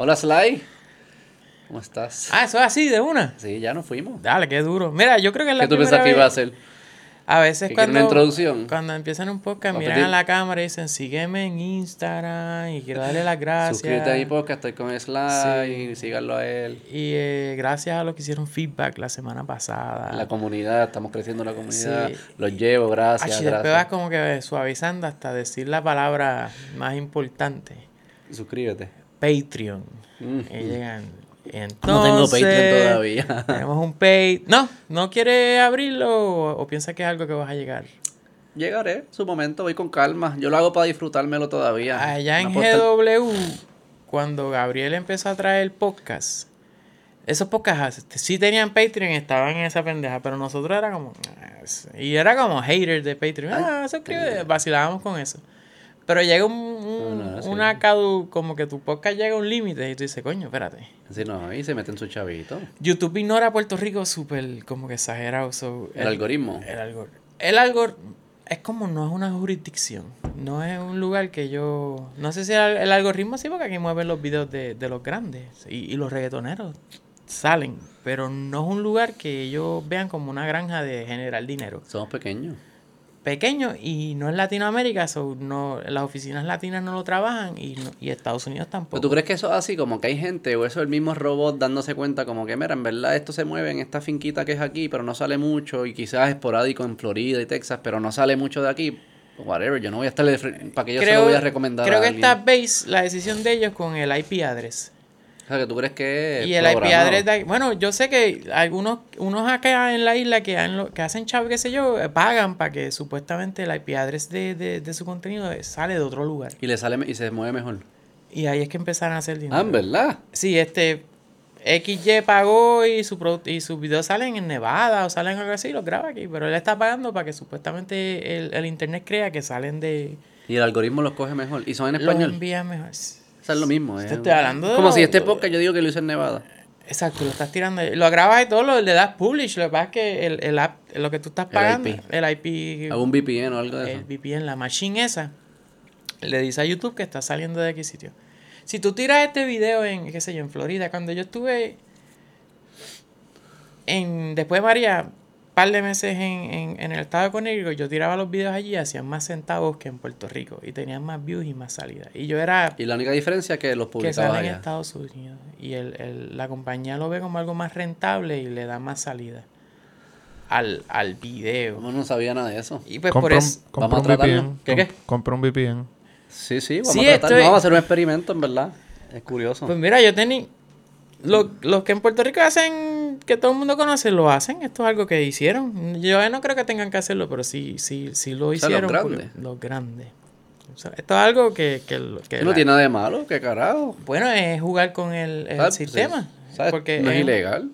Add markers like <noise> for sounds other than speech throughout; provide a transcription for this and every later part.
Hola Sly. ¿Cómo estás? Ah, eso es así, de una. Sí, ya nos fuimos. Dale, qué duro. Mira, yo creo que es la ¿Qué tú primera pensás que vez- iba a hacer? A veces ¿Que quiere cuando, una introducción? cuando empiezan un podcast, ¿Va a miran pedir? a la cámara y dicen, sígueme en Instagram y quiero darle las gracias. Suscríbete a mi podcast, estoy con Sly, síganlo a él. Y eh, gracias a los que hicieron feedback la semana pasada. La comunidad, estamos creciendo la comunidad. Sí. Los llevo, gracias, Achi, después vas gracias. como que suavizando hasta decir la palabra más importante. Suscríbete. Patreon. Mm. Llegan. Entonces, No tengo Patreon todavía. <laughs> Tenemos un Patreon. No, no quiere abrirlo o, o piensa que es algo que vas a llegar. Llegaré, su momento, voy con calma. Yo lo hago para disfrutármelo todavía. Allá en GW, cuando Gabriel empezó a traer podcast, esos podcasts sí tenían Patreon y estaban en esa pendeja, pero nosotros era como. ah, Y era como haters de Patreon. Ah, suscríbete, vacilábamos con eso. Pero llega un, un- No, no, sí. una cadu, como que tu podcast llega a un límite y tú dices, coño, espérate. Sí, no, y se meten su chavito. YouTube ignora a Puerto Rico súper como que exagerado. so, El algoritmo. El algor El algor es como no es una jurisdicción. No es un lugar que yo. No sé si el, el algoritmo sí, porque aquí mueven los videos de, de los grandes. Y, y los reggaetoneros salen. Pero no es un lugar que ellos vean como una granja de generar dinero. Somos pequeños. Pequeño y no es Latinoamérica, so no, las oficinas latinas no lo trabajan y, no- y Estados Unidos tampoco. ¿Pero tú crees que eso es así? Como que hay gente o eso es el mismo robot dándose cuenta como que, mira, en verdad esto se mueve en esta finquita que es aquí, pero no sale mucho y quizás esporádico en Florida y Texas, pero no sale mucho de aquí. Whatever, yo no voy a estarle para que yo se lo voy a recomendar creo a que alguien. está base la decisión de ellos con el IP address. O sea, que tú crees que Y el IP address de aquí- Bueno, yo sé que algunos unos acá en la isla que, han lo- que hacen chavo, qué sé yo, eh, pagan para que supuestamente el IP address de, de, de su contenido eh, sale de otro lugar. Y le sale y se mueve mejor. Y ahí es que empezaron a hacer dinero. Ah, ¿en verdad? Sí, este XY pagó y su y sus videos salen en Nevada o salen algo así, los graba aquí, pero él está pagando para que supuestamente el, el internet crea que salen de Y el algoritmo los coge mejor. Y son en los español. envía mejor. Sea, es lo mismo. Te es- estoy hablando de Como lo- si este podcast yo digo que lo hice en Nevada. Exacto, lo estás tirando. Lo grabas y todo, lo, le das publish. Lo que pasa es que el, el app, lo que tú estás El pagando, IP. el IP, un VPN o algo de eso. el VPN, la machine esa, le dice a YouTube que está saliendo de aquí sitio. Si tú tiras este video en, qué sé yo, en Florida, cuando yo estuve en, después de María, par de meses en, en, en el estado de Connecticut, yo tiraba los videos allí y hacían más centavos que en Puerto Rico. Y tenían más views y más salidas. Y yo era Y la única diferencia es que los que publicaba en allá. Estados Unidos. Y el, el- la compañía lo ve como algo más rentable y le da más salida al, al video. Uno no sabía nada de eso. Y pues por Compra un, eso... compra Vamos a un tratarlo. VPN. ¿Qué, qué? Com- Compra un VPN. Sí, sí, vamos Sí, a tratar. estoy- No, vamos a hacer un experimento, en verdad. Es curioso. Pues mira, yo tenía... Lo- los que en Puerto Rico hacen, que todo el mundo conoce, lo hacen. Esto es algo que hicieron. Yo no creo que tengan que hacerlo, pero sí, sí, sí lo sea, los hicieron. porque- grandes. Los grandes. O sea, esto es algo que... que, no la- tiene nada de malo, qué carajo. Bueno, es jugar con el, el ¿Sabes? sistema. ¿sabes? Porque no es es- ilegal.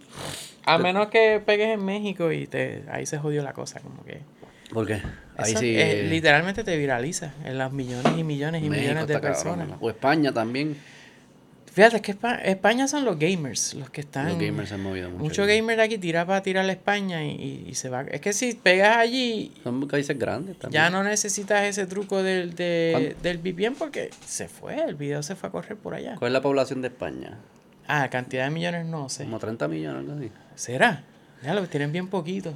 A menos que pegues en México y te ahí se jodió la cosa, como que. ¿Por qué? Ahí eso, sí. eh, literalmente te viraliza en las millones y millones y México millones de cabrón, personas. O España también. Fíjate, es que Espa- España son los gamers, los que están. Los gamers se han movido mucho. Mucho gamer de aquí tira para tirar a España y, se va. Es que si pegas allí, Son países grandes también. ya no necesitas ese truco del, de- del VPN porque se fue, el video se fue a correr por allá. ¿Cuál es la población de España? Ah, cantidad de millones no sé. Como 30 millones, algo así. ¿Será? Ya lo tienen bien poquito.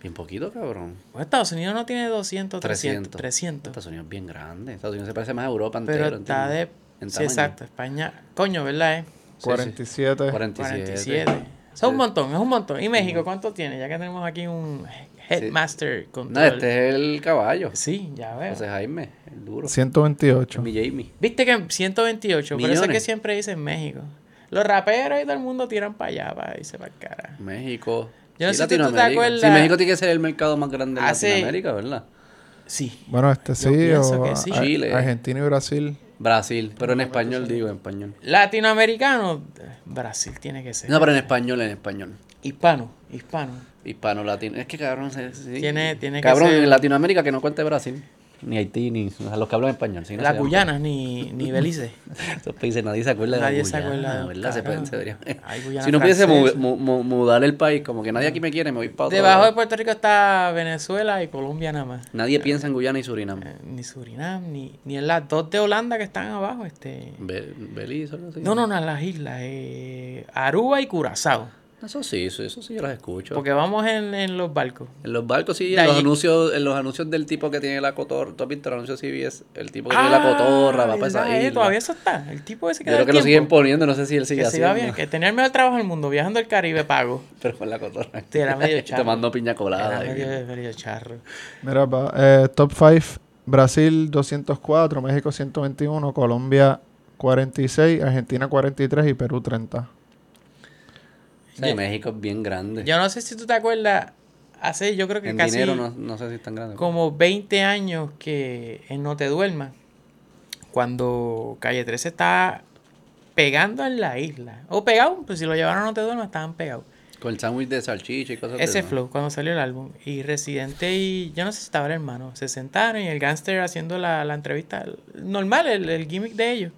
Bien poquito, cabrón. Pues Estados Unidos no tiene 200, 300. 300. 300. Estados Unidos es bien grande. Estados Unidos se parece más a Europa Pero entero. está de... ¿entiendes? En Sí, tamaño. exacto. España... Coño, ¿verdad? Eh? Sí, sí. 47. 47. 47. Eso es un montón, es un montón. ¿Y México cuánto tiene? Ya que tenemos aquí un headmaster con No, este es el caballo. Sí, ya veo. José Jaime, el duro. 128. Mi Jamie. Viste que 128, por eso es que Millones. siempre dicen México. Los raperos y todo el mundo tiran para allá, para irse para el cara. México. Yo no Sí, sé si tú te acuerdas- Sí, México tiene que ser el mercado más grande de Hace- Latinoamérica, ¿verdad? Sí. Bueno, este sí, pienso o que sí. Chile. Argentina y Brasil. Brasil, pero en español digo, en español. Latinoamericano, Brasil tiene que ser. No, pero en español, en español. Hispano, hispano. Hispano, latino. Es que cabrón, sí. Tiene- tiene que Cabrón, ser- en Latinoamérica que no cuente Brasil. Ni Haití, ni o sea, los que hablan español. Las se. Guyanas, ni, ni Belice. <laughs> Esos países, nadie se acuerda Nadie de se la Guyana, acuerda de- ¿verdad? Se, se debería- <laughs> Si no pudiese mu- mu- mudar el país, como que nadie aquí me quiere, me voy para otro Debajo de. Puerto Rico está Venezuela y Colombia nada más. Nadie piensa en Guyana y Surinam. Eh, Ni Surinam, ni, ni en las dos de Holanda que están abajo. este Be- Belice, algo así. No, no, no, las islas. eh, Aruba y Curazao. Eso sí, eso, eso sí yo las escucho. Porque vamos en, en los barcos. En los barcos sí, De en los anuncios, en los anuncios del tipo que tiene la cotorra, ¿tú has visto el anuncio CBS? El tipo que tiene la cotorra, va Ah, ¿verdad? Eh, isla. Todavía eso está. El tipo ese que Yo creo que lo siguen poniendo, no sé si él sigue Que haciendo. bien, que tenía el mejor trabajo del mundo, viajando el Caribe pago. <laughs> Pero con la cotorra. Sí, era medio charro. Tomando piña colada. Era medio, medio charro. Mira, pa, eh, top 5. Brasil 204, México 121, Colombia 46, Argentina 43 y Perú 30. O sea, Yo- México es bien grande. Yo no sé si tú te acuerdas, hace yo creo que en casi dinero no, no sé si es tan grande. como 20 años que en No Te Duermas, cuando Calle 13 estaba pegando en la isla. O pegado, pues si lo llevaron a No Te Duermas, estaban pegados. Con el sándwich de salchicha y cosas Ese flow, cuando salió el álbum. Y Residente y yo no sé si estaba el hermano, se sentaron y el gangster haciendo la, la entrevista normal, el, el gimmick de ellos.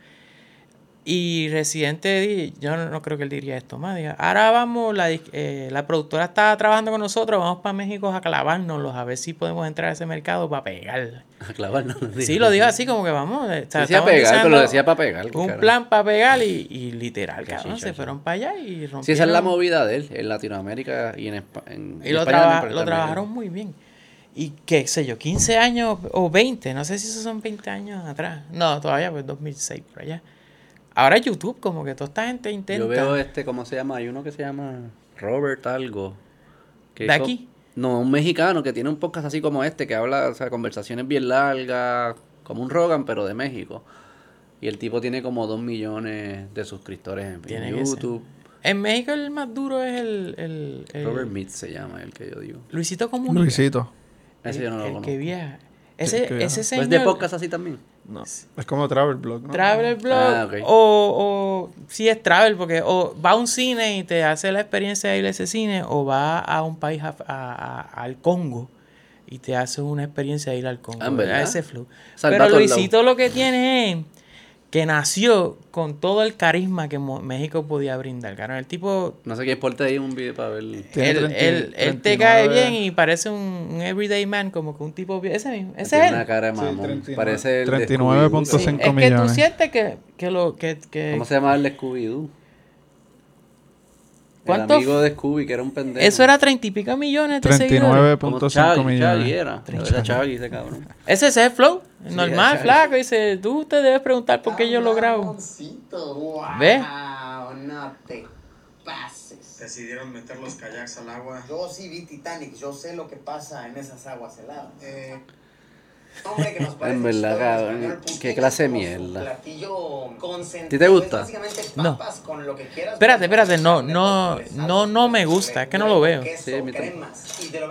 Y Residente, yo no, no creo que él diría esto más. diga, ahora vamos, la, eh, la productora está trabajando con nosotros, vamos para México a clavárnoslos, a ver si podemos entrar a ese mercado para pegar. A clavar, no. Sí, lo dijo así como que vamos. eh, o sea, Decía pegar, pero lo decía para pegar. Un cara. plan para pegar y, y literal, cabrón, se fueron para allá y rompieron. Sí, esa es la movida de él, en Latinoamérica y en, Espa- en Y lo, España traba- lo trabajaron muy bien. Y qué sé yo, 15 años o 20, no sé si esos son 20 años atrás. No, todavía, pues 2006 por allá. Ahora YouTube, como que toda esta gente intenta. Yo veo este, ¿cómo se llama? Hay uno que se llama Robert algo. que ¿De aquí? No, un mexicano que tiene un podcast así como este, que habla, o sea, conversaciones bien largas, como un Rogan, pero de México. Y el tipo tiene como dos millones de suscriptores en, Tiene. YouTube. En México el más duro es el, el, el Robert Mitz se llama el que yo digo. Luisito Comunica. Luisito. Ese el, yo no lo el conozco. que viaja. Ese, que viaja. ese ¿No señor... ¿Es de podcast así también? No. Es como Travel Blog, ¿no? Travel blog Ah, ok. o, o si es travel porque o va a un cine y te hace la experiencia de ir a ese cine o va a un país a- a- a- al Congo y te hace una experiencia de ir al Congo Ah, ¿en a ese flow Salva pero Luisito lo que tiene es que nació con todo el carisma que Mo- México podía brindar claro el tipo No sé qué porte ahí un video para ver. Tiene él, 30 él- él te 39. cae bien y parece un, un everyday man como que un tipo ese mismo ese Tiene es él una cara de Sí, mamón. 39. Parece el de 39.5 Scooby-Doo. Sí, es que tú millones. sientes que, que lo que, que ¿Cómo se llama el de Scooby-Doo? El ¿Cuánto amigo de Scooby, que era un pendejo. Eso era treinta y pico millones de seguidores. Como 39.5 Chaggy, Chaggy millones. era. Era Chaggy ese cabrón. Ese, ese es el flow. Normal, flaco. Dice, tú te debes preguntar por qué yo lo grabo. Wow, ¿Ve? no te pases. Decidieron meter los kayaks al agua. Yo sí vi Titanic, yo sé lo que pasa en esas aguas heladas. Eh, hombre que nos <laughs> parece En verdad, español, qué clase de mierda. platillo consentido. ¿Sí te gusta? No. papas con lo que quieras. Espérate, espérate, no, no, no, no me gusta, es que no lo veo. Sí,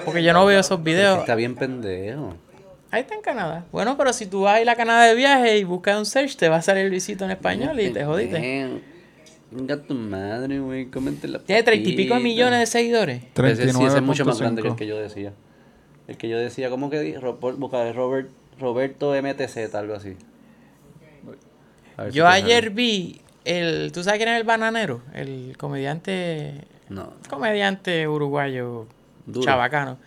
Porque yo no veo esos videos. Está bien pendejo. Ahí está en Canadá. Bueno, pero si tú vas a ir a Canadá de viaje y buscas un search, te va a salir Luisito en español y te jodiste. Venga tu madre, güey. Cómete la Tiene treinta y pico papita. millones de seguidores. Ese sí, ese es mucho más grande que el 39.5. que yo decía. El que yo decía, ¿cómo que di? Ro- por- busca de Robert, Roberto MTZ, algo así. Si Yo ayer vi el. ¿Tú sabes quién es el bananero? El comediante. No. Comediante uruguayo Duro. chabacano.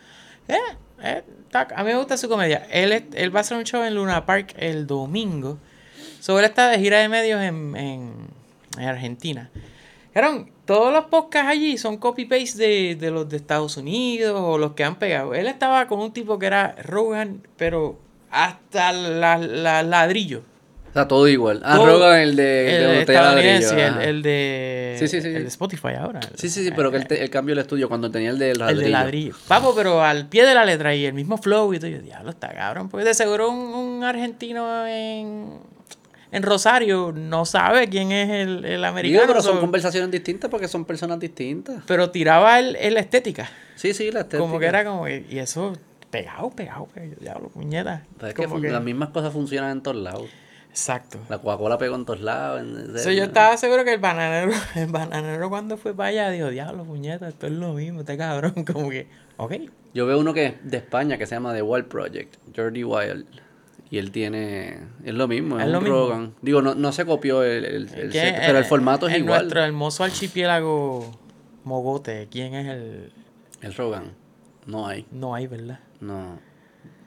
Eh, eh, a mí me gusta su comedia. Él, es- él va a hacer un show en Luna Park el domingo. Sobre de gira de medios en, en, en Argentina. Todos los podcasts allí son copy-paste de, de los de Estados Unidos o los que han pegado. Él estaba con un tipo que era Rogan, pero hasta la, la ladrillo. O sea, todo igual. Ah, Todo- Rogan, el de, el de estadounidense, ladrillo, el, el de, Sí, sí, sí, el de Spotify ahora. Sí, sí, sí, pero que él, te- él cambió el estudio cuando tenía el de ladrillo. El de ladrillo. Vamos, pero al pie de la letra y el mismo flow y todo. Yo, diablo, está cabrón. Porque de seguro un, un argentino en, en Rosario no sabe quién es el, el Digo, americano. pero son so- conversaciones distintas porque son personas distintas. pero tiraba el, el estética. Sí, sí, la estética. Como que era como... que- Y eso pegado, pegado. pegado. Yo, Diablo, puñeta. Es que, que- las mismas cosas funcionan en todos lados. Exacto. La Coca-Cola pegó en todos lados. en- So, yo estaba seguro que el bananero, <laughs> el bananero cuando fue para allá dijo, diablo, puñeta, esto es lo mismo, este cabrón. <laughs> Como que, ok. Yo veo uno que es de España que se llama The Wild Project, Jordi Wild. Y él tiene. Es lo mismo, es, Es lo un mismo. Rogan. Digo, no, no se copió el, el- el ¿Quién set, es- pero el formato es en igual. nuestro hermoso archipiélago mogote, ¿quién es el...? El Rogan. No hay. No hay, ¿verdad? No.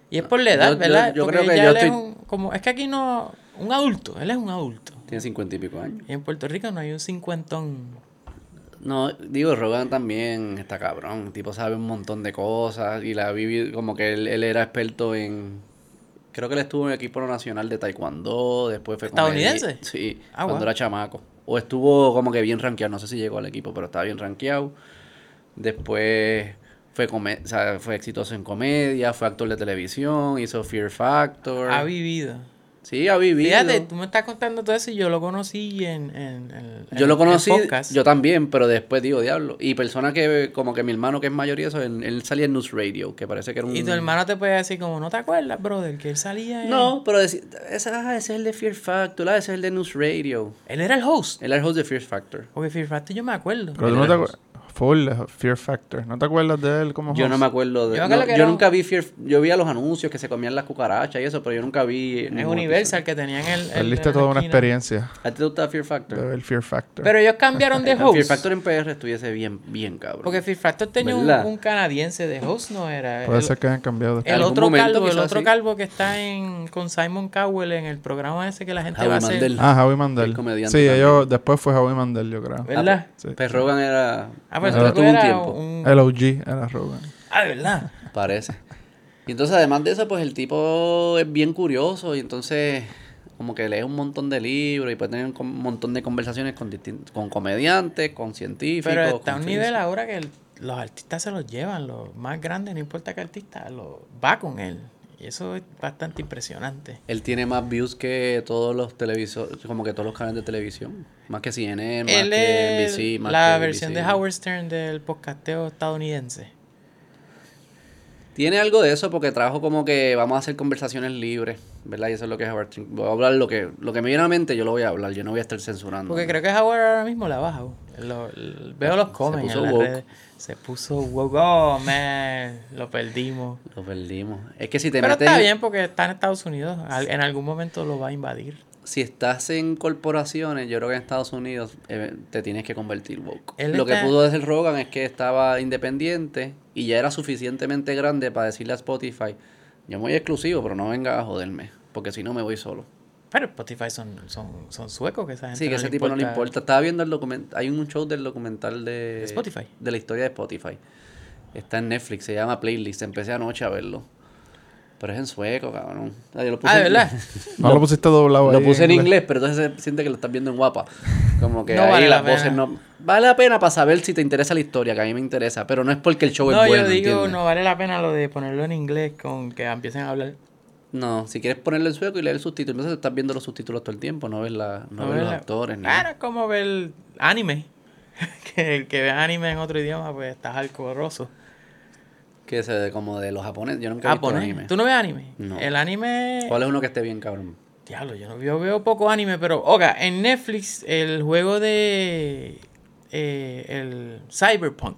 Y es por la edad, Yo- ¿verdad? yo Porque creo que ya yo es estoy- un- como, es que aquí no... Un adulto, él es un adulto. Tiene cincuenta y pico años. Y en Puerto Rico no hay un cincuentón. No, digo, Rogan también está cabrón. El tipo sabe un montón de cosas. Y la ha vivido. Como que él, él era experto en. Creo que él estuvo en el equipo nacional de Taekwondo. Después fue ¿Estadounidense? Sí, Ah, cuando wow. era chamaco. O estuvo como que bien rankeado. No sé si llegó al equipo, pero estaba bien rankeado. Después fue, o sea, fue exitoso en comedia. Fue actor de televisión. Hizo Fear Factor. Ha vivido. Sí, ha vivido. Fíjate, tú me estás contando todo eso y yo lo conocí en... en, en- Yo en- lo en conocí, podcast. yo también, pero después digo, diablo. Y personas que, como que mi hermano que es mayor y eso, él, él salía en News Radio, que parece que era un... Y tu hermano te puede decir como, ¿no te acuerdas, brother? Que él salía en... No, pero decir, ese, ah, ese es el de Fear Factor, ah, ese es el de News Radio. Él era el host. Él era el host de Fear Factor. Porque Fear Factor yo me acuerdo. Pero Él tú no te acuerdas. Full Fear Factor. ¿No te acuerdas de él como Yo no host? me acuerdo de... Yo no, que yo era nunca vi Fear... Yo vi a los anuncios que se comían las cucarachas y eso, pero yo nunca vi... Es Universal que tenían el... el la toda una experiencia. ¿A ti te gusta Fear Factor? de ver Fear Factor. Pero ellos cambiaron de <laughs> host. Fear Factor en PR estuviese bien, bien cabrón. Porque Fear Factor tenía un, canadiense de host, ¿no era? Puede el, ser que hayan cambiado el otro momento calvo, el otro calvo que está en con Simon Cowell en el programa ese que la gente Howie va a hacer. Mandel. Ah, Howie Mandel. El comediante Sí, ellos, después fue Howie Mandel, yo creo. ¿Verdad? Sí. Pues Rogan era... Ah, tú tuvo un tiempo. un... El OG era Rogan. Ah, ¿verdad? Parece. Y entonces, además de eso, pues el tipo es bien curioso y entonces como que lee un montón de libros y puede tener un montón de conversaciones con con comediantes, con científicos. Pero está a un nivel ahora que el- los artistas se los llevan, los más grandes, no importa qué artista, lo, va con él. Y eso es bastante impresionante. Él tiene más views que todos los televisores, como que todos los canales de televisión. Más que CNN, más Él que NBC, más la que versión de. Howard Stern del podcasteo estadounidense. Tiene algo de eso porque trabajo como que vamos a hacer conversaciones libres, ¿verdad? Y eso es lo que es Howard Stern. Voy a hablar lo que, lo que me viene a la mente, yo lo voy a hablar, yo no voy a estar censurando. Porque ¿no? creo que Howard ahora mismo la baja. Lo- veo los comments puso en woke. redes. Se puso woke. Oh, man. Lo perdimos. Lo perdimos. Es que si te Pero metes... está bien porque está en Estados Unidos. En algún momento lo va a invadir. Si estás en corporaciones, yo creo que en Estados Unidos eh, te tienes que convertir woke. Él Lo que pudo decir Rogan es que estaba independiente y ya era suficientemente grande para decirle a Spotify, yo me voy exclusivo, pero no venga a joderme, porque si no me voy solo. Pero Spotify son, son, son suecos que esa gente Sí, que no ese tipo no le importa. Estaba viendo el documental, hay un show del documental ¿De Spotify? de la historia de Spotify. Está en Netflix, se llama Playlist, empecé anoche a verlo. Pero es en sueco, cabrón. Ah, yo lo puse Ah, ¿de en- verdad? No lo pusiste doblado Lo ahí puse en inglés, pero entonces se siente que lo estás viendo en guapa. Como que No ahí vale la las voces pena. no. Vale la pena para saber si te interesa la historia, que a mí me interesa, pero no es porque el show No, es bueno. yo digo, ¿entiendes? no vale la pena lo de ponerlo en inglés con que empiecen a hablar. No, si quieres ponerlo en sueco y leer el subtítulo, entonces estás viendo los subtítulos todo el tiempo, no ves, la, no ves ves los la- actores. ni Claro, es como ver anime. <laughs> que el que ve anime en otro idioma, pues está alcorroso. Que se como de los japoneses. Yo nunca he visto Japonés. anime. Ah, ¿Tú no ves anime? No. El anime. ¿Cuál es uno que esté bien, cabrón? Diablo, yo no yo veo poco anime, pero oiga, en Netflix el juego de eh, el Cyberpunk,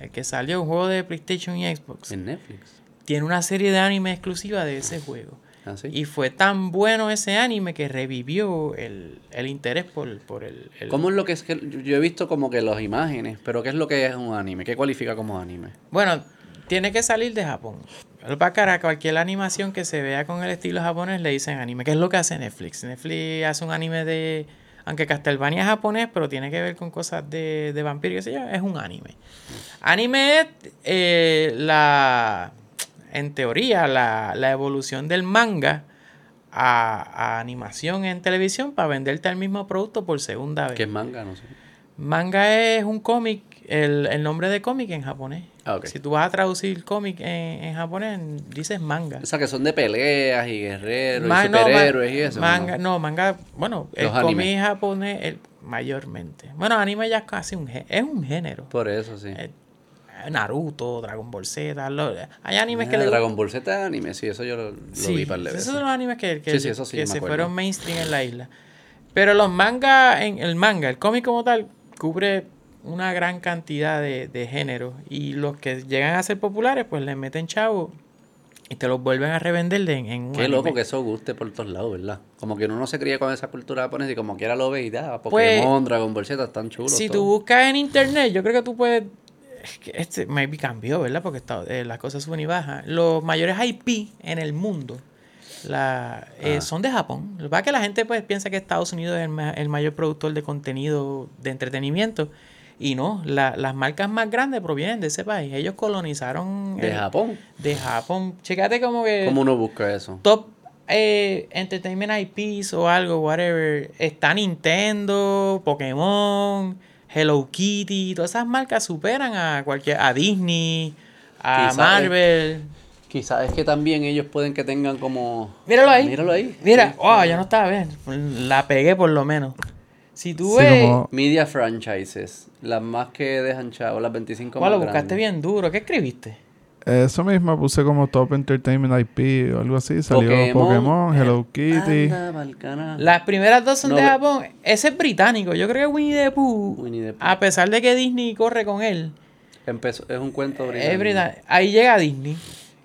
el que salió, un juego de PlayStation y Xbox, En Netflix. tiene una serie de anime exclusiva de ese juego. ¿Ah, sí? Y fue tan bueno ese anime que revivió el, el interés por, por el, el- ¿Cómo es lo que es que yo he visto como que las imágenes, pero qué es lo que es un anime? ¿Qué cualifica como anime? Bueno, tiene que salir de Japón. Para cara, cualquier animación que se vea con el estilo japonés le dicen anime, que es lo que hace Netflix. Netflix hace un anime de. Aunque Castlevania es japonés, pero tiene que ver con cosas de, de vampiro y qué sé yo, es un anime. Anime es eh, la. En teoría, la, la evolución del manga a, a animación en televisión para venderte el mismo producto por segunda vez. ¿Qué es manga? No sé. Manga es un cómic, el, el nombre de cómic en japonés. Ah. Si tú vas a traducir cómic en, en japonés, dices manga. O sea, que son de peleas y guerreros y no, superhéroes y eso. Manga, no, manga, bueno, el cómic japonés el, mayormente. Bueno, anime ya es casi un es un género. Por eso, sí. Eh, Naruto, Dragon Ball Z, lo- hay animes que Ah, le Dragon Ball Z es anime, sí, eso yo lo, lo Sí, vi par de esos veces. son los animes que, que, Sí, sí, eso sí, que se fueron mainstream en la isla. Pero los mangas, en el manga, el cómic como tal, cubre una gran cantidad de, de géneros. Y los que llegan a ser populares, pues le meten chavo y te los vuelven a revender en, en un Qué anime. loco que eso guste por todos lados, ¿verdad? Como que uno no se cría con esa cultura japonesa y como quiera lo ve y da. Pues, Pokémon, Dragon Ball Z están chulos. Si tú todos. buscas en internet, yo creo que tú puedes. Este maybe cambió, ¿verdad? Porque está- eh, las cosas suben y bajan. Los mayores IP en el mundo la, eh, Ah. son de Japón. Lo que pasa es que la gente pues, piensa que Estados Unidos es el, ma- el mayor productor de contenido de entretenimiento. Y no, la- las marcas más grandes provienen de ese país. Ellos colonizaron. De el- Japón. De Japón. Chécate como que ¿Cómo uno busca eso? top eh, entertainment IPs o algo, whatever, está Nintendo, Pokémon, Hello Kitty, todas esas marcas superan a cualquier, a Disney, a Quizá, Marvel. Quizás es que también ellos pueden que tengan como... Míralo ahí. Míralo ahí. Mira, Sí. oh, ya no estaba bien. La pegué por lo menos. Si tú Sí, ves, como- Media franchises. Las más que dejan chavo, las 25 ¿cuál lo más buscaste grandes. bien duro? ¿Qué escribiste? Eso mismo puse como Top Entertainment IP o algo así. Salió Pokémon, Pokémon, Hello Kitty. Anda. Las primeras dos son No, de Japón. Ese es británico. Yo creo que Winnie the Pooh, Winnie the Pooh. a pesar de que Disney corre con él, Empezó, es un cuento Es verdad. Ahí llega Disney.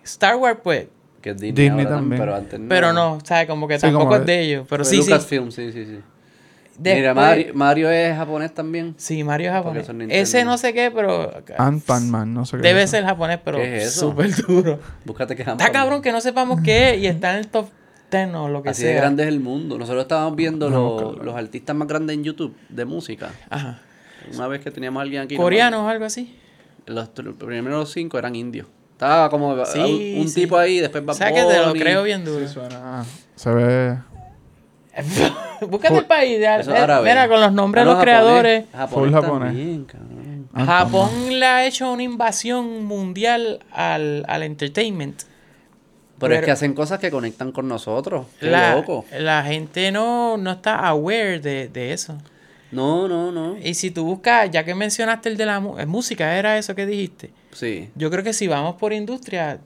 Star Wars, pues. Que es Disney, Disney ahora también. Pero antes no. Pero no, ¿sabes? Como que Sí, tampoco como es de ellos. Pero sí, sí. Lucasfilm, sí, sí, sí. Después- Mira, Mario, Mario es japonés también. Sí, Mario es japonés. Ese no sé qué, pero. Ant-Man, no sé qué. Debe es ser japonés, pero ¿Qué es súper duro. <laughs> Búscate que es Está cabrón que no sepamos qué es y está en el top 10 o lo que Así sea. de grande es el mundo. Nosotros estábamos viendo No, los, los artistas más grandes en YouTube de música. Ajá. Una vez que teníamos a alguien aquí. Coreanos o algo así. Los tr- primeros cinco eran indios. Estaba como Sí, un, un sí. tipo ahí, después O Bad sea que te lo creo bien duro. Sí, suena- Se ve. <laughs> Búscate el país. de- Eso es eh, árabe. mira, con los nombres Ah, de no, los japonés. creadores. Full japonés. también. Japón le ha hecho una invasión mundial al, al entertainment. Pero, es que hacen cosas que conectan con nosotros. Qué La, loco. la gente no, no está aware de, de eso. No, no, no. Y si tú buscas, ya que mencionaste el de la eh, música, era eso que dijiste. Sí. Yo creo que si vamos por industria,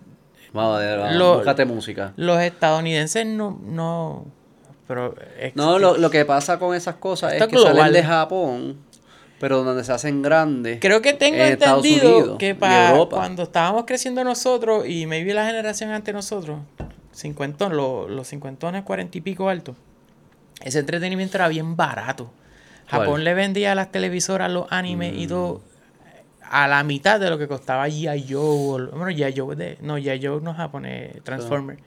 Vamos, a ver, vamos, Lo- búscate música. los estadounidenses no, no, pero es- No, lo, lo que pasa con esas cosas es que salen global. de Japón, pero donde se hacen grandes. creo que tengo en entendido Unidos que para cuando estábamos creciendo nosotros y maybe la generación ante nosotros, cincuentón, los, los cincuentones cuarenta y pico altos, ese entretenimiento era bien barato. Japón ¿Cuál? le vendía a las televisoras los animes Mm. y todo a la mitad de lo que costaba G.I. Joe. Bueno, G.I. Joe, de, no, G.I. Joe no es japonés, Transformer.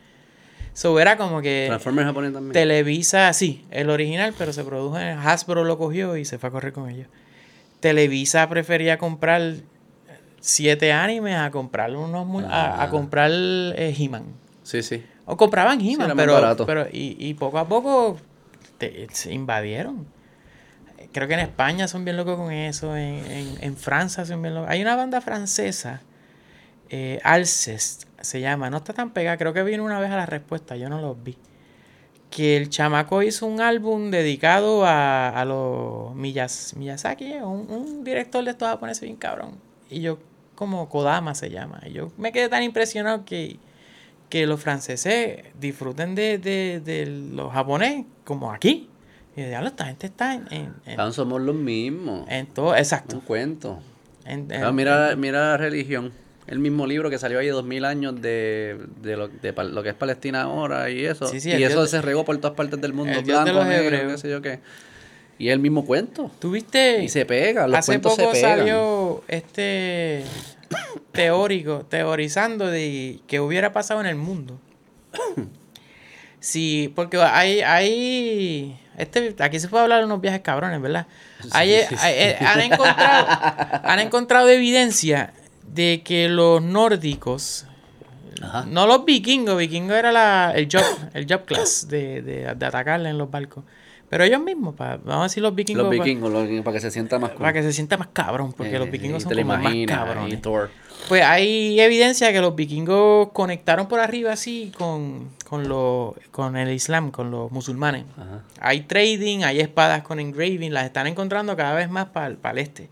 So era como que Transformers japonés también. Televisa, sí, el original, pero se produjo en Hasbro lo cogió y se fue a correr con ellos. Televisa prefería comprar siete animes a comprar unos mu- a, a Ah. comprar eh, He-Man. Sí, sí. O compraban He-Man, pero, barato. pero y, y poco a poco te- se invadieron. Creo que en España son bien locos con eso, en, en, en Francia son bien locos. Hay una banda francesa, eh, Alcest se llama, no está tan pegada, creo que vino una vez a la respuesta, yo no los vi. Que el chamaco hizo un álbum dedicado a, a los Miyazaki, un, un director de estos japoneses bien cabrón. Y yo, como Kodama se llama. Y yo me quedé tan impresionado que, que los franceses disfruten de, de, de los japoneses como aquí. Y de esta gente está en, en, en, Ah, somos los mismos. en todo, exacto. Un cuento. En- en- Ah, mira, mira la religión. El mismo libro que salió ahí de dos mil años de, de, lo, de lo que es Palestina ahora y eso. Sí, sí, el y eso Dios se regó por todas partes del mundo. el Dios de blanco, los negro, hebreos. qué sé yo qué. Y es el mismo cuento. ¿Tuviste? Y se pega, los Hace cuentos poco se pegan. salió este teórico, teorizando de qué hubiera pasado en el mundo. Sí, porque hay, hay, este, aquí se puede hablar de unos viajes cabrones, ¿verdad? Hay, sí, sí. hay- eh, han encontrado, han encontrado evidencia de que los nórdicos, Ajá. no los vikingos, vikingos era la, el job, el job class de, de, de atacarle en los barcos, pero ellos mismos, pa- vamos a decir los vikingos, Los vikingos, los para que se sienta más cool. para que se sienta más cabrón, porque Eh, los vikingos son como más imaginas, cabrones. ahí, Thor. Pues hay evidencia que los vikingos conectaron por arriba así con, con, lo- con el Islam, con los musulmanes. Ajá. Hay trading, hay espadas con engraving, las están encontrando cada vez más para el este.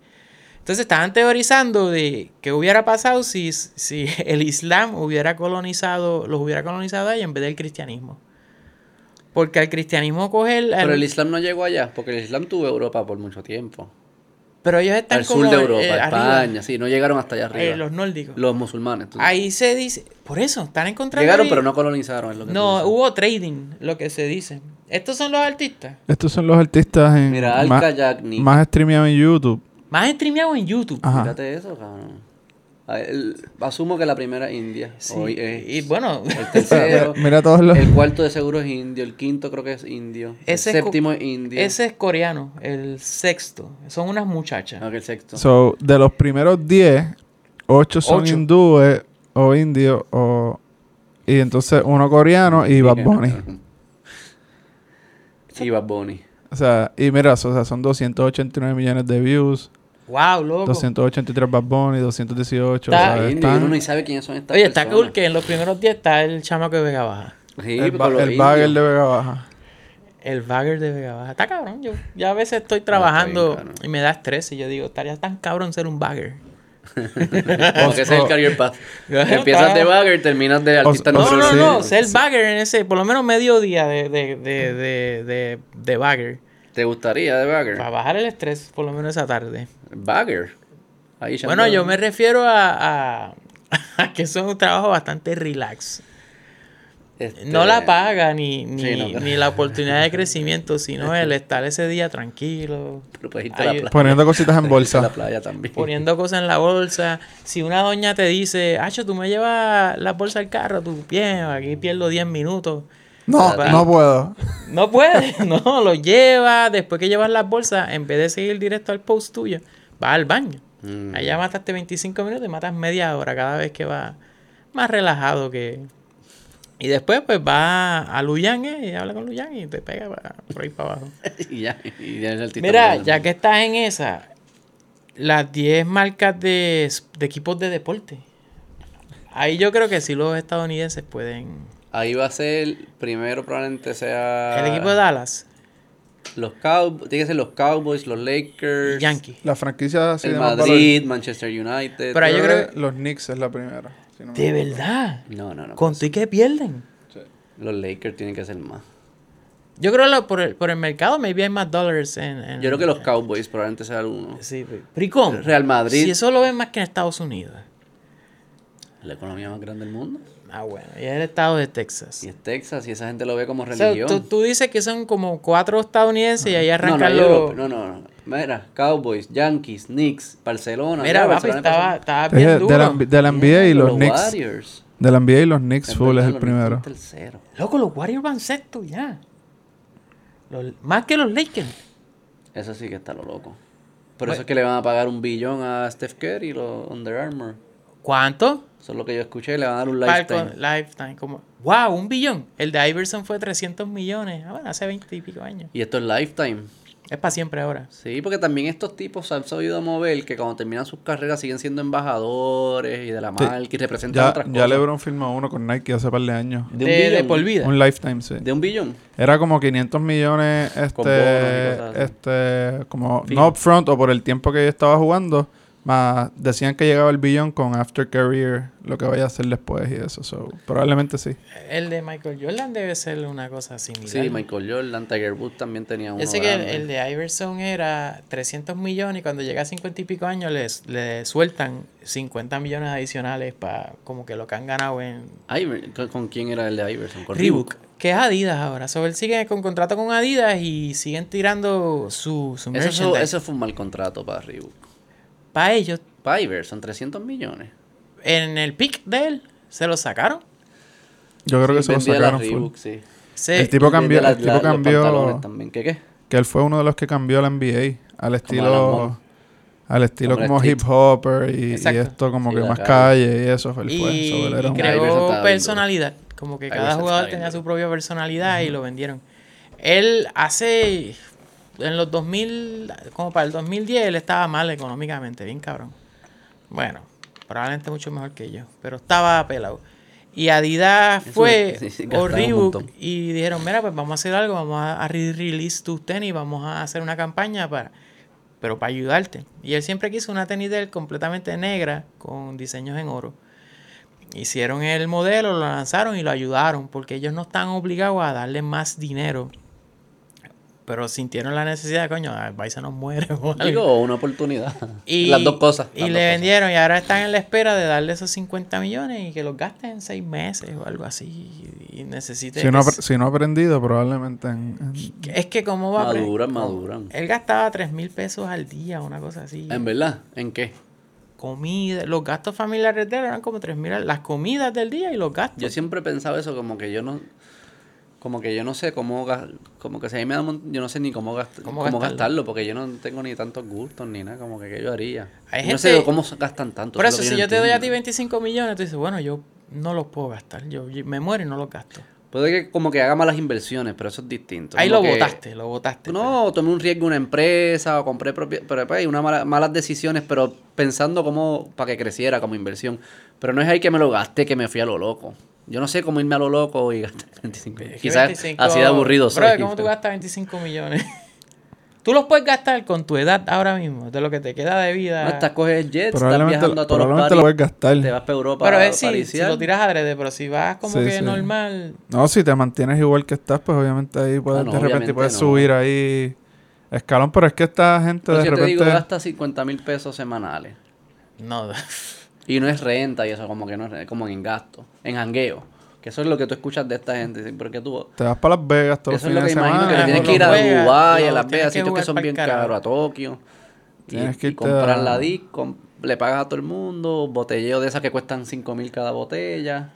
Entonces estaban teorizando de qué hubiera pasado si, si <laughs> el Islam hubiera colonizado, los hubiera colonizado ahí en vez del cristianismo. Porque al cristianismo coger... Pero el Islam no llegó allá, porque el Islam tuvo Europa por mucho tiempo. Pero ellos están Al como sur de Europa, eh, arriba, España, sí, no llegaron hasta allá arriba. eh, los nórdicos. Los musulmanes. tú- Ahí se dice, por eso, están encontrando Llegaron, ahí- pero no colonizaron. Es lo que tú No, hubo trading, lo que se dice. Estos son los artistas. Estos son los artistas en Mira, Al más, streameados en YouTube. Más streameados en YouTube. Ajá. Fíjate eso, cabrón. El- asumo que la primera es India. Sí, Hoy es y bueno, el <laughs> tercero. Mira todos los... el cuarto de seguro es indio. El quinto creo que es indio. Ese el séptimo es indio. ese es coreano, el sexto. Son unas muchachas. Ah, que el sexto. So, de los primeros 10, 8 son Ocho. hindúes o indios o... Y entonces uno coreano y Bad Bunny. <laughs> Y Bad Bunny. O sea, y mira, o sea, son 289 millones de views, Wow, loco. 283 Bad Bunny, 218. Está o sea, están- uno ni sabe quiénes son estas Oye, está personas. cool que en los primeros 10 está el chamaco de Vega Baja. Sí, el, ba- bagger de Vega Baja. El bagger de Vega Baja. Está cabrón. Yo ya a veces estoy trabajando y me da estrés y yo digo, estaría tan cabrón ser un bagger. <laughs> Como que ese es el career path. <laughs> Empiezas de bagger, terminas de artista No, no, no, sí. ser bagger en ese, por lo menos medio día de, de, de, de, de, de bagger. ¿Te gustaría de bagger? Para bajar el estrés, por lo menos esa tarde. Bagger. Ahí Bueno, yo me refiero a, a, <laughs> a que eso es un trabajo bastante relax. Este, No la paga ni, ni, Sí, no. ni la oportunidad de <laughs> crecimiento, sino el estar ese día tranquilo, Pero puedes irte a la Ay, playa. Poniendo cositas en Puedes <laughs> irte a la bolsa. playa también. poniendo cosas en la bolsa. Si una doña te dice, Acho, tú me llevas la bolsa al carro, tú bien, aquí pierdo 10 minutos. No, no puedo. No puedes, no, lo llevas. Después que llevas las bolsas, en vez de seguir directo al post tuyo, vas al baño. Mm. Allá mataste 25 minutos y matas media hora cada vez que vas más relajado que... Y después pues vas a Luyan eh, y habla con Luyan y te pega pa- por ahí para abajo. <laughs> y ya, y ya es Mira, ya que estás en esa, las 10 marcas de, de equipos de deporte. Ahí yo creo que sí los estadounidenses pueden... Ahí va a ser, primero probablemente sea... El equipo de Dallas Los Cowboys, tiene que ser los Cowboys, los Lakers, Yankee. La franquicia así el de Madrid, Manchester United. Pero yo creo que los Knicks es la primera. si no me De verdad. No, no, no. ¿Con tú y qué pierden? Los Lakers tienen que ser más. Yo creo que por el, por el mercado maybe hay más dólares en, en- Yo creo que los Cowboys probablemente sea uno. Sí, pero- pero ¿y cómo? Real Madrid. Si eso lo ven más que en Estados Unidos. La economía más grande del mundo. Ah, bueno. Y es el estado de Texas. Y es Texas y esa gente lo ve como O sea, religión. tú, tú dices que son como cuatro estadounidenses y ahí no, no, arrancan yo los... lo- no, no, no. Mira, Cowboys, Yankees, Knicks, Barcelona. Mira, ya, papi, Barcelona estaba, estaba bien de, duro. la, de la NBA y los Knicks. Warriors. De la NBA y los Knicks full es el primero. tercero. Loco, los Warriors van sexto ya. Los- más que los Lakers. Eso sí que está lo loco. Por eso es que le van a pagar un billón a Steph Curry y los Under Armour. ¿Cuánto? Eso es lo que yo escuché, le van a dar un lifetime. lifetime. Como, wow, un billón. El de Iverson fue 300 millones. Ah, bueno, hace 20 y pico años. Y esto es lifetime. Es para siempre ahora. Sí, porque también estos tipos se han sabido mover que cuando terminan sus carreras siguen siendo embajadores y de la Sí. marca y representan Ya, otras ya cosas. LeBron firmó uno con Nike hace par de años. De un De, por vida. Un lifetime, sí. De un billón. Era como 500 millones, Con bonos y este, cosas así. este, como no upfront o por el tiempo que yo estaba jugando, más decían que llegaba el billón con after career, lo que vaya a hacer después y eso. So, probablemente sí. El de Michael Jordan debe ser una cosa similar. Sí, Michael Jordan, Tiger Woods también tenía uno Yo sé que el, el de Iverson era 300 millones y cuando llega a 50 y pico años les, le sueltan 50 millones adicionales para como que lo que han ganado en Iver- ¿con- ¿Con quién era el de Iverson? ¿Con Reebok, que es Adidas ahora. So, él sigue con contrato con Adidas y siguen tirando su, su Eso, eso fue un mal contrato para Reebok. Para ellos, Para Iverson, 300 millones. en el pick de él, se lo sacaron. Yo creo que se lo sacaron. Reebok, sí. Se- El tipo cambió, el tipo la- cambió, también. ¿Qué qué? que él fue uno de los que cambió la NBA al estilo, al estilo Como hip hopper y, esto como Sí, que más calle. calle y eso. Él fue. y, él era creó personalidad. Como que cada jugador tenía su propia personalidad y lo vendieron. Él hace, en los 2000, como para el 2010, él estaba mal económicamente, bien cabrón. Bueno, probablemente mucho mejor que yo, pero estaba pelado. Y Adidas Eso fue sí, sí, o Reebok y dijeron, mira, pues vamos a hacer algo, vamos a, a re-release tus tenis, vamos a hacer una campaña para, pero para ayudarte. Y él siempre quiso una tenis de él completamente negra con diseños en oro. Hicieron el modelo, lo lanzaron y lo ayudaron porque ellos no están obligados a darle más dinero pero sintieron la necesidad, coño, el país se nos muere. <laughs> o algo. Digo, una oportunidad. Y, Las dos cosas. Y le vendieron y ahora están en la espera de darle esos 50 millones y que los gasten en seis meses o algo así. Y necesite... Si no, si no ha aprendido, probablemente en, en- Es que como va Maduran, maduran. Él gastaba 3 mil pesos al día, una cosa así. ¿En verdad? ¿En qué? Comida, los gastos familiares de él eran como 3 mil, las comidas del día y los gastos. Yo siempre he pensado eso, como que yo no. Como que yo no sé cómo. Como que si a mí me da. Yo no sé ni cómo, gast- ¿Cómo cómo, gastarlo? gastarlo, porque yo no tengo ni tantos gustos ni nada. Como que qué yo haría. Hay no sé cómo gastan tanto. Por es eso, si yo te doy a ti entiendo. 25 millones, tú dices, bueno, yo no los puedo gastar. Yo, yo me muero y no los gasto. Puede que como que haga malas inversiones, pero eso es distinto. Ahí Como lo votaste, lo votaste. No, tomé un riesgo en una empresa o compré propiedad, pero pues, hay unas mala- malas decisiones, pero pensando como para que creciera como inversión. Pero no es ahí que me lo gasté, que me fui a lo loco. Yo no sé cómo irme a lo loco y gastar <laughs> 25 Es que Quizás 25 así de aburrido soy. Brother, ¿cómo tú gastas 25 millones? <laughs> tú los puedes gastar con tu edad ahora mismo, de lo que te queda de vida. No, estás coges jets, estás probablemente, viajando a todos los probablemente lo paris, gastar. te vas para Europa pero a es si, si lo tiras adrede, pero si vas como Sí, que sí. normal. No, si te mantienes igual que estás, pues obviamente ahí puedes, Ah, no, de repente puedes no. subir ahí escalón, pero es que esta gente Pero de si yo te repente... digo, gasta 50 mil pesos semanales. No. <laughs> Y no es renta y eso, como que no es como en gasto, en jangueo. Que eso es lo que tú escuchas de esta gente. Porque tú, Te vas para Las Vegas todos Eso es los lo que fines de imagino semana. que tienes que ir a Dubái, a Las Vegas, que sitios que son bien caros, a Tokio. Y, Tienes que y irte comprar a- la disc, com- le pagas a todo el mundo, botelleo de esas que cuestan 5 mil cada botella.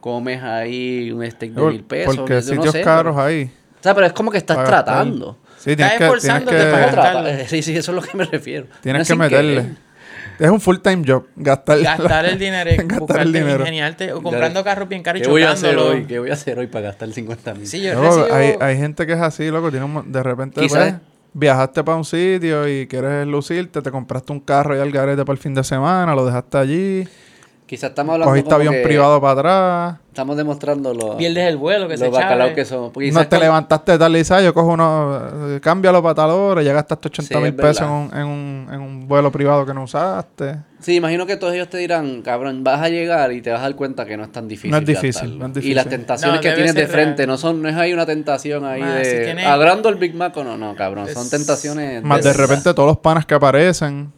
Comes ahí un steak de mil pesos. Porque no sitios sé, caros pero- ahí. O sea, pero es como que estás tratando. Sí, tienes que, tienes esforzándote que, eh, <laughs> sí, sí, eso es lo que me refiero. Tienes es que meterle. querer. Es un full time job, gastar, Gastar el <laughs> dinero, gastar el dinero. ingeniarte, o comprando carros bien caros y ¿Qué voy a hacer chocándolo. hoy? ¿Qué voy a hacer hoy para gastar 50 mil? Sí, yo Luego, recibo- hay, hay gente que es así, loco, tiene un de repente Quizás- pues, viajaste para un sitio y quieres lucirte, te compraste un carro y al garete para el fin de semana, lo dejaste allí, Quizás estamos hablando cogiste como avión que privado para atrás, Estamos demostrando lo, pierdes el vuelo, que los se bacalaos chave. que somos. Porque no te con- levantaste tal y dices, "Ah, yo cojo uno, eh, cámbialo para tal hora, ya gastaste 80 Sí, mil es pesos en un, en, un, en un vuelo privado que no usaste. Sí, imagino que todos ellos te dirán, cabrón, vas a llegar y te vas a dar cuenta que no es tan difícil. No es difícil, no es Y difícil. las tentaciones No, que tienes de frente real. no son, no es ahí una tentación ahí Ah, si de tienes- agrando el Big Mac o no, no, cabrón, son Es- tentaciones. Más de repente todos los panas que aparecen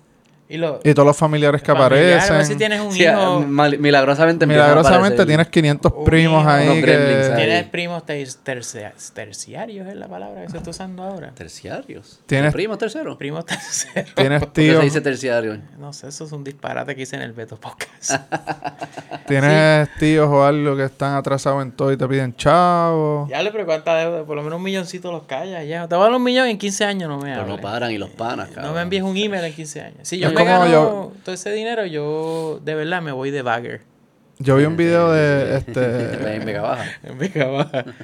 Y, lo, y todos los familiares que familiar, a ver aparecen. si tienes un Sí, hijo, mal- milagrosamente Milagrosamente tienes 500 Un primos hijo. ahí que... ahí. tienes primos ter- tercia- terciarios, es la palabra que se está usando ahora. terciarios. Tienes- Primo tercero. Primos terceros. Tienes ¿Por qué tíos, se dice terciario? No sé, eso es un disparate que hice en el Beto Podcast. <laughs> tienes tíos o algo que están atrasados en todo y te piden chavo. ya le pero cuánta deuda, por lo menos un milloncito los calla. Ya, te voy a dar un millón en 15 años no me Pero no hables. paran y los panas, cabrón. No me envíes un email en 15 años. Si yo me como gano yo- todo ese dinero, yo de verdad me voy de bagger. Yo vi un video de En este... <laughs> Vega Baja. En Vega Baja. <laughs>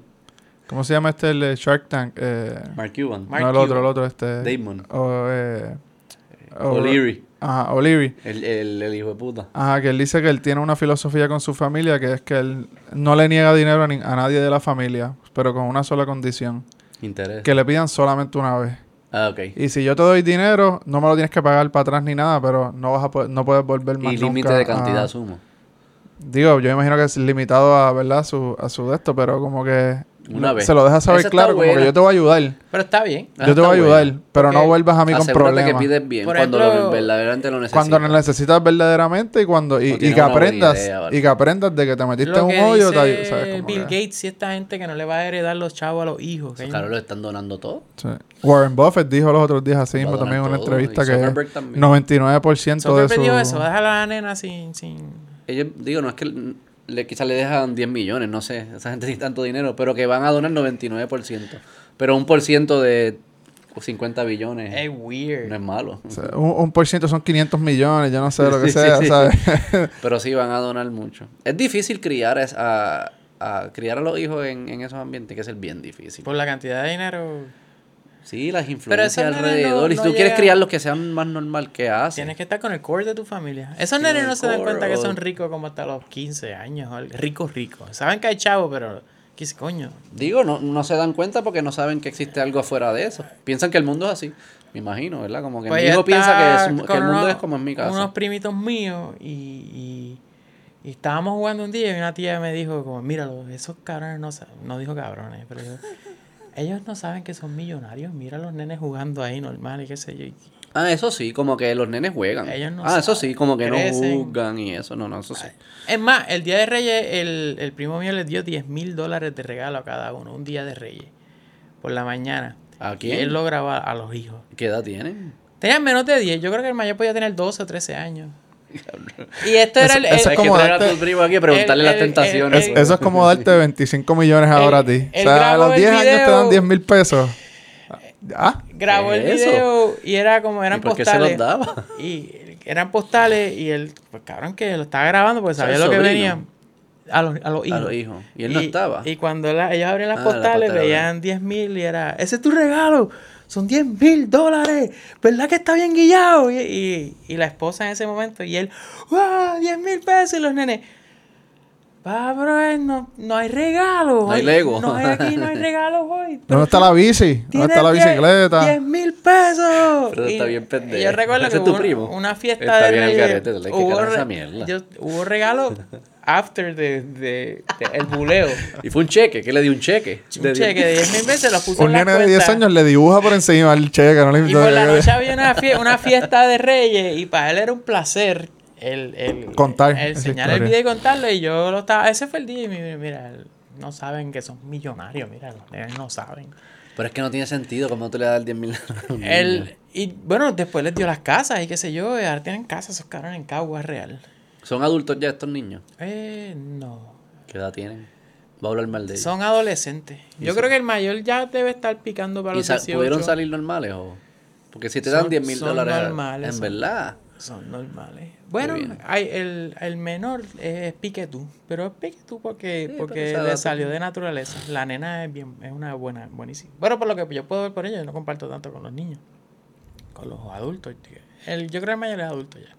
<laughs> ¿Cómo se llama este el de Shark Tank? Eh, Mark Cuban. Mark no el otro, Cuban. el otro, este... Damon. O, eh, o- O'Leary. Ajá, O'Leary. El, el, el hijo de puta. Ajá, que él dice que él tiene una filosofía con su familia que es que él no le niega dinero a, ni- a nadie de la familia, pero con una sola condición, Interés. que le pidan solamente una vez. Ah, ok. Y si yo te doy dinero, no me lo tienes que pagar para atrás ni nada, pero no vas a poder- no puedes volver más Y límite de cantidad, a- asumo. Digo, yo imagino que es limitado a, ¿verdad? Su, a su de esto, pero como que Una vez. se lo deja saber está claro, como que yo te voy a ayudar. Pero está bien. Yo te voy a ayudar, buena. pero no Porque vuelvas a mí con problemas. que pides bien Por cuando ejemplo, lo verdaderamente lo necesitas. Cuando lo necesitas verdaderamente y cuando y, No y que aprendas idea, ¿vale? y que aprendas de que te metiste en un hoyo, te dice. Como Bill que- Gates y esta gente que no le va a heredar los chavos a los hijos. hay- caros lo están donando todo. Sí. Warren Buffett dijo los otros días así mismo también en una todo, entrevista y que Zuckerberg también. 99% de Zuckerberg su dijo eso, déjala a la nena sin... sin... Ellos, digo, no es que le, quizás le dejan 10 millones, no sé. Esa gente tiene tanto dinero, pero que van a donar 99%. Pero un por ciento de 50 billones Es weird. no es malo. o sea, un, un por ciento son 500 millones, yo no sé lo que <laughs> Sí, sea, sí. ¿sabes? <laughs> Pero sí van a donar mucho. Es difícil criar es- a, a criar a los hijos en, en esos ambientes, que es el bien difícil. Por la cantidad de dinero... Sí, las influencias no- alrededor. y si tú quieres llegan- criarlos que sean más normal, ¿qué haces? Tienes que estar con el core de tu familia. Esos nenes no se dan cuenta que son ricos como hasta los 15 años. Ricos, ricos. Saben que hay chavos, pero... ¿Qué es coño? Digo, no, no se dan cuenta porque no saben que existe algo afuera de eso. Piensan que el mundo es así. Me imagino, ¿verdad? Como que Pues mi hijo piensa que, es que el mundo unos- es como en mi casa. Unos primitos míos y, y, y estábamos jugando un día y una tía me dijo como, míralo, esos cabrones no saben, no dijo cabrones, pero Ellos no saben que son millonarios. Mira a los nenes jugando ahí normal y qué sé yo. Ah, eso sí, como que los nenes juegan. Ellos no ah, eso sí, como que crecen. no juzgan y eso, no, no, eso sí. Es más, el día de Reyes, el, el primo mío les dio 10 mil dólares de regalo a cada uno. Un día de Reyes. Por la mañana. ¿A Y quién? él lo graba a los hijos. ¿Qué edad tienen? Tenían menos de 10. Yo creo que el mayor podía tener 12 o 13 años. Y esto era Eso- el... eso el- es como traer a darte- tu primo aquí a preguntarle el- las el- tentaciones. el- Es- eso es como darte 25 millones ahora a ti. O sea, a los el 10 años te dan 10 mil pesos. ¿Ah? grabó el video y era como eran ¿Y por qué se postales. los daba? Y eran postales y él, pues cabrón, que lo estaba grabando porque sabía el lo que venía. A los, a los hijos. A los hijos. Y él no estaba. Y cuando la- ellos abrían las Ah, la postales, postala, veían 10 mil y era, ese es tu regalo, son 10 mil dólares, ¿verdad que está bien guillado? Y, y, y la esposa en ese momento, y él, ¡wow! 10 mil pesos y los nenes. Bro, eh, no, no hay regalo. No hay. Lego. No hay aquí, no hay <laughs> regalos hoy. ¿Dónde está la bici? ¿Dónde está la bicicleta? 10 mil pesos. Pero está bien pendejo. Yo recuerdo ¿Ese que es tu hubo primo? una fiesta Está de bien dale que hubo re- mierda. yo- hubo regalo after de, de- de el buleo. Y fue un cheque, ¿qué le dio un cheque? Un De- cheque de 10 mil veces lo puso Un en la nene de 10 cuenta. años le dibuja por encima el cheque. No le Y por la noche había una, fie- una fiesta de Reyes y para él era un placer el, el Contar el enseñar el video y contarlo y yo lo estaba ese fue el día y mira, mira, no saben que son millonarios mira los no saben Pero es que no tiene sentido como tú le das 10 mil y bueno después les dio las casas y qué sé yo y ahora tienen casas esos cabrones en Cagua real ¿Son adultos ya estos niños? eh no ¿Qué edad tienen? Va a hablar mal de ellos. son adolescentes yo son- creo que el mayor ya debe estar picando para ¿Y los sa- 18 pudieron salir normales o...? Porque si te dan Son- 10 mil dólares... normales, En son- verdad. Son normales. Bueno, hay el, el menor es Piquetú, pero es Piquetú porque, Sí, porque le salió de naturaleza. La nena es bien, es una buena, buenísima. Bueno, por lo que yo puedo ver por ella, yo no comparto tanto con los niños. Con los adultos. El, yo creo que el mayor es adulto ya.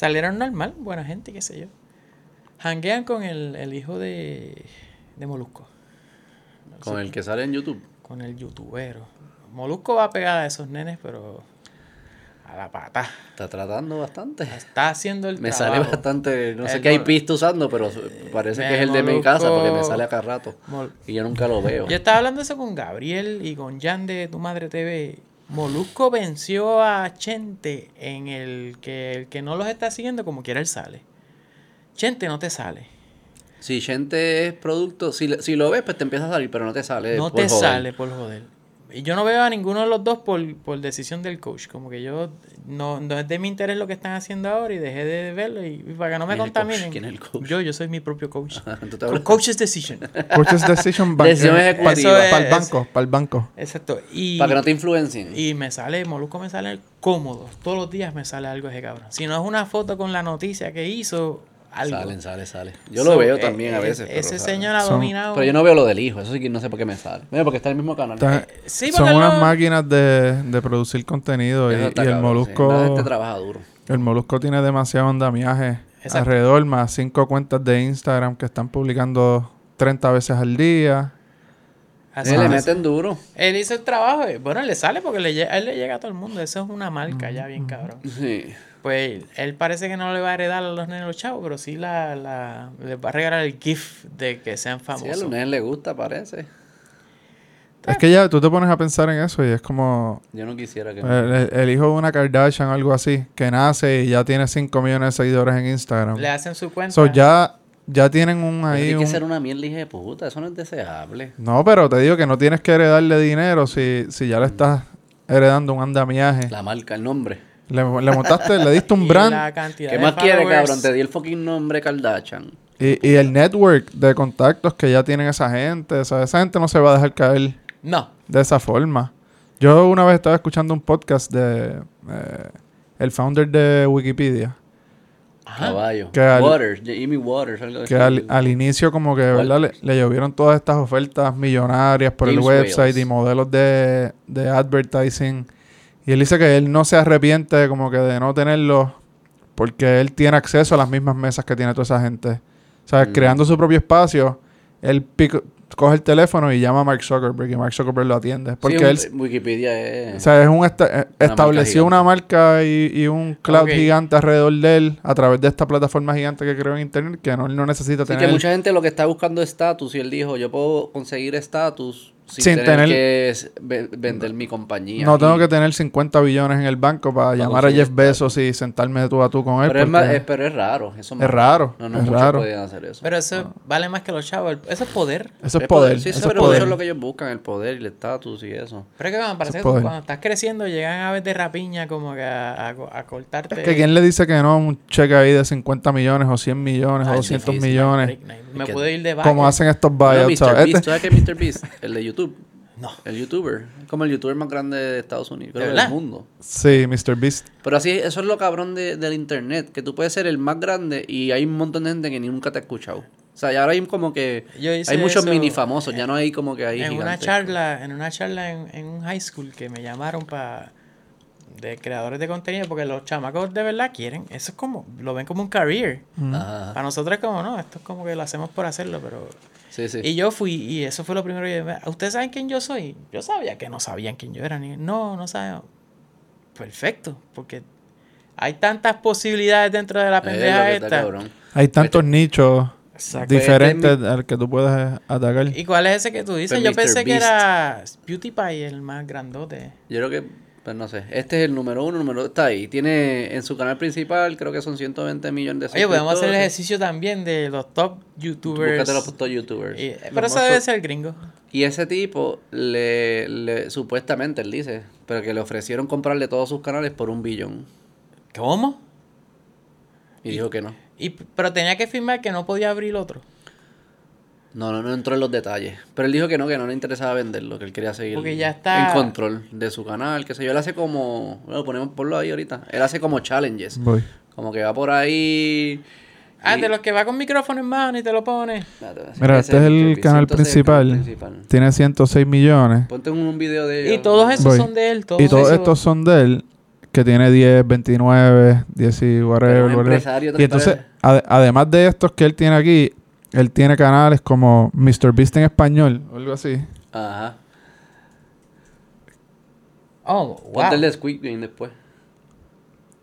Salieron normal, buena gente, qué sé yo. Hanguean con el, el hijo de, de Molusco, Con el que sale en YouTube. con el youtubero. Molusco va a pegar a esos nenes, pero a la pata. Está tratando bastante. Está haciendo el Me trabajo. sale bastante... No sé qué hay pista usando, pero parece que es el de mi casa porque me sale acá rato. Mol- Y yo nunca lo veo. Yo estaba hablando eso con Gabriel y con Jan de Tu Madre TV. Molusco venció a Chente en el que el que no los está siguiendo como quiera él sale. Chente no te sale. Si gente es producto... Si, si lo ves, pues te empieza a salir, pero no te sale no por te joder. sale por joder. Y yo no veo a ninguno de los dos por, por decisión del coach. Como que yo no, no es de mi interés lo que están haciendo ahora y dejé de verlo y, y para que no me ¿Quién es contaminen. ¿Quién es el coach? Yo, yo soy mi propio coach. <laughs> Hablas- Coach's decision. <laughs> Coach's Decision Bank. Decisión Para ejecutiva. Eso el es- banco, para el banco. Exacto. Y, Para que no te influencien. Y me sale, Molusco me sale cómodo. Todos los días me sale algo de ese cabrón. Si no es una foto con la noticia que hizo, algo. Salen, sale, sale. Yo So, lo veo eh, también a eh, veces. pero Ese señor ha dominado. Pero yo no veo lo del hijo, eso sí que no sé por qué me sale. Mira, porque está en el mismo canal. Está- sí, son unas no- máquinas de, de producir contenido y, el cabrón, molusco La gente trabaja duro. el molusco tiene demasiado andamiaje Exacto. alrededor más cinco cuentas de Instagram que están publicando 30 veces al día Así Sí, le meten duro. Él hizo el trabajo. y, Bueno, le sale porque le, lle- a él le llega a todo el mundo. Eso es una marca ya bien cabrón. Sí. Pues él parece que no le va a heredar a los nenes los chavos, pero sí la, la, les va a regalar el gift de que sean Sí, a famosos. los nenes les gusta, parece. es que ya tú te pones a pensar en eso y es como Yo no quisiera que... el, el- el hijo de una Kardashian o algo así que nace y ya tiene 5 millones de seguidores en Instagram le hacen su cuenta. so ya ya tienen un Pero ahí tiene que un- ser una mierda hija de puta, eso no es deseable. no pero te digo que no tienes que heredarle dinero si, si ya le estás heredando un andamiaje La marca, el nombre. Le, le montaste le diste un <laughs> brand ¿Qué más quiere, cabrón? Te di el fucking nombre Kardashian. Y, y el network de contactos que ya tienen esa gente, o sea, esa gente no se va a dejar caer No. de esa forma. Yo una vez estaba escuchando un podcast de eh, el founder de Wikipedia, Ajá. Caballo. Que al- Waters, Jimmy Waters. Algo que al, al inicio como que, ¿verdad? Le, le llovieron todas estas ofertas millonarias por James el website Wales. y modelos de, de advertising. Y él dice que él no se arrepiente como que de no tenerlo porque él tiene acceso a las mismas mesas que tiene toda esa gente. O sea, Mm. creando su propio espacio, él pico- coge el teléfono y llama a Mark Zuckerberg y Mark Zuckerberg lo atiende. Porque Sí, él, Wikipedia es... o sea, es un esta- eh, Una estableció marca una marca y, y un cloud gigante alrededor de él a través de esta plataforma gigante que creó en internet que no, él no necesita Así tener. que mucha gente lo que está buscando es estatus y él dijo, yo puedo conseguir estatus sin, Sin tener, tener- que vender mi compañía. No tengo que tener 50 billones en el banco para llamar a Jeff Bezos y sentarme tú a tú con él. Pero es, más- es- pero es raro. Eso es raro, No, no es muchos raro. hacer eso. Pero eso vale más que los chavos. Eso es poder. Eso es poder. Sí, eso pero poder. eso es lo que ellos buscan, el poder y el estatus y eso. Pero es que me parece es que cuando estás creciendo llegan a ver de rapiña como que a, a- a cortarte. Es que quién le dice que no un cheque ahí de 50 millones o 100 millones o Ay, 200 difícil, millones. Me que- puedo ir de Como vaca. hacen estos buyouts. Mr. ¿sabes? Este- <laughs> ¿tú sabes qué es Mr. Beast? El de YouTube. No. El YouTuber. Como el YouTuber más grande de Estados Unidos. Creo del mundo. Sí, Mr. Beast. Pero así, eso es lo cabrón de- del internet. Que tú puedes ser el más grande y hay un montón de gente que ni nunca te ha escuchado. O sea, ya ahora hay como que... Hay muchos mini famosos. Ya no hay como que hay en una charla, en una charla en, en un high school que me llamaron para de creadores de contenido porque los chamacos de verdad quieren, eso es como, lo ven como un career. Ajá. Para nosotros es como, no, esto es como que lo hacemos por hacerlo, pero... Sí, sí. Y yo fui, y eso fue lo primero que yo... ¿Ustedes saben quién yo soy? Yo sabía que no sabían quién yo era. Ni, no, no saben. Perfecto, porque hay tantas posibilidades dentro de la pendeja esta. cabrón. Hay tantos nichos Exacto. diferentes al que tú puedes atacar. ¿Y cuál es ese que tú dices? Pues yo Mr. pensé que era PewDiePie, el más grandote. Yo creo que, pues no sé, este es el número uno, número está ahí. Tiene en su canal principal, creo que son 120 millones de Oye, podemos hacer el suscriptores. ejercicio también de los top YouTubers. Búscate los top youtubers. Y- pero eso debe ser gringo. Y ese tipo, le, le- supuestamente, él dice, pero que le ofrecieron comprarle todos sus canales por un billón. ¿Cómo? Y dijo que no. Y, pero tenía que firmar que no podía abrir otro. No, no, no entró en los detalles. Pero él dijo que no, que no le interesaba venderlo, que él quería seguir Porque ya está- en control de su canal, que sé yo. Él hace como, bueno, ponemos ponlo ahí ahorita. Él hace como challenges. Voy. Como que va por ahí. Ah, y- de los que va con micrófono en mano y te lo pone. Mira, este es el canal 106 principal. principal. Tiene 106 millones. Ponte un, un video de Y todos esos Voy. son de él. Todos Y todos esos- estos son de él, que tiene 10, 29, 10 y whatever. Y entonces, además de estos que él tiene aquí, él tiene canales como Mr. Beast en español, o algo así. Ajá. Oh, wow. De Squid Game después.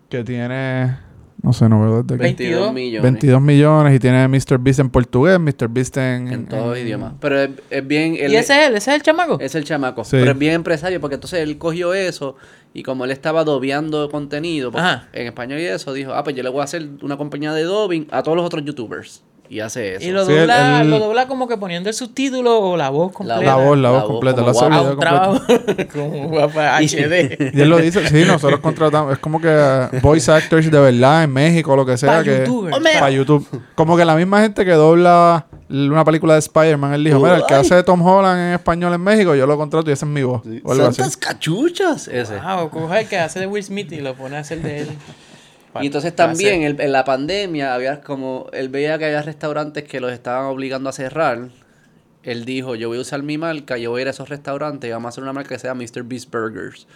Que tiene, no sé, no veo desde aquí. 22 22 millones. 22 millones y tiene Mr. Beast en portugués, Mr. Beast en... En todos los en- idiomas. Pero es, es bien. él- ¿Y ese es él? ¿Ese es el chamaco? Es el chamaco. Sí. Pero es bien empresario porque entonces él cogió eso y como él estaba dobeando contenido pues, en español y eso, dijo, ah, pues yo le voy a hacer una compañía de dubbing a todos los otros youtubers. Y hace eso. Y lo Sí, dobla, lo dobla como que poniendo el subtítulo o la voz completa. La voz, la La voz voz, completa, como la hace guapa. A video un completo. trabajo como guapa HD. Y él lo dice, sí, nosotros contratamos, es como que voice actors de verdad en México, lo que sea. Pa' que. Para YouTube. Como que la misma gente que dobla una película de Spider-Man, él dijo, mira, el que hace de Tom Holland en español en México, yo lo contrato y ese es mi voz. O así. ¡Santas cachuchas! Ese. Wow, coge el que hace de Will Smith y lo pone a hacer de él. Y entonces también en la pandemia había como él veía que había restaurantes que los estaban obligando a cerrar. Él dijo, yo voy a usar mi marca, yo voy a ir a esos restaurantes y vamos a hacer una marca que sea Mr. Beast Burgers.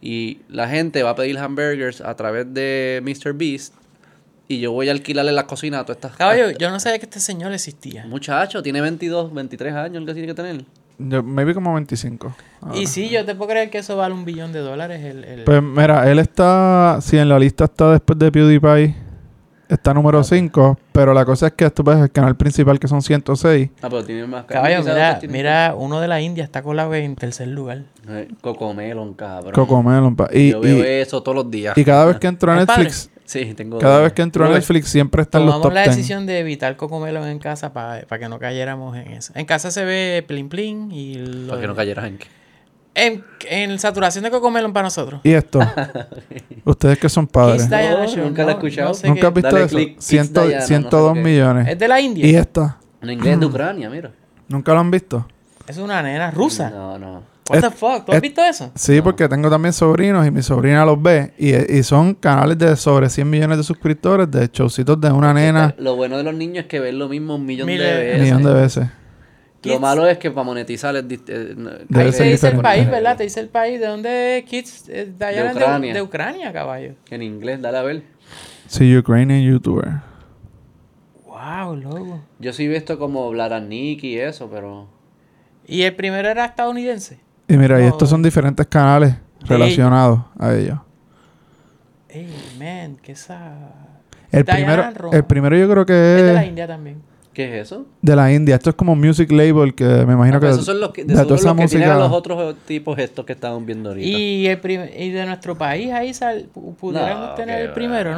Y la gente va a pedir hamburgers a través de Mr. Beast y yo voy a alquilarle la cocina a todas estas... Caballo, yo no sabía que este señor existía. Muchacho, tiene 22, 23 años, algo así tiene que tener. Yo, maybe como 25. ahora. Y sí, yo te puedo creer que eso vale un billón de dólares. El, el- Pues mira, él está, si en la lista está después de PewDiePie, está número 5, pero la cosa es que tú ves el canal principal que son 106. Ah, pero tiene más... Caballo, mira, uno de la India está colado en tercer lugar. Eh, Cocomelon, cabrón. Cocomelon. pa- Y, Yo veo y, eso todos los días. y cada vez que entro a. Netflix, Sí, tengo... cada vez que entro a. Netflix siempre está en los Tomamos top la 10. decisión de evitar cocomelon en casa para que no cayéramos en eso. En casa se ve plin plin y lo Para que no cayeras en qué. en, en saturación de cocomelon para nosotros. Y esto, <laughs> ustedes que son padres, Diana No, nunca la he escuchado. no sé ¿nunca has visto Dale eso? click, Kiss Ciento- Diana, no sé 102 qué. millones. Es de la India. Y esta, En inglés de Ucrania, mira. ¿nunca lo han visto? Es una nena rusa. No, no. What Es- the fuck? ¿Tú has es- visto eso? Sí, porque tengo también sobrinos y mi sobrina los ve. Y, y son canales de sobre 100 millones de suscriptores de showcitos de una nena Lo bueno de los niños es que ven lo mismo un millón Miles- de un veces. millón de veces. Lo malo es que para monetizar es... eh, Ahí te dice el país, ¿verdad? Te dice el país. ¿De dónde es Kids? Eh, de Ucrania. De, Ucrania, caballo. En inglés, dale a ver. Sí, Ukrainian YouTuber. Wow, loco. Yo sí he visto como Blaranik y eso, pero... Y el primero era estadounidense. Y mira, y No. estos son diferentes canales relacionados a ellos. Ey, man, que esa... El Diana primero, el primero yo creo Es de la que es... India también. ¿Qué es eso? de la India. Esto es como un music label que me imagino Ah, que pues esos son los que, de de toda esa los que tienen a música- los otros tipos estos que estaban viendo ahorita. Y, el y de nuestro país ahí sal, pu- pudiéramos No, tener que el primero, va,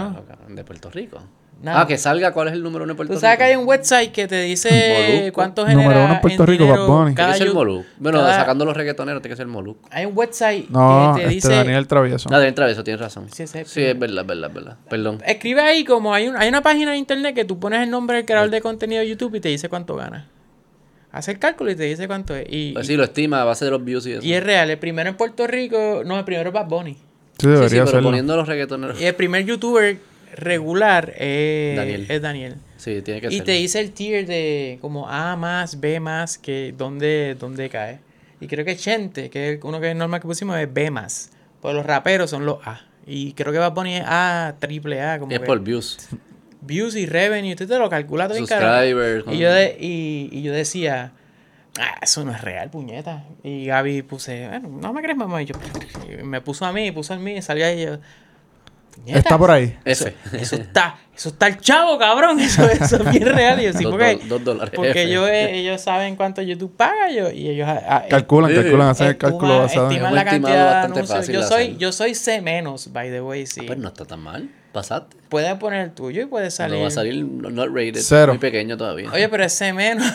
¿no? De Puerto Rico. Nada. Ah, que salga cuál es el número uno de Puerto Tú Rico. sabes que hay un website que te dice Molusco. cuánto Número genera uno en Puerto en Rico, Bad Bunny. Tiene que ser Molusco. Bueno, cada- sacando los reggaetoneros, tiene que ser Molusco. Hay un website No, que te este dice... Daniel Travieso. Ah, Daniel Traveso, tienes razón. Sí, es Sí, es verdad, es verdad, es verdad. Perdón. Escribe ahí como hay, un, hay una página de internet que tú pones el nombre del creador de contenido de YouTube y te dice cuánto gana. Hace el cálculo y te dice cuánto es. Y, Pues sí, lo estima a base de los views y eso. y es real. El primero en Puerto Rico... No, el primero es Bad Bunny. Sí, Sí, debería sí, pero serlo. poniendo los reggaetoneros. Y el primer youtuber regular es Daniel. es Daniel. Sí, tiene que Y ser. te dice el tier de como A más, B más, que dónde, dónde cae. Y creo que Chente, que es uno que es normal que pusimos, es B más. Pues los raperos son los A. Y creo que va a poner A, triple A, como Es que por views. <laughs> views y revenue. Tú te lo calculas todo. Subscribers. Y yo, de- y, y yo decía, ah, eso no es real, puñeta. Y Gaby puse, bueno, no me crees, mamá. Y yo, y me puso a mí, puso a mí, salía y yo, "Puñeta, Está por ahí. F. Eso está, eso está el chavo, cabrón. <laughs> Eso, eso es bien real. Y yo, sí, porque, dos dólares. porque ellos, eh, ellos saben cuánto YouTube paga yo, y ellos ah, ah, Calculan, Sí, calculan, hacen el cálculo basado en... estiman Un la estimado cantidad de bastante anuncios. fácil Yo soy, yo soy C menos, by the way, sí. Pues no está tan mal. Pasaste. Puedes poner el tuyo y puedes salir. No va a salir not rated. Cero. Muy pequeño todavía. Oye, pero es C menos.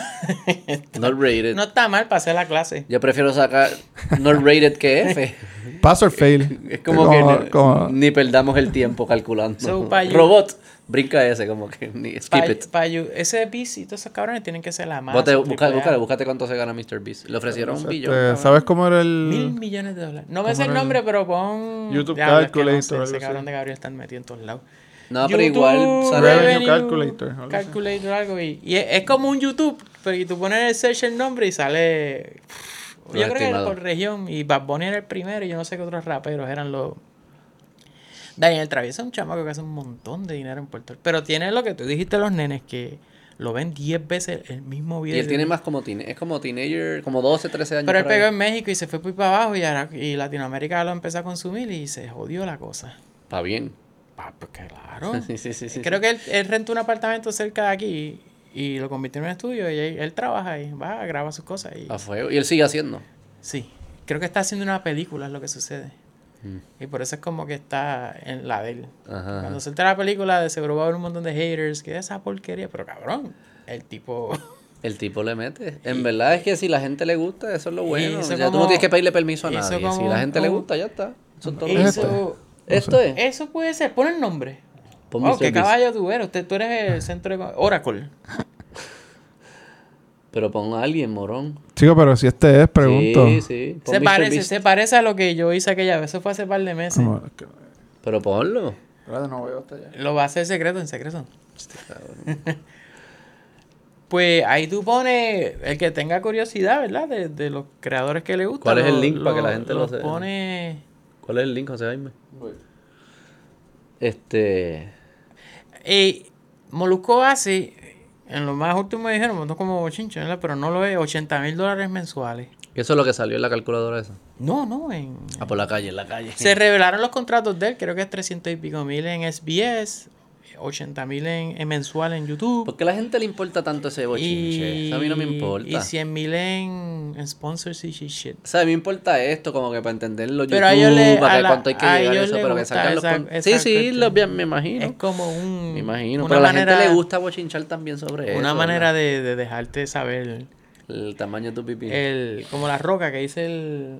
<laughs> not rated. no está mal para hacer la clase. Yo prefiero sacar not rated que F. Pass or fail. Es como, que ni, como- ni perdamos el tiempo calculando. So, Robot, brinca ese, como que <laughs> ni skip Pa- it. pa you- ese BC y todos esos cabrones tienen que ser la más. A. búscate, búscate cuánto se gana Mr. Beast. Le ofrecieron un Este, billón. cabrón. ¿Sabes cómo era Mil el...? millones de dólares. No me sé ¿Cómo el nombre, pero pon. YouTube Diablo, es que Calculator, No sé, ese cabrón de Gabriel está metido en todos lados. No, pero YouTube igual sale. Revenue Calculator, algo. Calculator, algo. Y, y es, es como un YouTube, pero y tú pones en el search el nombre y sale. Los yo creo que era por región. Y Bad Bunny era el primero. Y yo no sé qué otros raperos eran los. Daniel Travieso es un chamaco que hace un montón de dinero en Puerto Rico. Pero tiene lo que tú dijiste los nenes, que lo ven 10 veces el mismo Y video. él tiene más como teen, es como teenager, como 12, 13 años. Pero él ahí. pegó en México y se fue para abajo y, ahora- y Latinoamérica lo empezó a consumir y se jodió la cosa. Va bien. Ah, pues claro. <laughs> Sí, sí, sí, Creo que él, él rentó un apartamento cerca de aquí y lo convirtió en un estudio y él, él trabaja ahí, va, graba sus cosas y... A fuego. Y él sigue haciendo. Sí, creo que está haciendo una película es lo que sucede. Mm. Y por eso es como que está en la de él. Ajá. Cuando suelte la película, de seguro va a haber un montón de haters que esa porquería, pero cabrón, el tipo... <laughs> El tipo le mete. En verdad es que si la gente le gusta, eso es lo bueno. Ya tú no tienes que pedirle permiso a nadie. Si la gente le gusta, ya está. Eso es todo. <laughs> Eso, Esto es. eso puede ser, pon el nombre. Pon Oh, qué caballo tú eres. Usted, tú eres el centro de... Oracle. Pero pon a alguien, morón. Chico, pero si este es, pregunto. Sí, sí. Pon Se Mr. parece, Beast. se parece a lo que yo hice aquella vez. Eso fue hace par de meses. Como- que- Pero ponlo. No veo hasta allá. Lo va a hacer secreto, en secreto. <laughs> pues ahí tú pones el que tenga curiosidad, ¿verdad? De, de los creadores que le gustan. ¿Cuál es el lo- link para que la gente lo sepa? pone... ¿Cuál es el link, José Jaime? Este. Y Molusco hace, en lo más último dijeron, no como chincho, ¿verdad? Pero no lo es, 80 mil dólares mensuales. Eso es lo que salió en la calculadora esa. No, no, en... Ah, por la calle, en la calle. Se revelaron los contratos de él, creo que es 300 y pico mil en SBS, 80 mil en, en mensual en YouTube. ¿Por qué a la gente le importa tanto ese bochinche? Y, a mí no me importa. Y 100 mil en, en sponsors y shit. O sea, a mí me importa esto, como que para entender los Pero a YouTube, ellos le- para a la- cuánto hay que a llegar a eso, pero que salgan los... con- Sí, sí, cuestión. lo, me imagino. Es como un. Me imagino. Pero a la manera- gente le gusta bochinchar también sobre eso. Una manera de, de dejarte saber. El tamaño de tu pipí. El, como la roca que dice el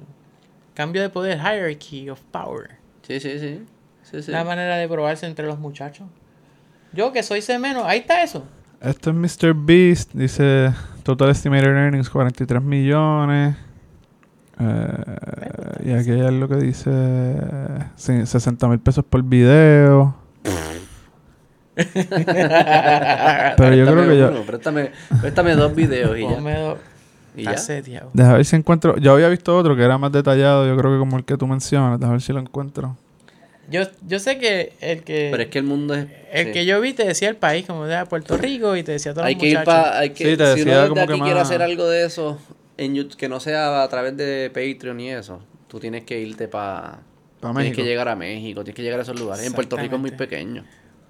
cambio de poder, hierarchy of power. Sí, sí, sí. sí, sí. La manera de probarse entre los muchachos. Yo que soy C menos, ahí está eso. Esto es Mr. Beast. Dice Total Estimated Earnings 43 millones. Eh, y aquí hay lo que dice sí, 60 mil pesos por video. <laughs> Pero yo creo que yo... Préstame, préstame dos videos y ya. Do- Y ya. Deja ver si encuentro... Yo había visto otro que era más detallado. Yo creo que como el que tú mencionas. Deja ver si lo encuentro. Yo, yo sé que el que Pero es que el mundo es... el sí. que yo vi te decía el país, como de Puerto Rico, y te decía todos Hay los que ir para... Hay que, Sí, te si decía uno como aquí que quiere más- hacer algo de eso, en YouTube, que no sea a través de Patreon y eso, tú tienes que irte para... Pa' Tienes México. que llegar a México, tienes que llegar a esos lugares. En Puerto Rico es muy pequeño.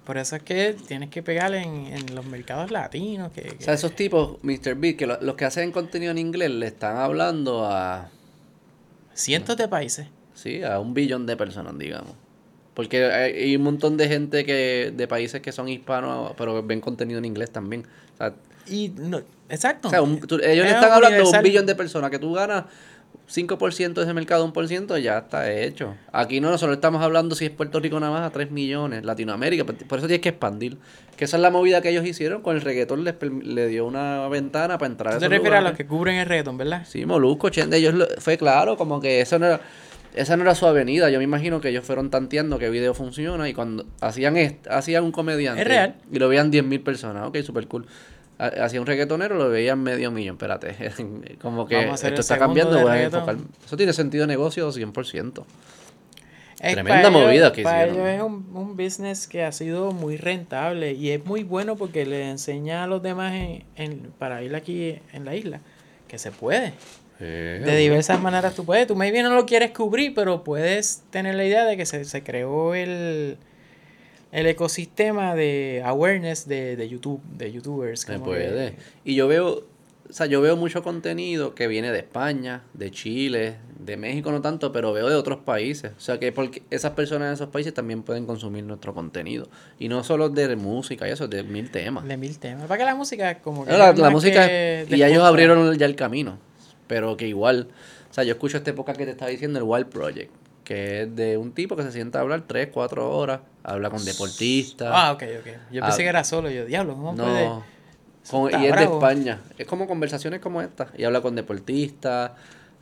Por eso es que tienes que pegar en, en los mercados latinos. Que, O sea, esos tipos, Mr. Beat, que lo- los que hacen contenido en inglés le están hablando a, cientos de países. sí, a un billón de personas, digamos. Porque hay, un montón de gente que de países que son hispanos, pero ven contenido en inglés también. O sea, Y no, exacto. o sea, un- tú- ellos Es están hablando a un billón de personas que tú ganas 5% de ese mercado, 1%, ya está hecho. Aquí no, nosotros estamos hablando si es Puerto Rico nada más a 3 millones, Latinoamérica, por por eso tienes que expandir. Que esa es la movida que ellos hicieron con el reggaetón, les le dio una ventana para entrar Tú te refieres a lugares. los que cubren el reggaetón, ¿verdad? Sí, Molusco, Chende, ellos lo- fue claro, como que eso no era, esa no era su avenida. Yo me imagino que ellos fueron tanteando qué video funciona y cuando hacían hacían un comediante Es real. y lo veían 10.000 personas, ok, super cool. Ha- Hacía un reggaetonero, lo veían medio millón, espérate. <laughs> como que esto está cambiando, voy a enfocar. Eso tiene sentido de negocio 100%. Es Tremenda para ellos- movida que Para hicieron. ellos es un, un business que ha sido muy rentable y es muy bueno porque le enseña a los demás en, en- para ir aquí en la isla que se puede. De diversas maneras tú puedes. Tú maybe no lo quieres cubrir, pero puedes tener la idea de que se, se creó el, el ecosistema de awareness de, de YouTube, de YouTubers. Se como puede. que- Y yo veo, o sea, yo veo mucho contenido que viene de España, de Chile, de México no tanto, pero veo de otros países. O sea, que porque esas personas en esos países también pueden consumir nuestro contenido. Y no solo de música y eso, de mil temas. de mil temas. Para que la música como que... No, la, es la música que y ellos abrieron ya el camino. Pero que igual, o sea, yo escucho esta época que te estaba diciendo, el Wild Project, que es de un tipo que se sienta a hablar 3, 4 horas, habla con deportistas. Ah, ok, ok. Yo pensé Ah, que era solo. Yo, diablo, ¿cómo puede...? No. Con- está y es bravo. de España. Es como conversaciones como esta. Y habla con deportistas,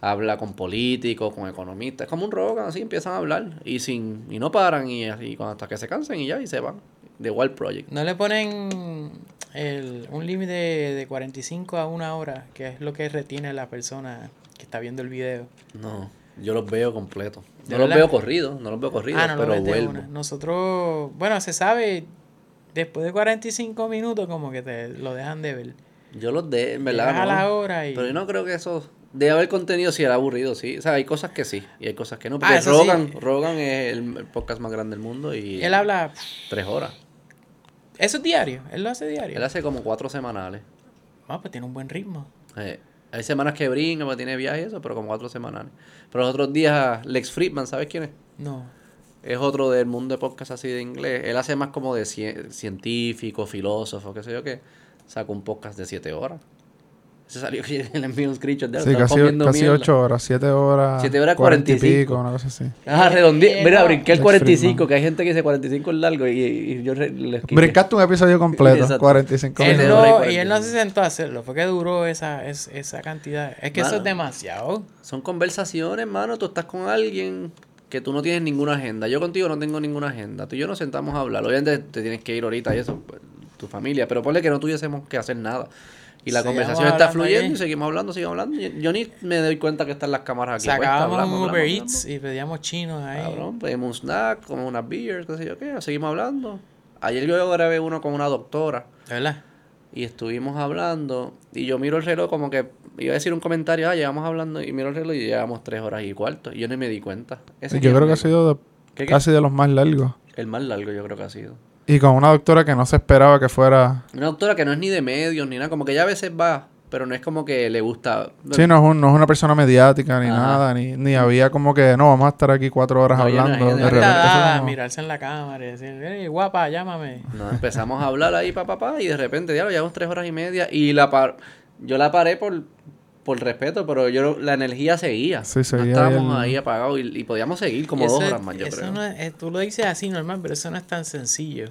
habla con políticos, con economistas. Es como un Rogan, así empiezan a hablar. Y sin y no paran y cuando hasta que se cansen y ya y se van. De Wild Project. ¿No le ponen el, un límite de 45 a una hora, que es lo que retiene la persona que está viendo el video? No, yo los veo completos. ¿De No los veo corridos, no los veo corridos, ah, no pero vuelvo. una. Nosotros, bueno, se sabe, después de 45 minutos como que te lo dejan de ver. Yo los de, en verdad. A la hora y... Pero yo no creo que eso. Debe haber contenido si era aburrido, sí. O sea, hay cosas que sí y hay cosas que no. Porque Ah, sí. Rogan, Rogan es el podcast más grande del mundo y. Él habla... Tres horas. Eso es diario, él lo hace diario. Él hace como cuatro semanales. Ah, pues tiene un buen ritmo. Eh, hay semanas que brinca, porque tiene viajes y eso, pero como cuatro semanales. Pero los otros días, Lex Friedman, ¿sabes quién es? No. Es otro del mundo de podcast así de inglés. Él hace más como de cien- científico, filósofo, qué sé yo qué. Sacó un podcast de siete horas. Se salió que le envió un screenshot de. Sí, casi, casi mierda. 8 horas, 7 horas. Siete horas 40 y 45. pico, una cosa así. Ah, redondí. Eh, Mira, brinqué el Lex 45, Fridman. que hay gente que dice 45 es largo y, y yo les. Brincaste un episodio completo, Exacto. 45 Él minutos. no, y 45. él no se sentó a hacerlo, fue que duró esa, es- esa cantidad. Es que eso es demasiado. Son conversaciones, mano. Tú estás con alguien que tú no tienes ninguna agenda. Yo contigo no tengo ninguna agenda. Tú y yo nos sentamos a hablar. Obviamente te tienes que ir ahorita y eso, pues, tu familia. Pero ponle que no tuviésemos que hacer nada. Y la conversación está fluyendo aquí. y seguimos hablando, seguimos hablando. Yo, yo ni me doy cuenta que están las cámaras aquí. puestas, Sacábamos un Uber hablamos. Eats y pedíamos chinos ahí. Cabrón, pedimos un snack, como unas beers, qué sé yo qué. Seguimos hablando. Ayer yo grabé uno con una doctora. ¿De verdad? Y estuvimos hablando. Y yo miro el reloj como que iba a decir un comentario. Ah, llevamos hablando. Y miro el reloj y llevamos tres horas y cuarto. Y yo ni me di cuenta. Ese Yo creo que ha sido de- ¿Qué, qué? casi de los más largos. El más largo yo creo que ha sido. Y con una doctora que no se esperaba que fuera... Una doctora que no es ni de medios ni nada. Como que ella a veces va, pero no es como que le gusta. Sí, no es, un- no es una persona mediática ni Ajá. nada, ni, ni había como que, no, vamos a estar aquí cuatro horas No, no hablando. de repente Está fue dada a como- mirarse en la cámara y decir, "Ey, guapa, llámame. No, empezamos a hablar ahí, papá, papá, y de repente, ya lo llevamos tres horas y media. Y la par yo la paré por, por respeto, pero yo la energía seguía. Sí, no seguía ahí estábamos el- ahí apagados y, y podíamos seguir como eso dos horas más, yo eso creo. no es- eh, tú lo dices así normal, pero eso no es tan sencillo.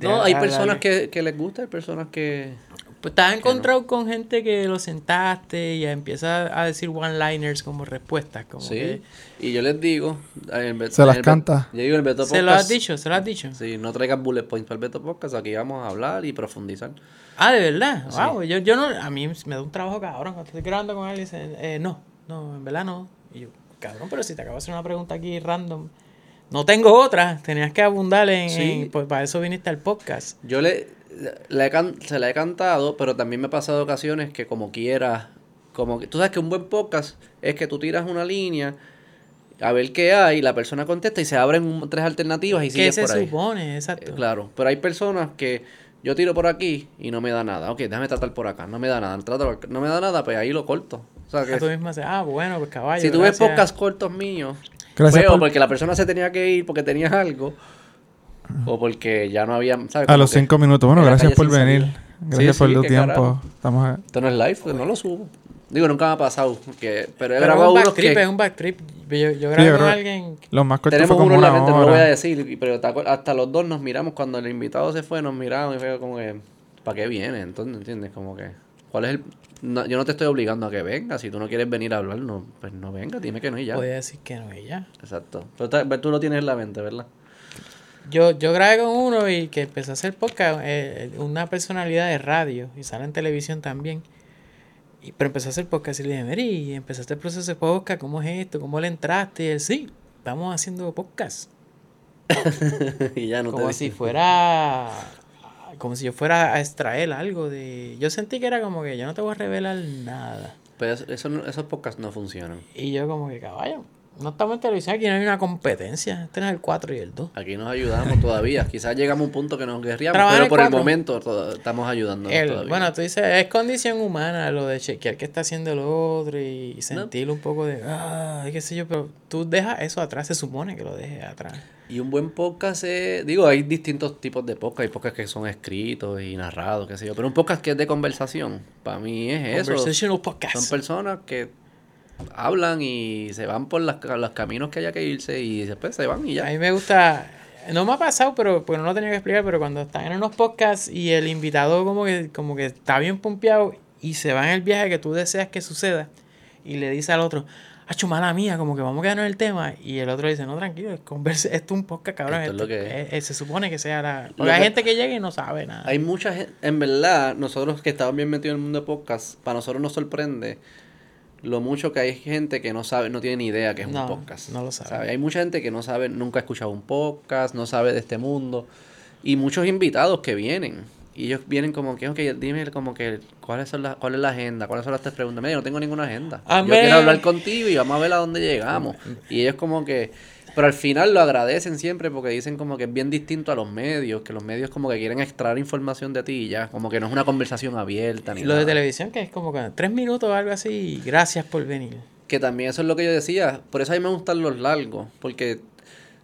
No, hay personas que, que les gusta, hay personas que... Pues te has encontrado con gente que lo sentaste y empieza a decir one-liners como respuestas. Como Sí. que- Y yo les digo... el- Se las canta. Yo digo el Beto ¿Se lo has Podcast, dicho? ¿Se lo has dicho? Sí, no traigas bullet points para el Beto Podcast, aquí vamos a hablar y profundizar. Ah, ¿de verdad? Wow, yo, yo no... A mí me da un trabajo cabrón. Cuando estoy grabando con alguien, dicen, eh, no, no, en verdad no. Y yo, cabrón, pero si te acabo de hacer una pregunta aquí random... No tengo otra, tenías que abundar en... Sí. en- pues para eso viniste al podcast. Yo le, le he can- se la he cantado, pero también me ha pasado ocasiones que como quiera, como que tú sabes que un buen podcast es que tú tiras una línea a ver qué hay, la persona contesta y se abren un- tres alternativas y ¿Qué sigues se por ahí. supone? Eh, Exacto. Claro, pero hay personas que yo tiro por aquí y no me da nada. Ok, déjame tratar por acá, no me da nada. Trato no me da nada, pues ahí lo corto. O sea, que Ah, tú mismo haces, ah, bueno, pues caballo. si tú ves podcasts cortos míos, Gracias por- porque la persona se tenía que ir porque tenía algo, o porque ya no había. ¿sabes? A los cinco minutos. Bueno, gracias por venir. salida. Gracias Sí, por sí, tu tiempo. carajo. Estamos a- Esto no es live, pues no lo subo. Digo, nunca me ha pasado. que- pero he Pero es grabado un unos backtrip, que. es un backtrip. Yo, yo grabé con creo- alguien. Los más cortos Tenemos fue como uno en la una mente, no lo voy a decir, pero hasta los dos nos miramos cuando el invitado se fue, nos miramos y fue como que, ¿para qué viene? Entonces, ¿entiendes? Como que, ¿cuál es el...? no, yo no te estoy obligando a que vengas, si tú no quieres venir a hablar, no, pues no venga, dime que no y ya. Podía decir que no, y ya. Exacto. Pero tú lo tienes en la mente, ¿verdad? Yo, yo grabé con uno y que empezó a hacer podcast, eh, una personalidad de radio y sale en televisión también. Y, pero empezó a hacer podcast y le dije, Mary, empezaste el proceso de podcast, ¿cómo es esto? ¿Cómo le entraste? Y él, sí, estamos haciendo podcast. <laughs> y ya no como te si fuera, como si yo fuera a extraer algo de... Yo sentí que era como que yo no te voy a revelar nada. Pero eso, eso esos podcasts no funcionan. Y yo como que, caballo, no estamos en televisión, aquí no hay una competencia. Este es el 4 y el 2. Aquí nos ayudamos <laughs> todavía. Quizás llegamos a un punto que nos guerriamos, pero por el momento to- estamos todavía. bueno, tú dices, es condición humana lo de chequear qué está haciendo el otro y sentir un poco de, ah, qué sé yo, pero tú dejas eso atrás, se supone que lo dejes atrás. Y un buen podcast es, digo, hay distintos tipos de podcast, hay podcasts que son escritos y narrados, qué sé yo, pero un podcast que es de conversación, para mí es eso. Conversational podcast. Son personas que hablan y se van por las, los caminos que haya que irse y después se van y A ya. mí me gusta, no me ha pasado, pero porque no lo tenía que explicar, pero cuando están en unos podcasts y el invitado como que, como que está bien pompeado y se va en el viaje que tú deseas que suceda y le dice al otro, ah, mala mía, como que vamos a quedarnos en el tema. Y el otro dice, no, tranquilo, es conversa, <laughs> esto es un podcast, cabrón. Esto es lo esto- que eh, se supone que sea la... Porque hay que- gente que llega y no sabe nada. Hay mucha gente, en verdad, nosotros que estamos bien metidos en el mundo de podcast, para nosotros nos sorprende lo mucho que hay gente que no sabe, no tiene ni idea que es No, un podcast. no lo sabe. Hay mucha gente que no sabe, nunca ha escuchado un podcast, no sabe de este mundo. Y muchos invitados que vienen. Y ellos vienen como que, ok, dime como que cuáles son las, cuál es la agenda, cuáles son las tres preguntas. Mira, yo no tengo ninguna agenda. A yo quiero hablar contigo y vamos a ver a dónde llegamos. Y ellos como que, pero al final lo agradecen siempre porque dicen como que es bien distinto a los medios, que los medios como que quieren extraer información de ti y ya, como que no es una conversación abierta ni Y lo de televisión que es como que tres minutos o algo así y gracias por venir. Que también eso es lo que yo decía. Por eso a mí me gustan los largos. Porque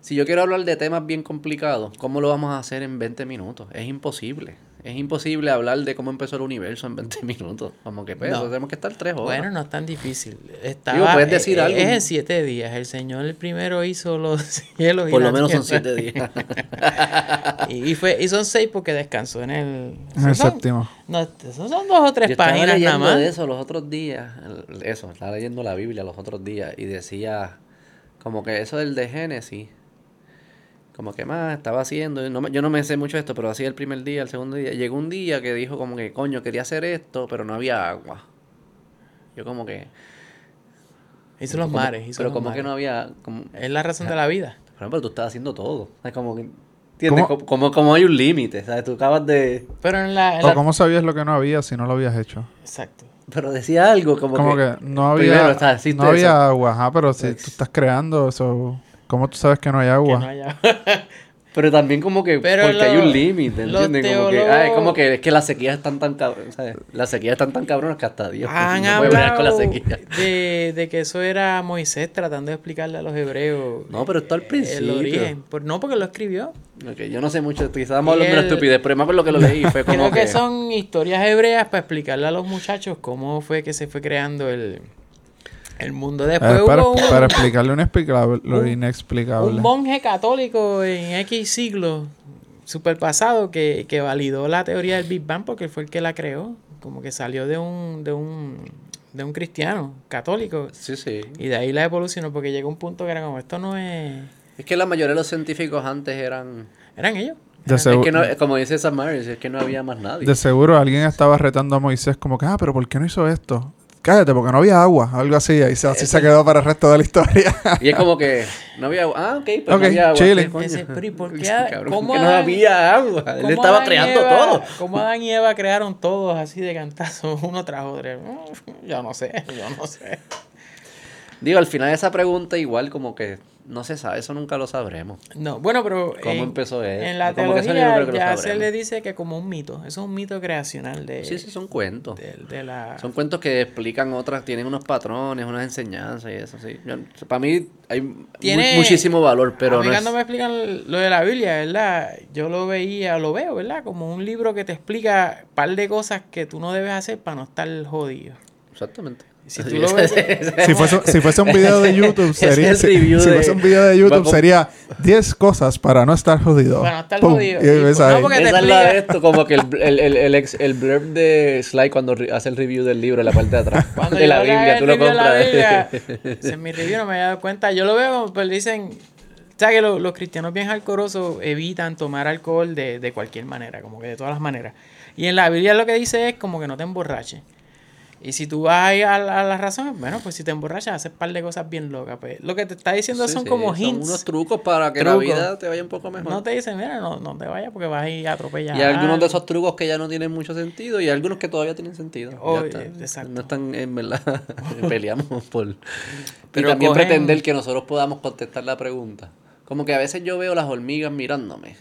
si yo quiero hablar de temas bien complicados, ¿cómo lo vamos a hacer en 20 minutos? Es imposible. Es imposible hablar de cómo empezó el universo en 20 <laughs> minutos. Como que pues, No. tenemos que estar tres horas. Bueno, no es tan difícil. Estaba, Digo, puedes decir eh, algo. Es en siete días. El Señor el primero hizo los <laughs> cielos y Por lo menos son siete días. <laughs> y, y fue, y son seis porque descansó en el... En el son- séptimo. No, esos son dos o tres Yo páginas nada más. de eso los otros días. Eso, estaba leyendo la Biblia los otros días y decía como que eso del de Génesis. Como que más estaba haciendo, no yo no me sé mucho esto, pero hacía el primer día, el segundo día. Llegó un día que dijo como que, coño, quería hacer esto, pero no había agua. Yo como que... Hizo los como- mares. Hizo pero los como que no había... Como, Es la razón de la vida. por ejemplo, tú estás haciendo todo. Es como que... ¿Entiendes? ¿Cómo? Como, como, como hay un límite, ¿sabes? Tú acabas de... Pero en la... en ¿O la- cómo sabías lo que no había si no lo habías hecho? Exacto. Pero decía algo como, Como que... que no primero, había, o sea, no había eso. agua, ajá, pero si tú estás creando eso, ¿cómo tú sabes que no hay Que agua? no <laughs> haya... Pero también como que Pero porque hay un límite, ¿entiendes? Como que, ay, como que es que las sequías están tan cabronas, ¿sabes? Las sequías están tan cabronas que hasta Dios Han no puede bregar con la hablado sequía. de, de que eso era Moisés tratando de explicarle a los hebreos. No, pero esto al eh, principio. El origen. Por- no, porque lo escribió. Ok, yo no sé mucho, quizás estamos hablando de una estupidez, pero más por lo que lo leí fue <laughs> como Creo que, que... son historias hebreas para explicarle a los muchachos cómo fue que se fue creando el, el mundo. Eh, Después para, hubo un, para explicarle lo inexplicable, lo un- inexplicable. un monje católico en X siglo, super pasado, que, que validó la teoría del Big Bang porque fue el que la creó. Como que salió de un, de un, de un cristiano católico. Sí, sí. Y de ahí la evolucionó porque llegó un punto que era como, esto no es... Es que la mayoría de los científicos antes eran... Eran ellos. De, Es segu- que no, como dice Sam Maris, es que no había más nadie. de seguro alguien estaba retando a Moisés como que, ah, pero ¿por qué no hizo esto? Cállate, porque no había agua, algo así, y se- así se quedó para el resto de la historia. <laughs> Y es como que no había agua. Ah, ok, pero Ok, no había agua. chile. ¿qué coño? Ese, pero ¿y por <laughs> qué? Cabrón, ¿Cómo que no Adán- había agua. Él ¿Cómo estaba Adán creando Eva- todo. ¿Cómo Adán y Eva crearon todos así de cantazo, <laughs> uno tras otro? Yo no sé, yo no sé. Digo, al final esa pregunta igual como que no se sabe, eso nunca lo sabremos. No, bueno, pero ¿Cómo en, empezó él? en la teología ya se le dice que como un mito. Eso es un mito creacional de, Sí, sí, son cuentos. de, de la... Son cuentos que explican otras, tienen unos patrones, unas enseñanzas y eso, sí. Yo- para mí hay mu- Tiene- muchísimo valor, pero no es... me explican lo de la Biblia, ¿verdad? Yo lo veía, lo veo, ¿verdad? Como un libro que te explica un par de cosas que tú no debes hacer para no estar jodido. Exactamente. Si <laughs> tú lo ves... Si fuese, si fuese un video de YouTube, <laughs> sería. Si, review si de- fuese un video de YouTube, sería 10 cosas para no estar jodido. Para no estar Pum, jodido. y ves ahí. no, porque- te Esa es la de explica- esto, como que el, el, el, el, ex- el blurb de Sly cuando hace el review del libro en la parte de atrás. Cuando de la Biblia, tú lo de compras. <laughs> En mi review no me había dado cuenta. Yo lo veo, pues dicen, ¿sabes que lo- los cristianos bien alcoholosos evitan tomar alcohol de, de cualquier manera, como que de todas las maneras? Y en la Biblia lo que dice es como que no te emborraches. Y si tú vas ahí a, la- a las razones, bueno, pues si te emborrachas, haces un par de cosas bien locas. Pues lo que te está diciendo Sí, son sí, como son hints. unos trucos para que la Trucos. vida te vaya un poco mejor. no te dicen, mira, no, no te vayas porque vas a ir a atropellar. Y hay algunos de esos trucos que ya no tienen mucho sentido y hay algunos que todavía tienen sentido. Ya exacto. No están, en verdad, <laughs> <laughs> peleamos por... Pero y también cogen- pretender que nosotros podamos contestar la pregunta. Como que a veces yo veo las hormigas mirándome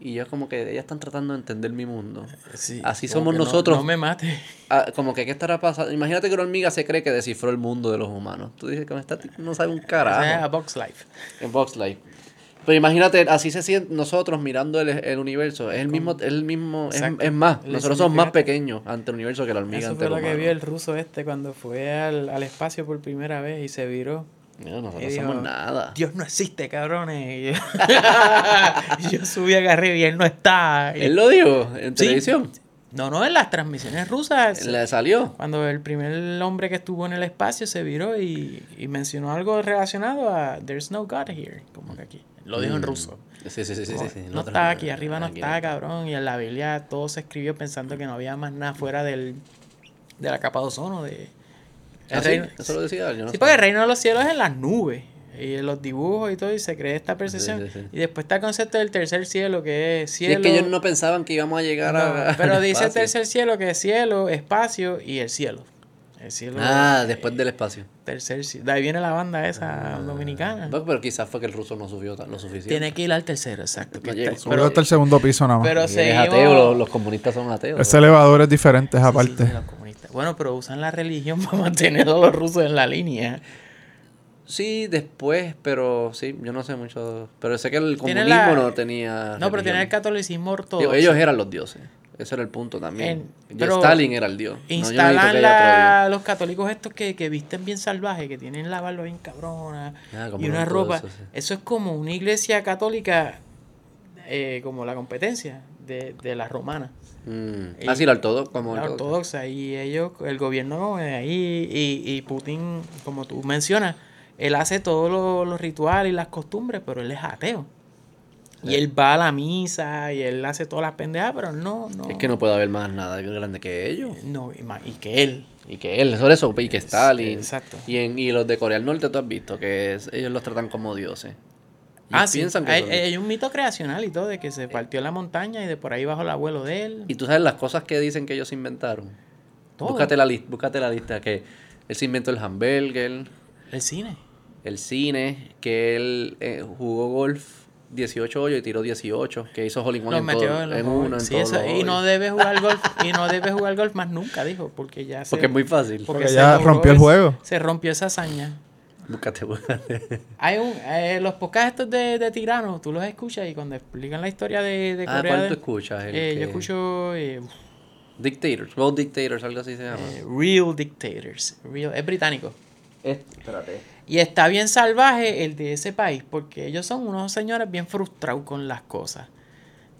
y yo como que ellas están tratando de entender mi mundo. Sí, Así somos no- nosotros. No, me mates. Ah, como que qué estará pasando. Imagínate que una hormiga se cree que descifró el mundo de los humanos. Tú dices que esta no sabe un carajo. a Box Life. En Box Life. Pero imagínate, así se siente nosotros mirando el, el universo. Es el mismo, es el mismo, es, es más. Nosotros somos más pequeños ante el universo que la hormiga Eso ante fue lo que vio el ruso este cuando fue al, al espacio por primera vez y se viró. Mira, nosotros dijo, somos nada. Dios no existe, cabrones. Y yo, <laughs> <laughs> yo subí agarré y él no está. Y- Él lo dijo en Sí. televisión. No, no, en las transmisiones rusas. Le salió. Cuando el primer hombre que estuvo en el espacio se viró y, y mencionó algo relacionado a There's no God here. Como que aquí. Lo dijo en Mm. ruso. Sí, sí, sí, sí. No, sí, no Nosotros- está aquí, arriba no aquí está, cabrón. Y en la Biblia todo se escribió pensando que no había más nada fuera del, de la capa de ozono. De, ¿Ah, el sí? reino- Eso lo decía yo no sí, sé. porque el reino de los cielos es en las nubes. Y en los dibujos y todo, y se cree esta percepción. sí, sí. Y después está el concepto del tercer cielo, que es cielo. es que ellos no pensaban que íbamos a llegar No, a. pero dice tercer cielo, que es cielo, espacio y el cielo. El cielo. Ah, después del espacio. Tercer cielo. De ahí viene la banda esa Ah. dominicana. No, pero quizás fue que el ruso no subió lo suficiente. Tiene que ir al tercero, exacto. que No. Subió hasta el segundo piso nada más. pero Y seguimos- ateo, los, los comunistas son ateos. Ese elevador es diferente, es Sí, sí, Bueno, pero usan la religión <laughs> para mantener a los rusos en la línea. Sí, después, pero sí, yo no sé mucho. Pero sé que el comunismo la- no tenía. No, pero tiene el catolicismo Digo, ortodoxo. ellos eran los dioses. Ese era el punto también. En- Ya pero Stalin era el dios. No, no Instalan haya la- los católicos estos que, que visten bien salvajes, que tienen la barba bien cabrona Ah, y una no, ropa. eso, es como una iglesia católica, eh, como la competencia de, de la romana, Mm. Ah, sí, la ortodoxa. Como la ortodoxa. ortodoxa. Y ellos, el gobierno de ahí, y, y Putin, como tú mencionas, él hace todos los, los rituales y las costumbres, pero él es ateo. Y él va a la misa y él hace todas las pendejadas, pero no, no. Es que no puede haber más nada grande que ellos. No, y, ma- y que él. Y que él, sobre eso, y que Stalin. exacto. Y, en, y los de Corea del Norte, tú has visto que es- ellos los tratan como dioses. Ah, sí. piensan que Hay, un mito creacional y todo, de que se partió la montaña y de por ahí bajó el abuelo de él. Y tú sabes las cosas que dicen que ellos inventaron. Todo. Búscate la, lista, búscate la lista. Que él se inventó el hamburger, El cine. el cine, que él eh, jugó golf 18 hoyos y tiró 18, que hizo Hollywood en, todo- uno, en Sí, todos eso- los y no debe jugar <laughs> golf y no debe jugar golf más nunca, dijo, porque ya se Porque es muy fácil. Porque se ya rompió el juego. Se rompió esa hazaña. Búscate, búscate. Hay un eh, los podcasts estos de, de Tirano, tú los escuchas y cuando explican la historia de, de Ah, Corea ¿cuál del- tú escuchas? El eh, que- yo escucho eh, Dictators, World Dictators, algo así se llama. eh, Real Dictators. Real, es británico. espérate. Y está bien salvaje el de ese país, porque ellos son unos señores bien frustrados con las cosas.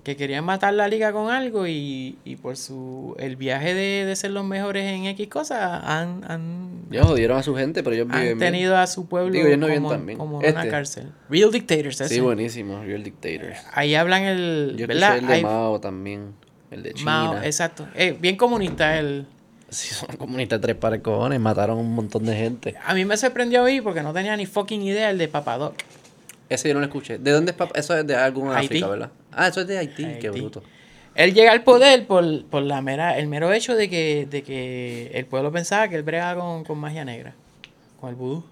Que querían matar la liga con algo y, y por su el viaje de, de ser los mejores en X cosas han, han, Ellos jodieron a su gente, pero ellos han viven bien. tenido a su pueblo Digo, ellos no como, tan bien. como en una Este. cárcel. Real Dictators, ese. Sí, buenísimo, Real Dictators. Ahí hablan el... Yo ¿verdad? el de Hay- Mao también, el de China. Mao, exacto. Eh, bien comunista él. Sí, <laughs> son comunistas tres pares cojones, mataron un montón de gente. A mí me sorprendió oír porque no tenía ni fucking idea el de Papadoc. Ese yo no lo escuché. ¿De dónde es papá? Eso es de algún Haití. África, ¿verdad? Ah, eso es de Haití, qué bruto. Él llega al poder por, por la mera, el mero hecho de que, de que el pueblo pensaba que él bregaba con, con magia negra, con el vudú.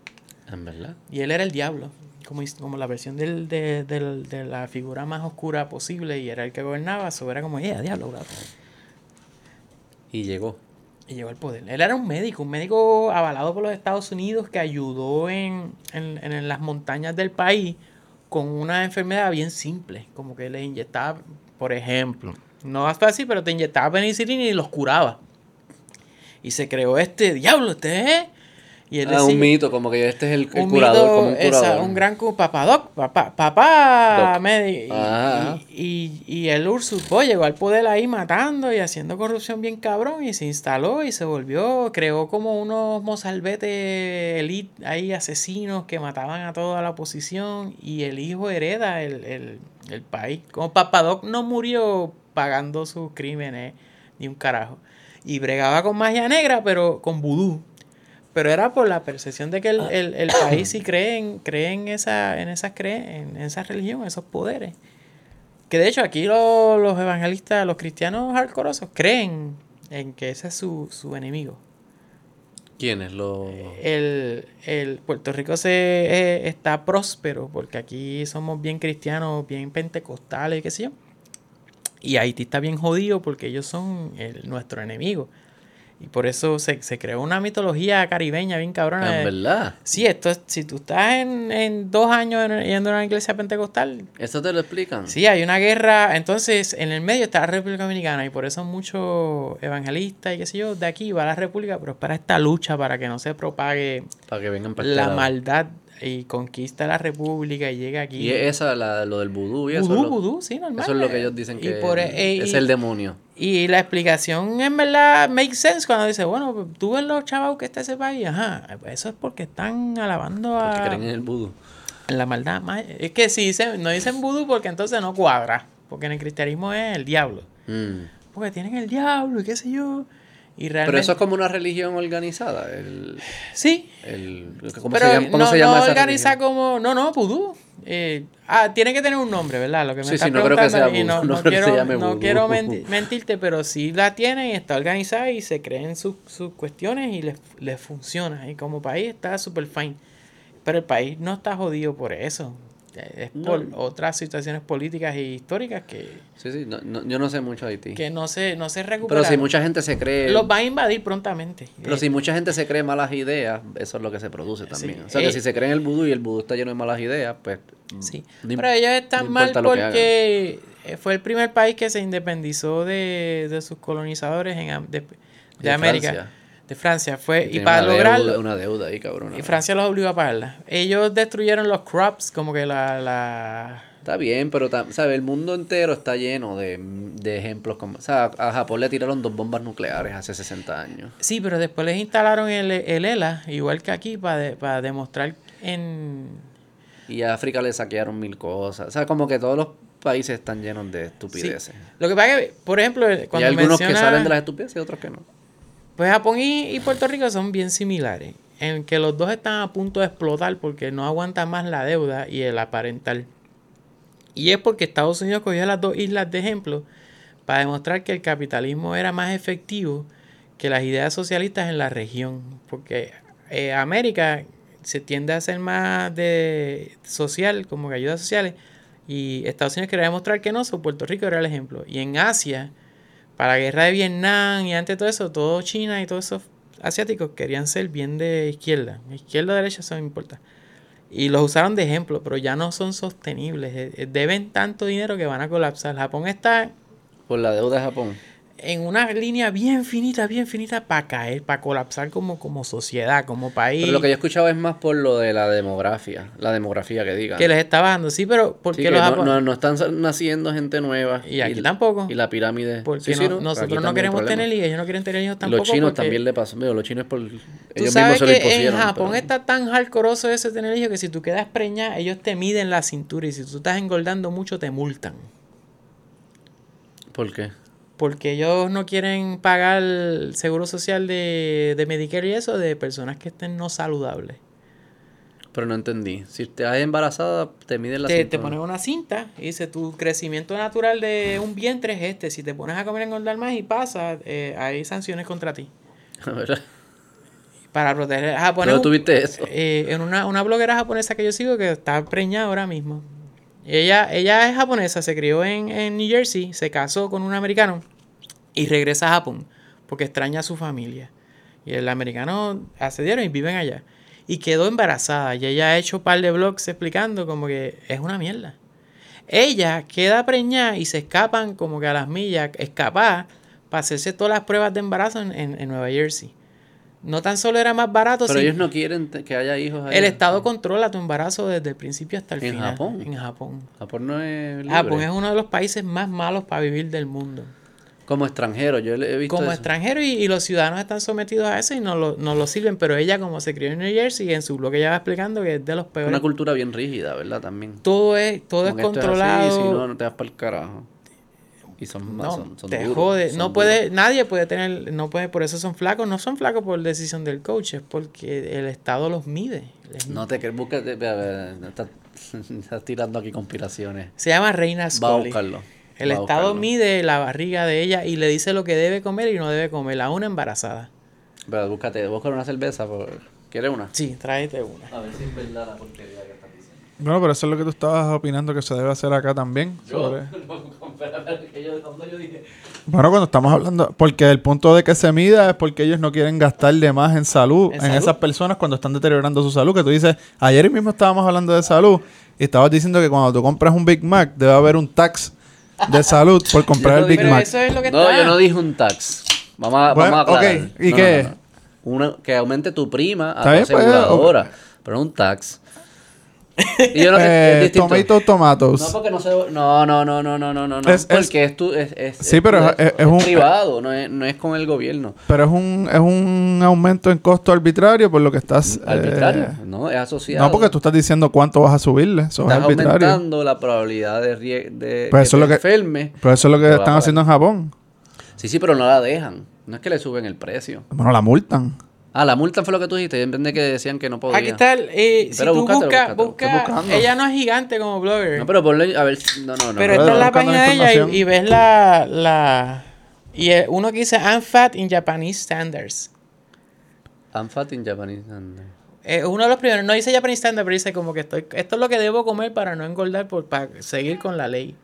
En verdad. Y él era el diablo, como, como la versión del, de, del- de la figura más oscura posible, y era el que gobernaba, eso era como, ¡eh, diablo! bro". Y llegó. Y llegó al poder. Él era un médico, un médico avalado por los Estados Unidos que ayudó en, en, en las montañas del país con una enfermedad bien simple, como que le inyectaba, por ejemplo, no es fácil, pero te inyectaba penicilina y los curaba. Y se creó este diablo, este es. Y él Ah, un mito, como que este es el, el curador, mito, como un esa, curador. un gran papadoc, papá, papá. Y, y, y, y el usurpó, llegó al poder ahí matando y haciendo corrupción bien cabrón y se instaló y se volvió, creó como unos mozalbetes elite ahí asesinos que mataban a toda la oposición y el hijo hereda el, el, el país. Como Papadoc no murió pagando sus crímenes ni un carajo. Y bregaba con magia negra, pero con vudú. Pero era por la percepción de que el, el- el país sí cree en, cree en esa, en esas cree, en esa religión, esos poderes. Que de hecho aquí lo- los evangelistas, los cristianos hardcoreosos, creen en que ese es su, su enemigo. ¿Quiénes? Los... El, el Puerto Rico se eh, está próspero porque aquí somos bien cristianos, bien pentecostales, qué sé yo. Y Haití está bien jodido porque ellos son el- nuestro enemigo. Y por eso se, se creó una mitología caribeña bien cabrona. En de- verdad. Sí, esto es, si tú estás en, en dos años en- yendo a una iglesia pentecostal, ¿Eso te lo explican? sí, hay una guerra. Entonces, en el medio está la República Dominicana y por eso muchos evangelistas y qué sé yo, de aquí va a la República, pero es para esta lucha, para que no se propague Para que vengan para este la maldad y conquista la República y llega aquí. Y es esa, la, lo del vudú y eso. Vudú, es lo, vudú, sí, normal. Eso es lo que ellos dicen Y que por- eh, es y- el demonio. Y la explicación en verdad makes sense cuando dice, bueno, tú ves los chavos que está ese país, ajá, eso es porque están alabando a Porque creen en el vudú. en la maldad. ma- Es que si dicen, no dicen vudú porque entonces no cuadra, porque en el cristianismo es el diablo. Mm. Porque tienen el diablo y qué sé yo. Y realmente... Pero eso es como una religión organizada. El, Sí, el, ¿Cómo, pero se llama, cómo no, se llama no esa organiza religión? como... No, no, vudú. Eh, ah, tiene que tener un nombre, ¿verdad? Lo que me Sí, estás sí, no creo que sea vudú, no, <laughs> no no creo que se quiero, llame no quiero menti- mentirte, pero sí la tienen y está organizada y se creen sus, sus cuestiones y les, les funciona. Y como país está súper fine. Pero el país no está jodido por eso. Es No. por otras situaciones políticas y históricas que, Sí, sí, no- no- yo no sé mucho de Haití. que no se, no se recuperan. Pero si mucha gente se cree... Los va a invadir prontamente. Pero Eh, si mucha gente se cree malas ideas, eso es lo que se produce también. o sea, que Eh, si se cree en el vudú y el vudú está lleno de malas ideas, pues... Sí, no im- pero ellos no están mal que porque fue el primer país que se independizó de, de sus colonizadores en, am- de, de De América, Francia. De Francia. Fue, y para una lograrlo, Deuda, una deuda ahí, cabrón. y Francia los obligó a pagarla. Ellos destruyeron los crops, como que la... la Está bien, pero, ¿sabes? El mundo entero está lleno de, de ejemplos como... O sea, a Japón le tiraron dos bombas nucleares hace 60 años. Sí, pero después les instalaron el, el ELA, igual que aquí, para, para demostrar en... Y a África le saquearon mil cosas. O sea, como que todos los países están llenos de estupideces. Lo que pasa es que, por ejemplo, y cuando hay algunos que salen de las estupideces y otros que no. Pues Japón y, y Puerto Rico son bien similares, en que los dos están a punto de explotar porque no aguantan más la deuda y el aparentar. Y es porque Estados Unidos cogió las dos islas de ejemplo para demostrar que el capitalismo era más efectivo que las ideas socialistas en la región. Porque eh, América se tiende a ser más de social, como que ayudas sociales, y Estados Unidos quería demostrar que no, so Puerto Rico era el ejemplo. Y en Asia, para la guerra de Vietnam y antes todo eso, todo China y todos esos asiáticos querían ser bien de izquierda. Izquierda o derecha, eso no importa. Y los usaron de ejemplo, pero ya no son sostenibles. Eh, eh, Deben tanto dinero que van a colapsar. Japón está Por la deuda de Japón. En una línea bien finita, bien finita para caer, para colapsar como, como sociedad, como país. Pero lo que yo he escuchado es más por lo de la demografía. La demografía que digan. Que les está bajando. Sí, pero Sí, porque que los no, no, no están naciendo gente nueva. Y aquí tampoco. Y la pirámide. Porque Sí, sí, no- nosotros no queremos tener hijos, ellos no quieren tener hijos tampoco. los chinos porque también le. Mira, los chinos por. Ellos Tú mismos sabes se lo que en. Japón pero- está tan hardcoreoso ese tener hijos que si tú quedas preñada, ellos te miden la cintura y si tú estás engordando mucho, te multan. ¿Por qué? Porque ellos no quieren pagar el seguro social de, de Medicare y eso de personas que estén no saludables. Pero no entendí. Si estás embarazada, te miden la Te, te cintura. ponen una cinta y dice tu crecimiento natural de un vientre es este. Si te pones a comer engordar más y pasa, eh, hay sanciones contra ti. <laughs> ¿Verdad? para proteger a japonés. ¿Dónde tuviste eso? Eh, en una, una bloguera japonesa que yo sigo que está preñada ahora mismo. Ella, ella es japonesa, se crió en, en New Jersey, se casó con un americano y regresa a Japón porque extraña a su familia. Y el americano accedieron y viven allá. Y quedó embarazada. Y ella ha hecho un par de blogs explicando como que es una mierda. Ella queda preñada y se escapan como que a las millas, escapar para hacerse todas las pruebas de embarazo en- en Nueva Jersey. No tan solo era más barato, Pero si- ellos no quieren que haya hijos allá. el Estado controla tu embarazo desde el principio hasta el ¿En final. Japón? En Japón. Japón no es libre. Japón es uno de los países más malos para vivir del mundo. Como extranjero, yo he visto Como eso. extranjero y, y los ciudadanos están sometidos a eso y no lo, no lo sirven. Pero ella, como se crió en New Jersey, en su blog ella va explicando que es de los peores. Una cultura bien rígida, ¿verdad? También. todo es, todo es Como controlado. así, si no, no te das para el carajo. Y son, No, son, son te duros, jode. son No duros. puede, nadie puede tener, no puede, por eso son flacos. No son flacos por decisión del coach, es porque el Estado los mide. Les- No te crees, búscate. ve, a ver, <laughs> Estás, tirando aquí conspiraciones. Se llama Reina Va a Scully. buscarlo. El va Estado buscarlo. mide la barriga de ella y le dice lo que debe comer y no debe comer. A una embarazada. Pero búscate, busca una cerveza. por- ¿Quieres una? Sí, tráete una. A ver si es verdad la porquería. Bueno, pero eso es lo que tú estabas opinando que se debe hacer acá también. sobre- Bueno, cuando estamos hablando, porque el punto de que se mida es porque ellos no quieren gastar de más en salud, En en, salud. esas personas cuando están deteriorando su salud. Que tú dices, ayer mismo estábamos hablando de salud y estabas diciendo que cuando tú compras un Big Mac debe haber un tax de salud por <laughs> comprar Yo el Big Pero Mac. eso es lo que No, está. yo no dije un tax. Vamos a, Bueno, vamos a aclarar. ok, ¿y No, qué? no, no, no. Una, que aumente tu prima a tu pues, aseguradora. Pero un tax. Y yo no, Eh, es tomato, tomatoes. No, porque no se... No, no, no, no, no, no, no. Es- es- porque es, tu... Es, es- Sí, es pero es- es un- privado, no es, no es con el gobierno. Pero es un, es un aumento en costo arbitrario por lo que estás... Arbitrario, eh, no, es asociado. no, porque tú estás diciendo cuánto vas a subirle. Eso es Estás arbitrario. aumentando la probabilidad de, rie- de Pues eso que es lo te que- enferme. Pero eso es lo que están haciendo en Japón. Sí, sí, pero no la dejan. No es que le suben el precio. Bueno, la multan. Ah, la multa fue lo que tú dijiste. Yo entendí que decían que no podía. Aquí está, el, eh, si Pero tú búscatelo, buscas, busca, ella no es gigante como blogger. No, pero ponle... A ver... si- No, no, no. pero no. esta es la página de ella y, y ves la, la... Y eh, uno que dice, I'm fat in Japanese standards. I'm fat in Japanese. and- Eh, uno de los primeros, no dice Japanese standard, pero dice como que estoy, esto es lo que debo comer para no engordar, por, para seguir con la ley.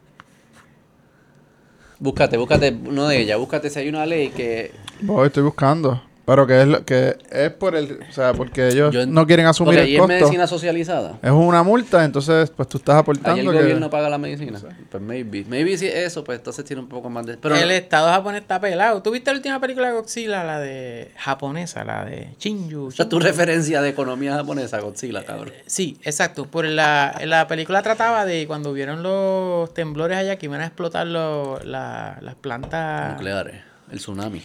Búscate, búscate uno de ellas. Búscate si hay una ley que... Voy, estoy buscando. Pero que es, lo, que es por el... O sea, porque ellos yo- no quieren asumir Porque ahí el es costo. medicina socializada. Es una multa, entonces pues tú estás Ahí aportando el que... gobierno paga la medicina. Pues maybe. Maybe si eso, pues entonces tiene un poco más de... Pero el no- estado japonés está pelado. ¿Tú viste la última película de Godzilla, la de japonesa, la de Shinju? esa es tu referencia de economía japonesa, Godzilla, cabrón. Sí, exacto. Por la, la película trataba de cuando hubieron los temblores allá que iban a explotar los- la- las plantas. Nucleares. El tsunami.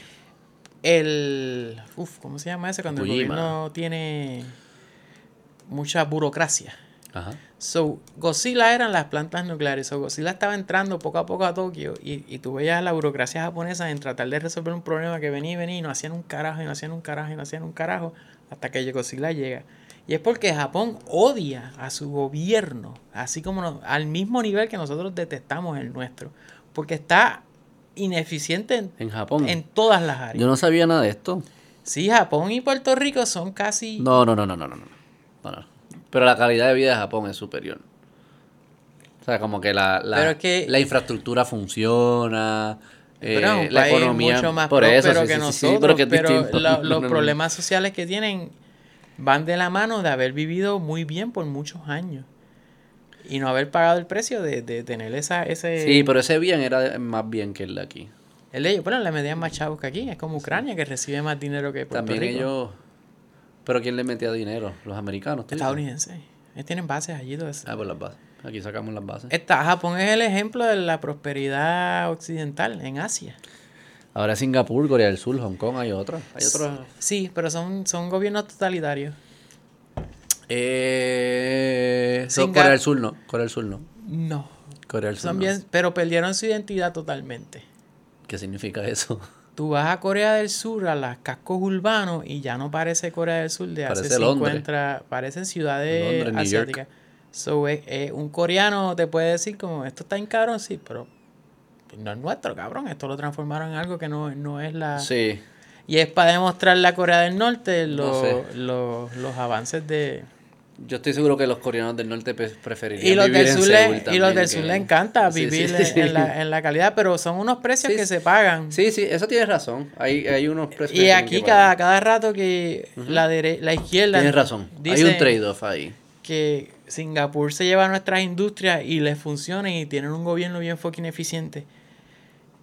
El. Uf, ¿cómo se llama ese? Cuando el gobierno tiene mucha burocracia. Ajá. So, Godzilla eran las plantas nucleares. So, Godzilla estaba entrando poco a poco a Tokio y, y tú veías la burocracia japonesa en tratar de resolver un problema que venía y venía y no hacían un carajo y no hacían un carajo y no hacían un carajo hasta que Godzilla llega. Y es porque Japón odia a su gobierno, así como nos- al mismo nivel que nosotros detestamos el nuestro, porque está ineficiente en, En Japón. en todas las áreas. Yo no sabía nada de esto. Sí, Japón y Puerto Rico son casi... No, no, no, no, no, no. no. Pero la calidad de vida de Japón es superior. O sea, como que la, la, Pero es que- la infraestructura funciona. eh, Pero es un la país economía. mucho más por eso, sí, que sí, nosotros, sí, pero que pero la- <laughs> los problemas sociales que tienen van de la mano de haber vivido muy bien por muchos años y no haber pagado el precio de, de tener esa ese Sí, pero ese bien era más bien que el de aquí. el de ellos, bueno, le medían más chavos que aquí, es como Ucrania que recibe más dinero que Puerto También Rico. ellos. Pero ¿quién le metía dinero? Los americanos. estadounidenses. Ellos tienen bases allí todo eso. Ah, pues las bases. Aquí sacamos las bases. Esta, Japón es el ejemplo de la prosperidad occidental en Asia. Ahora Singapur, Corea del Sur, Hong Kong, hay otros. Hay otros. Sí, pero son, son gobiernos totalitarios. Eh, so, Corea del Sur no. Corea del Sur no. No. Corea del Sur Son no. pero perdieron su identidad totalmente. ¿Qué significa eso? <laughs> Tú vas a Corea del Sur, a los cascos urbanos, y ya no parece Corea del Sur de hace Parece Londres. 50, parecen ciudades Londres, asiáticas. So, eh, eh, un coreano te puede decir como, esto está en cabrón, sí, pero no es nuestro, cabrón. Esto lo transformaron en algo que no, no es la... Sí. Y es para demostrarle a Corea del Norte No los, sé. los, los avances de... Yo estoy seguro que los coreanos del norte preferirían Y los vivir del en sur, Seúl le, y los del que- sur le encanta vivir sí, en- sí. En, la, en la calidad, pero son unos precios que se pagan. Sí, sí, eso tienes razón. Hay, hay unos precios Y aquí que cada, cada rato que la, dere- la izquierda Tienes razón. Hay un trade-off ahí. que Singapur se lleva a nuestras industrias y les funciona y tienen un gobierno bien fucking eficiente.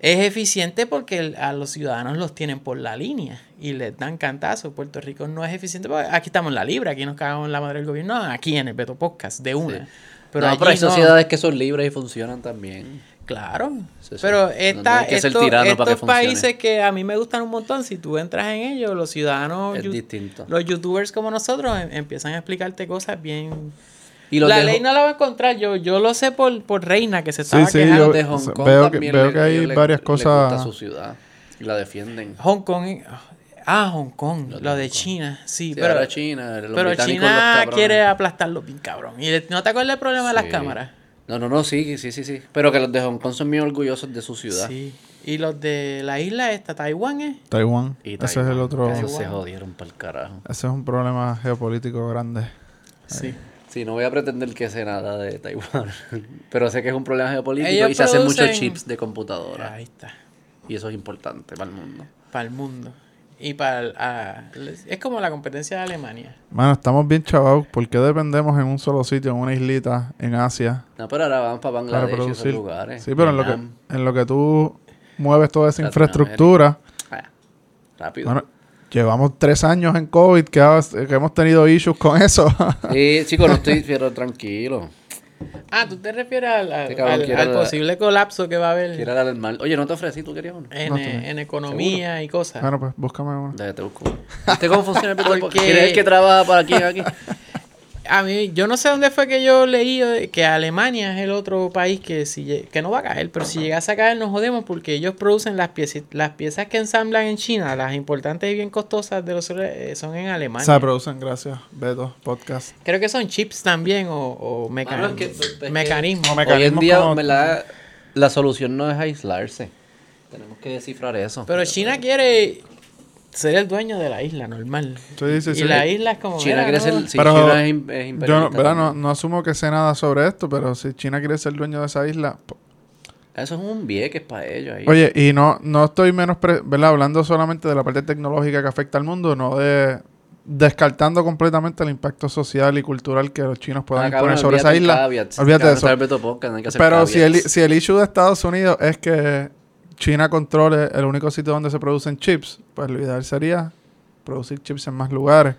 Es eficiente porque a los ciudadanos los tienen por la línea y les dan cantazo. Puerto Rico no es eficiente porque aquí estamos en la libra, aquí nos cagamos en la madre del gobierno, aquí en el Beto Podcast, de una. Sí. Pero, no, pero hay no. sociedades que son libres y funcionan también. Claro. Sí, sí. Pero esta, no estos, que países que a mí me gustan un montón, si tú entras en ellos, los ciudadanos, Es distinto. los youtubers como nosotros em- empiezan a explicarte cosas bien... Y la ley no la va a encontrar, yo, yo lo sé por, por Reina que se estaba sí, quejando. yo- de Hong Kong veo que- veo le- que hay le- varias cosas- su ciudad y la defienden. Hong Kong... Ah, Hong Kong, Lo de lo de Hong Kong. China, sí, Sí, pero, ahora China, los pero los China quiere aplastarlo bien cabrón. ¿Y no te acuerdas del problema de las cámaras? No, no, no, sí, sí, sí, sí. Pero que los de Hong Kong son muy orgullosos de su ciudad. Sí. Y los de la isla esta, Taiwán, ¿eh? Taiwán. Y Ese es el otro. Ese se jodieron para el carajo. es un problema geopolítico grande. Sí. Sí, no voy a pretender que sé nada de Taiwán. <laughs> Pero sé que es un problema geopolítico Ellos y se hacen muchos chips de computadora. Ahí está. Y eso es importante para el mundo. Para el mundo. Y para el- ah, es como la competencia de Alemania. Mano, estamos bien chavados. ¿Por qué dependemos en un solo sitio, en una islita, en Asia, No, pero ahora vamos para para Bangladesh y esos producir? lugares. Sí, pero en lo, que, en lo que tú mueves toda esa infraestructura. Ah, rápido. Bueno, llevamos tres años en COVID que, ha- que hemos tenido issues con eso. <laughs> Sí, chicos, no estoy, <laughs> pero tranquilo. Ah, ¿tú te refieres al, al- Este cabrón al- al la- posible colapso que va a haber Quiero el mal. Oye, no te ofrecí, tú querías uno. en, No, eh, en economía y cosas? bueno, pues búscame una. Déjate busco uno. ¿Viste cómo <laughs> funciona el ¿Quién es el que trabaja para aquí aquí? A mí, yo no sé dónde fue que yo leí eh, que Alemania es el otro país que si que no va a caer, pero si llegase a caer nos jodemos porque ellos producen las piezas, las piezas que ensamblan en China, las importantes y bien costosas de los eh, son en Alemania. Se producen, gracias, Beto, podcast. Creo que son chips también o, o meca- Mano, es que- es que- mecanismos. O Hoy en mecanismos día, como- verdad, la solución no es aislarse. Tenemos que descifrar eso. Pero China quiere ser el dueño de la isla, normal. Sí, sí, y sí. la isla es como... China mira, quiere ¿no? ser. sí, Pero China es, es Yo no, ¿verdad? No, no asumo que sé nada sobre esto, pero si China quiere ser dueño de esa isla. po- Eso es un vieques para ellos ahí. Oye, y no, no estoy menos, pre- ¿verdad? Hablando solamente de la parte tecnológica que afecta al mundo, no de descartando completamente el impacto social y cultural que los chinos puedan Ah, imponer cabrón, sobre esa isla. caveats. Olvídate de eso. está el Beto Podcast, no hay que hacer Pero si el, si el issue de Estados Unidos es que China controle el único sitio donde se producen chips, pues lo ideal sería producir chips en más lugares.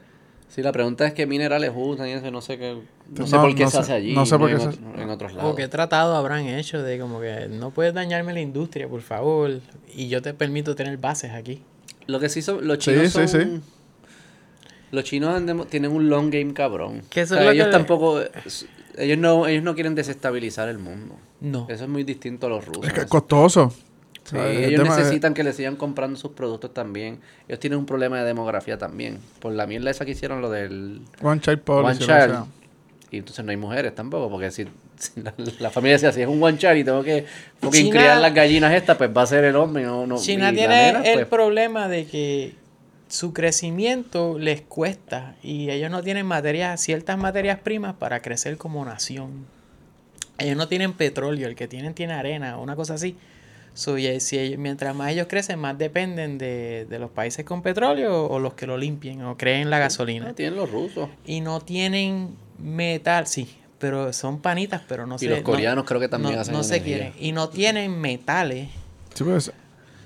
Sí, la pregunta es qué minerales usan y eso, no sé qué. No No, sé por qué no se sé- hace allí. no sé por qué en, se- otro- en otros lados. O qué tratado habrán hecho de como que no puedes dañarme la industria, por favor, y yo te permito tener bases aquí. Lo que sí son. Los Sí, chinos sí, son. sí. Los chinos tienen un long game cabrón. Que eso O sea, es lo ellos que tampoco. Ellos no, ellos no quieren desestabilizar el mundo. No. Eso es muy distinto a los rusos. Es que es costoso. Sí, ellos es- necesitan que les sigan comprando sus productos también. Ellos tienen un problema de demografía también. Por la mierda esa que hicieron lo del One Child Policy. One Child. Y entonces no hay mujeres tampoco, porque si, <laughs> si la, la familia decía, si es un One Child y tengo que China- criar las gallinas estas, pues va a ser el hombre. No, no, China tiene nena, el pues, problema de que su crecimiento les cuesta y ellos no tienen materias, ciertas materias primas para crecer como nación. Ellos no tienen petróleo, el que tienen tiene arena, una cosa así. So, y si ellos- mientras más ellos crecen, más dependen de, de los países con petróleo o los que lo limpien o creen la gasolina. no, tienen los rusos. Y no tienen metal, sí, pero son panitas, pero no Y se los no- coreanos creo que también no, hacen no se quieren. Y no tienen metales Sí, pues,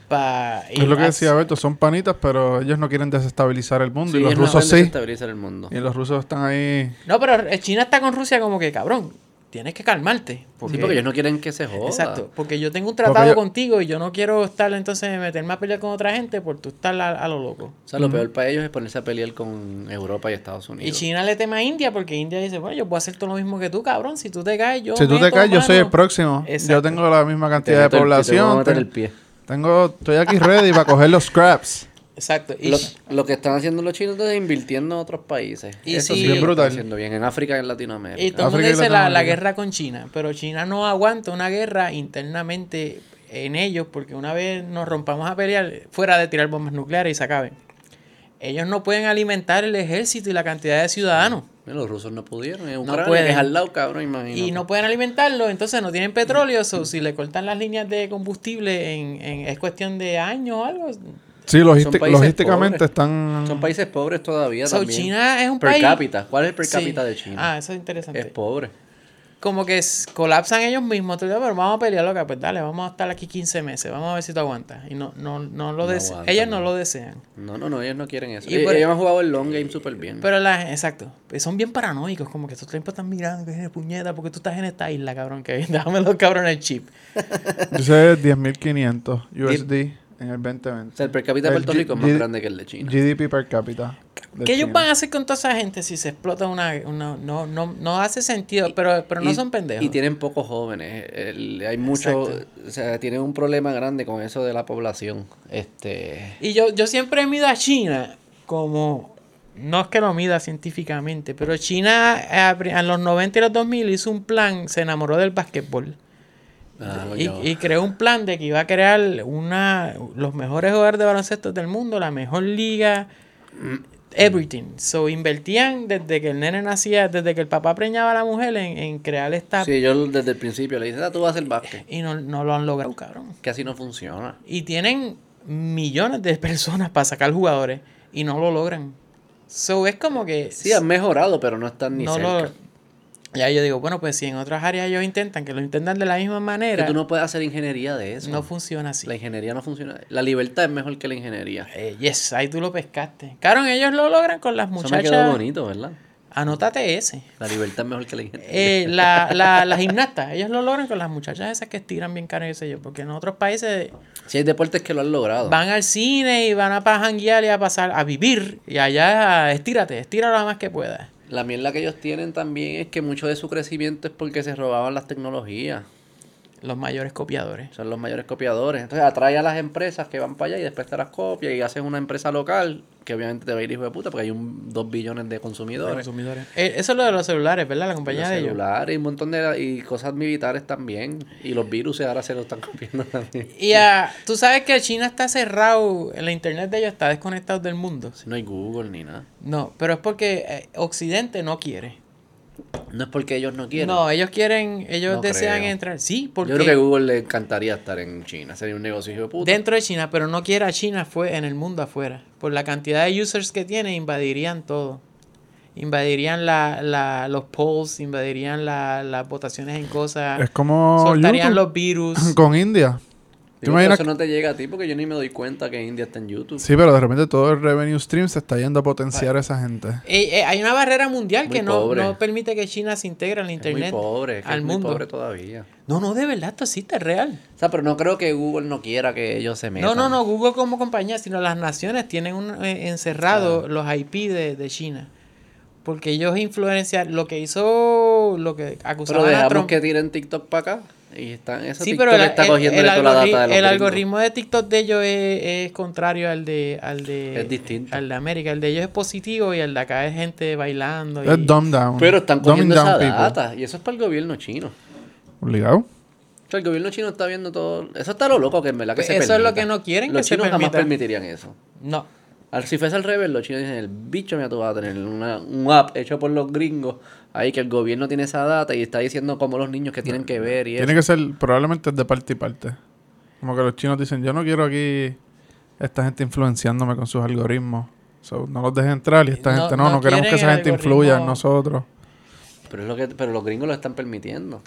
para... es lo que decía Beto, son panitas, pero ellos no quieren desestabilizar el mundo. Sí, y los ellos no rusos pueden sí. el mundo. Y los rusos están ahí. No, pero China está con Rusia como que, cabrón, tienes que calmarte. Sí, porque ellos no quieren que se joda. Exacto, porque yo tengo un tratado yo- contigo y yo no quiero estar entonces meterme a pelear con otra gente por tú estar a, a lo loco. O sea, lo peor para ellos es ponerse a pelear con Europa y Estados Y Unidos. China le teme a India porque India dice, bueno, yo puedo hacer todo lo mismo que tú, cabrón. Si tú te caes, yo si tú te caes, yo soy el mano". próximo. Yo tengo la misma Te cantidad de meto el te voy a población. meter ten- el pie. Tengo, estoy aquí ready para coger los scraps. Exacto. Y, Lo, lo que están haciendo los chinos es invirtiendo en otros países. Y Eso sí. sí, Bien lo brutal. están haciendo bien. En África y en Latinoamérica. y todo el mundo dice la, la guerra con China, pero China no aguanta una guerra internamente en ellos, porque una vez nos rompamos a pelear, fuera de tirar bombas nucleares y se acaben, ellos no pueden alimentar el ejército y la cantidad de ciudadanos. Los rusos no pudieron. En No pueden. que es al lado, cabrón, imagínate. Y no pueden alimentarlo, entonces no tienen petróleo. so, si le cortan las líneas de combustible, en, en- es cuestión de años o algo. Sí, logísticamente pobres. están... Son países pobres todavía So, también. China es un per país. cápita. ¿Cuál es el per Sí. cápita de China? Ah, eso es interesante. es pobre. Como que colapsan ellos mismos. Tú dices, pero vamos a pelear, loca. Pues dale, vamos a estar aquí 15 meses. Vamos a ver si tú aguantas. Y no, no, no lo No desean. Ellas no no. lo desean. No, no, no, ellos no quieren eso. Y ellos, por- ellos han jugado el long game súper bien. Pero la, exacto. Pues Son bien paranoicos. Como que estos tiempos están mirando, que es puñeta, porque tú estás en esta isla, cabrón. Que <laughs> déjame los cabrones el chip. Dice 10.500 USD en el 2020. o sea, el per cápita de Puerto Rico es más G- grande que el de China. GDP per cápita. ¿Qué ellos van a hacer con toda esa gente si se explota una... una- no, no, no hace sentido, pero, pero no Y- son pendejos. Y tienen pocos jóvenes. El- hay mucho, Exacto. o sea, tienen un problema grande con eso de la población. Este, Y yo, yo siempre mido a China como... No es que lo mida científicamente, pero China eh, en los 90 y los 2000 hizo un plan, se enamoró del básquetbol. Ah, Y, creó un plan de que iba a crear una los mejores jugadores de baloncesto del mundo, la mejor liga, everything. So invertían desde que el nene nacía, desde que el papá preñaba a la mujer en, en crear esta sí, yo desde el principio le dije, ah, tú vas a hacer básquet. y no, no lo han logrado, cabrón. Que así no funciona. Y tienen millones de personas para sacar jugadores y no lo logran. So es como que Sí, han mejorado, pero no están ni no cerca. lo ya yo digo, bueno, pues si en otras áreas ellos intentan que lo intentan de la misma Que manera, tú no puedes hacer ingeniería de eso. no funciona así. La ingeniería no funciona. La libertad es mejor que la ingeniería. Eh, yes, ahí tú lo pescaste. Claro, ellos lo logran con las Eso me quedó muchachas. bonito, ¿verdad? Anótate ese. La libertad es mejor que la ingeniería. Eh, la, la, <laughs> la gimnasta, ellos lo logran con las muchachas esas que estiran bien caro, qué sé yo, porque en otros países Si hay deportes que lo han logrado. van al cine y van a janguear y a pasar a vivir y allá estírate, estíralo lo más que puedas. La mierda que ellos tienen también es que mucho de su crecimiento es porque se robaban las tecnologías. Los mayores copiadores. Son los mayores copiadores. Entonces atrae a las empresas que van para allá y después te las copias y hacen una empresa local que obviamente te va a ir hijo de puta porque hay un 2 billones de consumidores. consumidores. Eh, eso es lo de los celulares, ¿verdad? La compañía Los de ellos. celulares y un montón de y cosas militares también. Y los virus ahora se lo están <laughs> copiando también. Y ah, tú sabes que China está cerrado, la internet de ellos está desconectado del mundo. Si no hay Google ni nada. No, pero es porque eh, Occidente no quiere. No es porque ellos no quieren. No, ellos quieren, ellos No desean creo. entrar. Sí, porque Yo creo que a Google le encantaría estar en China. Sería un negocio hijo de puta. dentro de China, pero no quiere a China fue en el mundo afuera. Por la cantidad de users que tiene, invadirían todo. Invadirían la, la, los polls, invadirían la- las votaciones en cosas, Es como soltarían YouTube los virus. con India. ¿Te Digo, pero imaginas? eso no te llega a ti porque yo ni me doy cuenta que India está en YouTube. Sí, pero de repente todo el revenue stream se está yendo a potenciar a esa gente. Eh, eh, hay una barrera mundial Muy que no, no permite que China se integre al Es muy internet. pobre, es que al es muy mundo. pobre todavía. No, no, de verdad, esto existe, es real. O sea, pero no creo que Google no quiera que ellos se metan. No, no, no, Google como compañía, sino las naciones tienen un, eh, encerrado los IP de, de China. Porque ellos influencian lo que hizo, lo que Pero acusaban a dejamos Trump. que tiren TikTok para acá. Y están, eso Sí, TikTok pero el, está cogiendo el toda la algoritmo, data de los el algoritmo de TikTok de ellos es, es contrario al de, al de Es distinto. al de América. El de ellos es positivo y el de acá es gente bailando. y- Es dumb down. Pero están cogiendo down esa people. data. Y eso es para el gobierno chino. Obligado. O sea, el gobierno chino está viendo todo. Eso está lo loco que en verdad que Pues se eso es lo que no quieren Los que se chinos jamás permitirían eso. No. Al, si fuese al revés, los chinos dicen, el bicho me tú vas a tener una- un app hecho por los gringos, ahí que el gobierno tiene esa data y está diciendo cómo los niños que tienen que ver y Tiene eso. que ser, probablemente de parte y parte. Como que los chinos dicen, yo no quiero aquí esta gente influenciándome con sus algoritmos. So, no los dejes entrar y esta No- gente, no, no no, queremos que esa gente influya en nosotros. Pero, es lo que, pero los gringos lo están permitiendo.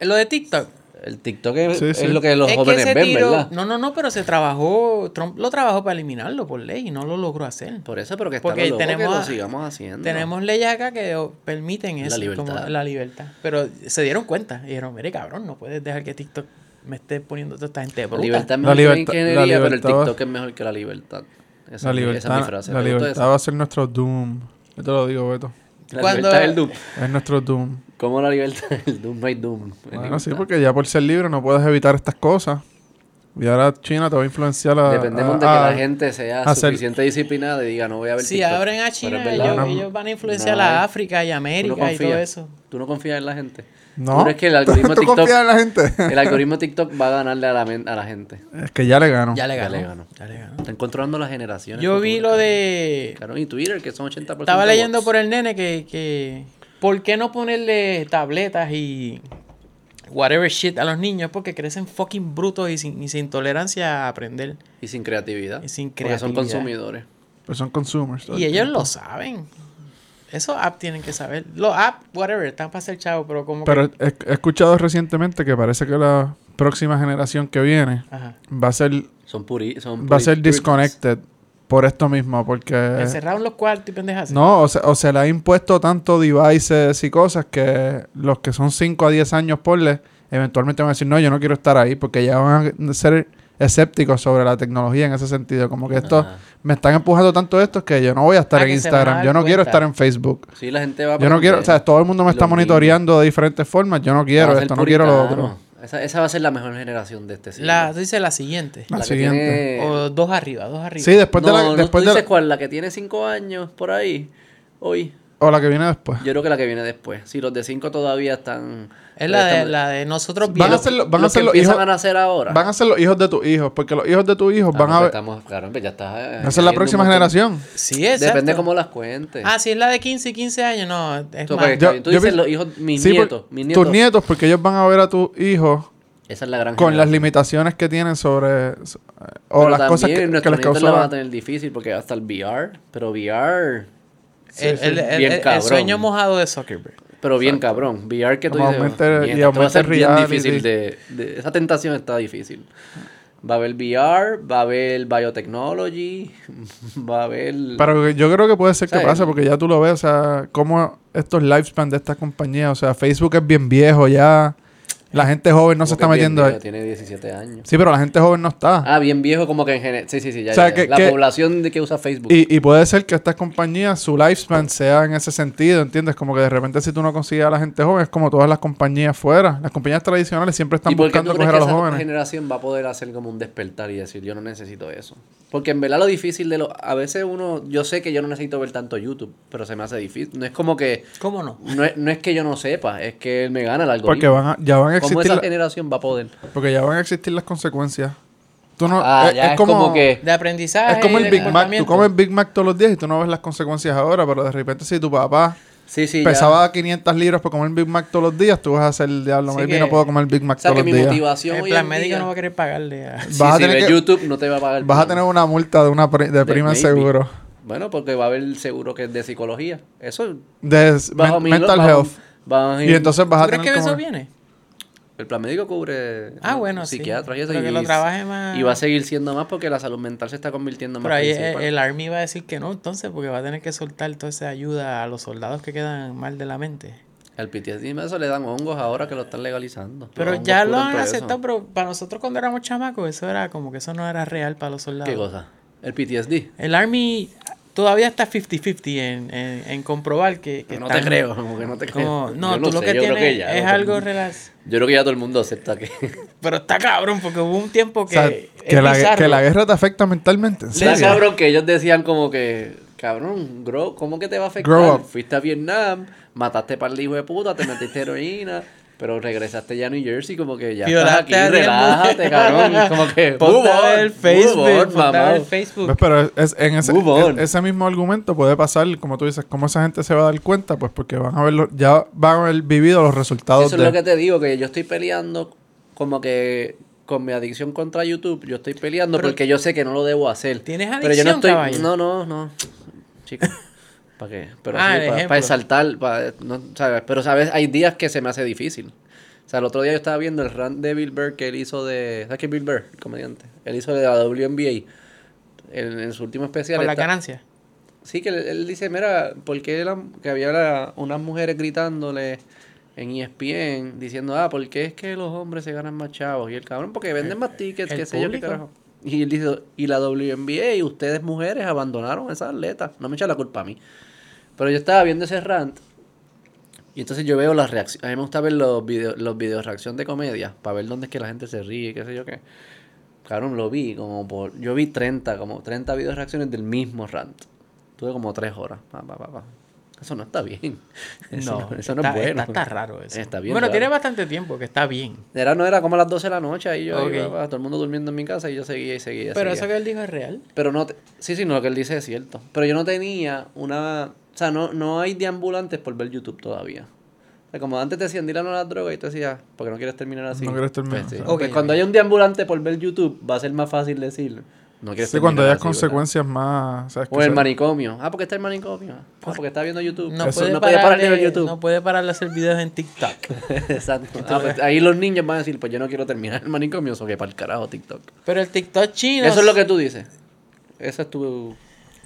Lo de TikTok. El TikTok es, Sí, es sí. lo que los es jóvenes ese ven, tiro- ¿verdad? No, no, no, pero se trabajó, Trump lo trabajó para eliminarlo por ley y no lo logró hacer. Por eso, pero que está Porque lo tenemos que lo sigamos haciendo. Tenemos leyes acá que permiten La eso, libertad. como la libertad. Pero se dieron cuenta y dijeron, mire cabrón, no puedes dejar que TikTok me esté poniendo toda esta gente La bruta. libertad es La mejor libertad- que la ingeniería, la pero el libertad TikTok es mejor que la libertad. Esa, La es mi- esa libertad, es mi frase. la ¿Te gustó libertad va a ser nuestro doom. Yo te lo digo, Beto. La Cuando- libertad es el Doom. Es nuestro doom. ¿Cómo la libertad es el Doom? No hay Doom. Bueno, sí, porque ya por ser libre no puedes evitar estas cosas. Y ahora China te va a influenciar a... Dependemos a- de que a- la gente sea hacer- suficiente disciplinada y diga, no voy a ver Si TikTok. abren a China, ellos, No. ellos van a influenciar No a. África y no América y todo eso. Tú no confías en la gente. No. crees que el <laughs> algoritmo ¿Tú TikTok- confías en la gente? El algoritmo TikTok va a ganarle a la, a la gente. es que ya le gano. Ya le Ya ganó. le ganó. Ya le ganó. Están controlando las generaciones. Yo vi lo de... Claro, y Twitter, que son 80%. Estaba leyendo bots. por el nene que, que... ¿Por qué no ponerle tabletas y... Whatever shit a los niños? Porque crecen fucking brutos y sin, y sin tolerancia a aprender. Y sin creatividad. Y sin Porque son creatividad. consumidores. Pues son consumers. Y el ellos tiempo. lo saben. Esos apps tienen que saber. Los apps, whatever, están para ser chavo, pero como Pero que... he, he escuchado recientemente que parece que la próxima generación que viene Ajá. va a ser Son puri, son va a ser puritas. disconnected por esto mismo porque los cuartos y pendejas. no o se, o se le ha impuesto tanto devices y cosas que los que son 5 a 10 años porle eventualmente van a decir no yo no quiero estar ahí porque ya van a ser escépticos sobre la tecnología en ese sentido como que esto Ajá. Me están empujando tanto esto que yo no voy a estar Ah, en Instagram yo no quiero estar en Facebook Sí, la gente va a yo no quiero o sea todo el mundo me está monitoreando de diferentes formas yo no quiero esto no quiero lo otro Esa, esa va a ser la mejor generación de este siglo. La, tú dices la siguiente. La siguiente. tiene- O dos arriba, dos arriba. sí después de la no, después tú de dices la, cuál, la que tiene 5 años por ahí, hoy. o la que viene después Yo creo que la que viene después. Si los de 5 todavía están... Es la de, la de nosotros Van a viejos. ser, lo- van a ser los hijos a nacer ahora. van a ser los hijos de tus hijos porque los hijos de tus hijos Ah, van no, a pues ver estamos, claro, pues ya está. eh, esa es la próxima generación Sí, exacto. Depende cómo las cuentes. Ah, si es la de 15 y 15 años, no. Es Tú, más. pues, Yo-. Tú yo dices los hijos, mis Sí, por- nietos, mis nietos. tus nietos porque ellos van a ver a tus hijos Esa es la gran con las limitaciones que tienen sobre so- o Pero las cosas que, que nuestros les causó la van a tener difícil porque hasta el VR, pero VR, el, el- el- bien el- el cabrón. sueño mojado de Zuckerberg. Pero bien cabrón. VR que tú Como dices, aumente- bien, y esto va a ser bien reality. difícil de, de- esa tentación está difícil. Va a haber VR, va a haber biotechnology, <laughs> va a haber pero yo creo que puede ser que pase porque ya tú lo ves o sea como estos lifespan de estas compañías o sea Facebook es bien viejo ya la gente joven no se está es metiendo ahí. viejo, tiene 17 años. sí pero la gente joven no está Ah, bien viejo como que en general. Sí, sí, sí, ya, O sea, ya, que- La que- población de que usa Facebook. Y, y puede ser que estas compañías, su lifespan sea en ese sentido, ¿entiendes? Como que de repente si tú no consigues a la gente joven, es como todas las compañías fuera. Las compañías tradicionales siempre están ¿Y por qué buscando tú coger crees a que los esa jóvenes. generación va a poder hacer como un despertar y decir, yo no necesito eso? Porque en verdad lo difícil de lo... A veces uno... Yo sé que yo no necesito ver tanto YouTube, pero se me hace difícil. No es como que... ¿Cómo no? No es, no es que yo no sepa, es que él me gana el algoritmo. Porque van a- ya van a ¿Cómo existir esa la- generación va a poder? porque ya van a existir las consecuencias. Tú no, Ah, es, ya es es como, como que- De aprendizaje. es como el Big Mac. Tú comes Big Mac todos los días y tú no ves las consecuencias ahora, pero de repente si tu papá Sí, sí, ya. pesaba 500 libras por comer Big Mac todos los días, tú vas a hacer el diablo. Sí maybe que- no puedo comer Big Mac O sea, todos que los mi días. motivación El hoy plan médico no va a querer pagarle a... <laughs> Sí, Vas a si tener que- YouTube no te va a pagar. Vas a tener una multa de una pri- de prima maybe. seguro. Bueno, porque va a haber seguro que es de psicología. Eso... De bajo men- mi- mental bajo- health. bajo- Y entonces vas ¿Tú a crees tener que como- eso viene? El plan médico cubre Ah, bueno, sí. psiquiatras y eso. Pero que y, lo trabaje más- y va a seguir siendo más porque la salud mental se está convirtiendo más Pero ahí principal. el, el Army va a decir que no, entonces, porque va a tener que soltar toda esa ayuda a los soldados que quedan mal de la mente. El PTSD eso le dan hongos ahora que lo están legalizando. Pero Los ya lo han eso. aceptado, pero para nosotros cuando éramos chamacos, eso era como que eso no era real para los soldados. ¿Qué cosa? El PTSD. El Army todavía está 50-50 en, en, en comprobar que, que no te creo, como que no te creo. como- no, Yo tú lo sé, que tienes ya es algo relax. Yo creo que ya todo el mundo acepta que... <laughs> Pero está cabrón, porque hubo un tiempo que. O sea, es que, la, que la guerra te afecta mentalmente. ¿en Está cabrón que ellos decían como que... Cabrón, grow, ¿cómo que te va a afectar? Grow up. Fuiste a Vietnam, mataste para el hijo de puta, te metiste heroína... Pero regresaste ya a New Jersey como que ya Violaste estás aquí, relájate, cabrón. Como que... Ponte a ver Facebook, on, ponte a ver Facebook. ¿Ves? Pero es- es- en ese, es- ese mismo argumento puede pasar, como tú dices, cómo esa gente se va a dar cuenta, pues porque van a verlo, ya van a haber vivido los resultados Eso es de... lo que te digo, que yo estoy peleando como que con mi adicción contra YouTube, yo estoy peleando Pero- porque yo sé que no lo debo hacer. ¿Tienes Pero yo no adicción, estoy... caballo? No, no, no. Chico. ¿Para qué? Pero Ah, sí, para, para exaltar, para, no, ¿sabes? Pero, ¿sabes? Hay días que se me hace difícil. O sea, el otro día yo estaba viendo el rant de Bill Burr que él hizo de... ¿Sabes qué Bill Burr? El comediante. Él hizo de la WNBA. En, en su último especial. Por la está- ganancia. Sí, que él, él dice, mira, ¿por qué la- que había la- unas mujeres gritándole en ESPN diciendo, ah, ¿por qué es que los hombres se ganan más chavos? Y el cabrón, porque venden más tickets, qué sé yo, qué carajo. Y él dice, y la WNBA y ustedes mujeres abandonaron a esas atletas. No me echa la culpa a mí. Pero yo estaba viendo ese rant y entonces yo veo las reacciones. A mí me gusta ver los videos los videos reacción de comedia para ver dónde es que la gente se ríe, qué sé yo qué. Cabrón, lo vi como por... Yo vi 30, como 30 videos reacciones del mismo rant. Tuve como 3 horas. Pa, pa, pa, pa. Eso no está bien. <laughs> Eso No, no, eso no es bueno. Está, está raro eso. Está bien bueno, raro. tiene bastante tiempo que está bien. Era, no era como a las 12 de la noche, ahí yo Ok. iba, todo el mundo durmiendo en mi casa y yo seguía y seguía. Pero seguía. eso que él dijo es real. Pero no, te- sí, sí, no, lo que él dice es cierto. Pero yo no tenía una, sea, no, no hay deambulantes por ver YouTube todavía. O sea, como antes te decían, dile no a las drogas y tú decías, porque no quieres terminar así. No quieres terminar, Pues, sí. sí. Pues Ok, cuando haya un deambulante por ver YouTube, va a ser más fácil decir, no quieres Sí, cuando haya consecuencias más... ¿sabes? O el manicomio. Ah, porque está el manicomio. Ah, porque está viendo YouTube. No, Eso puede, no puede parar de YouTube. no puede parar de hacer videos en TikTok. <laughs> Exacto. Ah, pues ahí los niños van a decir, pues yo no quiero terminar el manicomio, o que para el carajo TikTok. Pero el TikTok chino. Eso es lo que tú dices. Ese es tu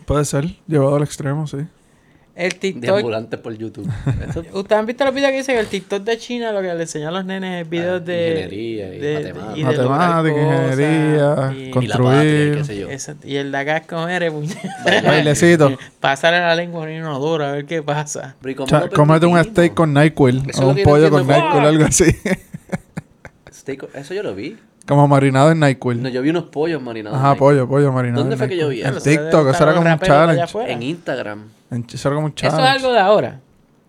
Puede ser, llevado al extremo, sí. El TikTok. deambulante por YouTube. Eso <laughs> ¿Ustedes han visto los videos que dicen que el TikTok de China lo que le enseña a los nenes es videos Ah, de. ingeniería y de- matemáticas. y de Matemática, cosas, ingeniería, y- con- y la patria, y construir. qué sé yo. Exacto. Y el de acá es comer, <laughs> Bailecito. <laughs> pasarle la lengua en un inodoro a ver qué pasa. Pero ¿y cómo Cha- lo cómete un steak con NyQuil. O un pollo con. NyQuil, algo así. Steak- eso yo lo vi. Como marinado en NyQuil. No, yo vi unos pollos marinados. Ajá, pollo, pollo marinado. ¿Dónde en fue que yo vi En eso? debe TikTok, eso era como un challenge. En Instagram. En- Eso era como un Eso es challenge. algo de ahora.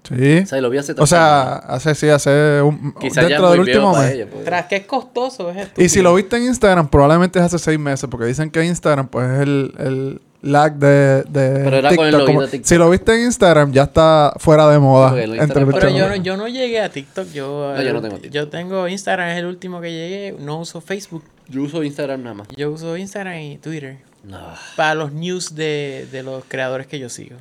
Sí. O sea, lo vi hace O sea, hace, sí, hace un, Quizás dentro del último mes. ellos, pues. Tras que es costoso, es Y si estúpido. lo viste en Instagram, probablemente es hace seis meses, porque dicen que Instagram, pues es el, el lag de, de Pero era con el TikTok. Como- de TikTok. Si lo viste en Instagram, ya está fuera de moda. Entre Pero yo no, yo no llegué a TikTok. Yo, No, yo no tengo TikTok. Yo tengo Instagram, es el último que llegué. No uso Facebook. Yo uso Instagram nada más. Yo uso Instagram y Twitter. No. Para los news de, de los creadores que yo sigo.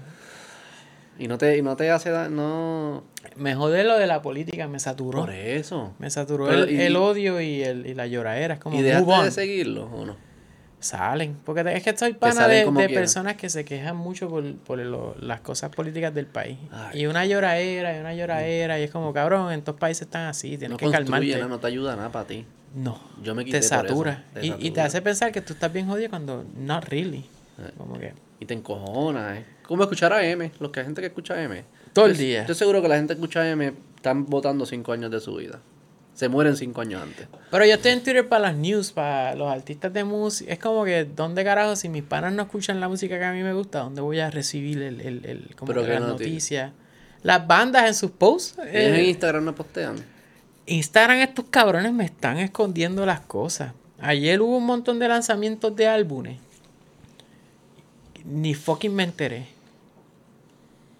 Y no te, y no te hace da- no Me jode lo de la política, me saturó. por eso. Me saturó Pero, el, y- el odio y, el, y la lloradera. Es como ¿Y dejaste de seguirlo o no? Salen. Porque es que estoy pana de, de personas que se quejan mucho por, por lo- las cosas políticas del país. Ay. y una lloradera, y una lloradera. Y es como, cabrón, en estos países están así. Tienes No que calmarte. no, no te ayuda nada para ti. No. Yo me quité Te por eso, satura. te y, y te satura. hace pensar que tú estás bien jodido cuando not really. Como que Y te encojona, ¿eh? Como escuchar a M, los que hay gente que escucha a M. todo el Yo- día. Estoy seguro que la gente que escucha a M están votando cinco años de su vida. Se mueren cinco años antes. Pero yo estoy en Twitter para las news, para los artistas de música. Es como que, ¿dónde carajo? Si mis panas no escuchan la música que a mí me gusta, ¿dónde voy a recibir el, el, el- como Pero que las noti- noticias? Las bandas en sus posts. Eh, en Instagram no postean. Instagram, estos cabrones me están escondiendo las cosas. Ayer hubo un montón de lanzamientos de álbumes. Ni fucking me enteré.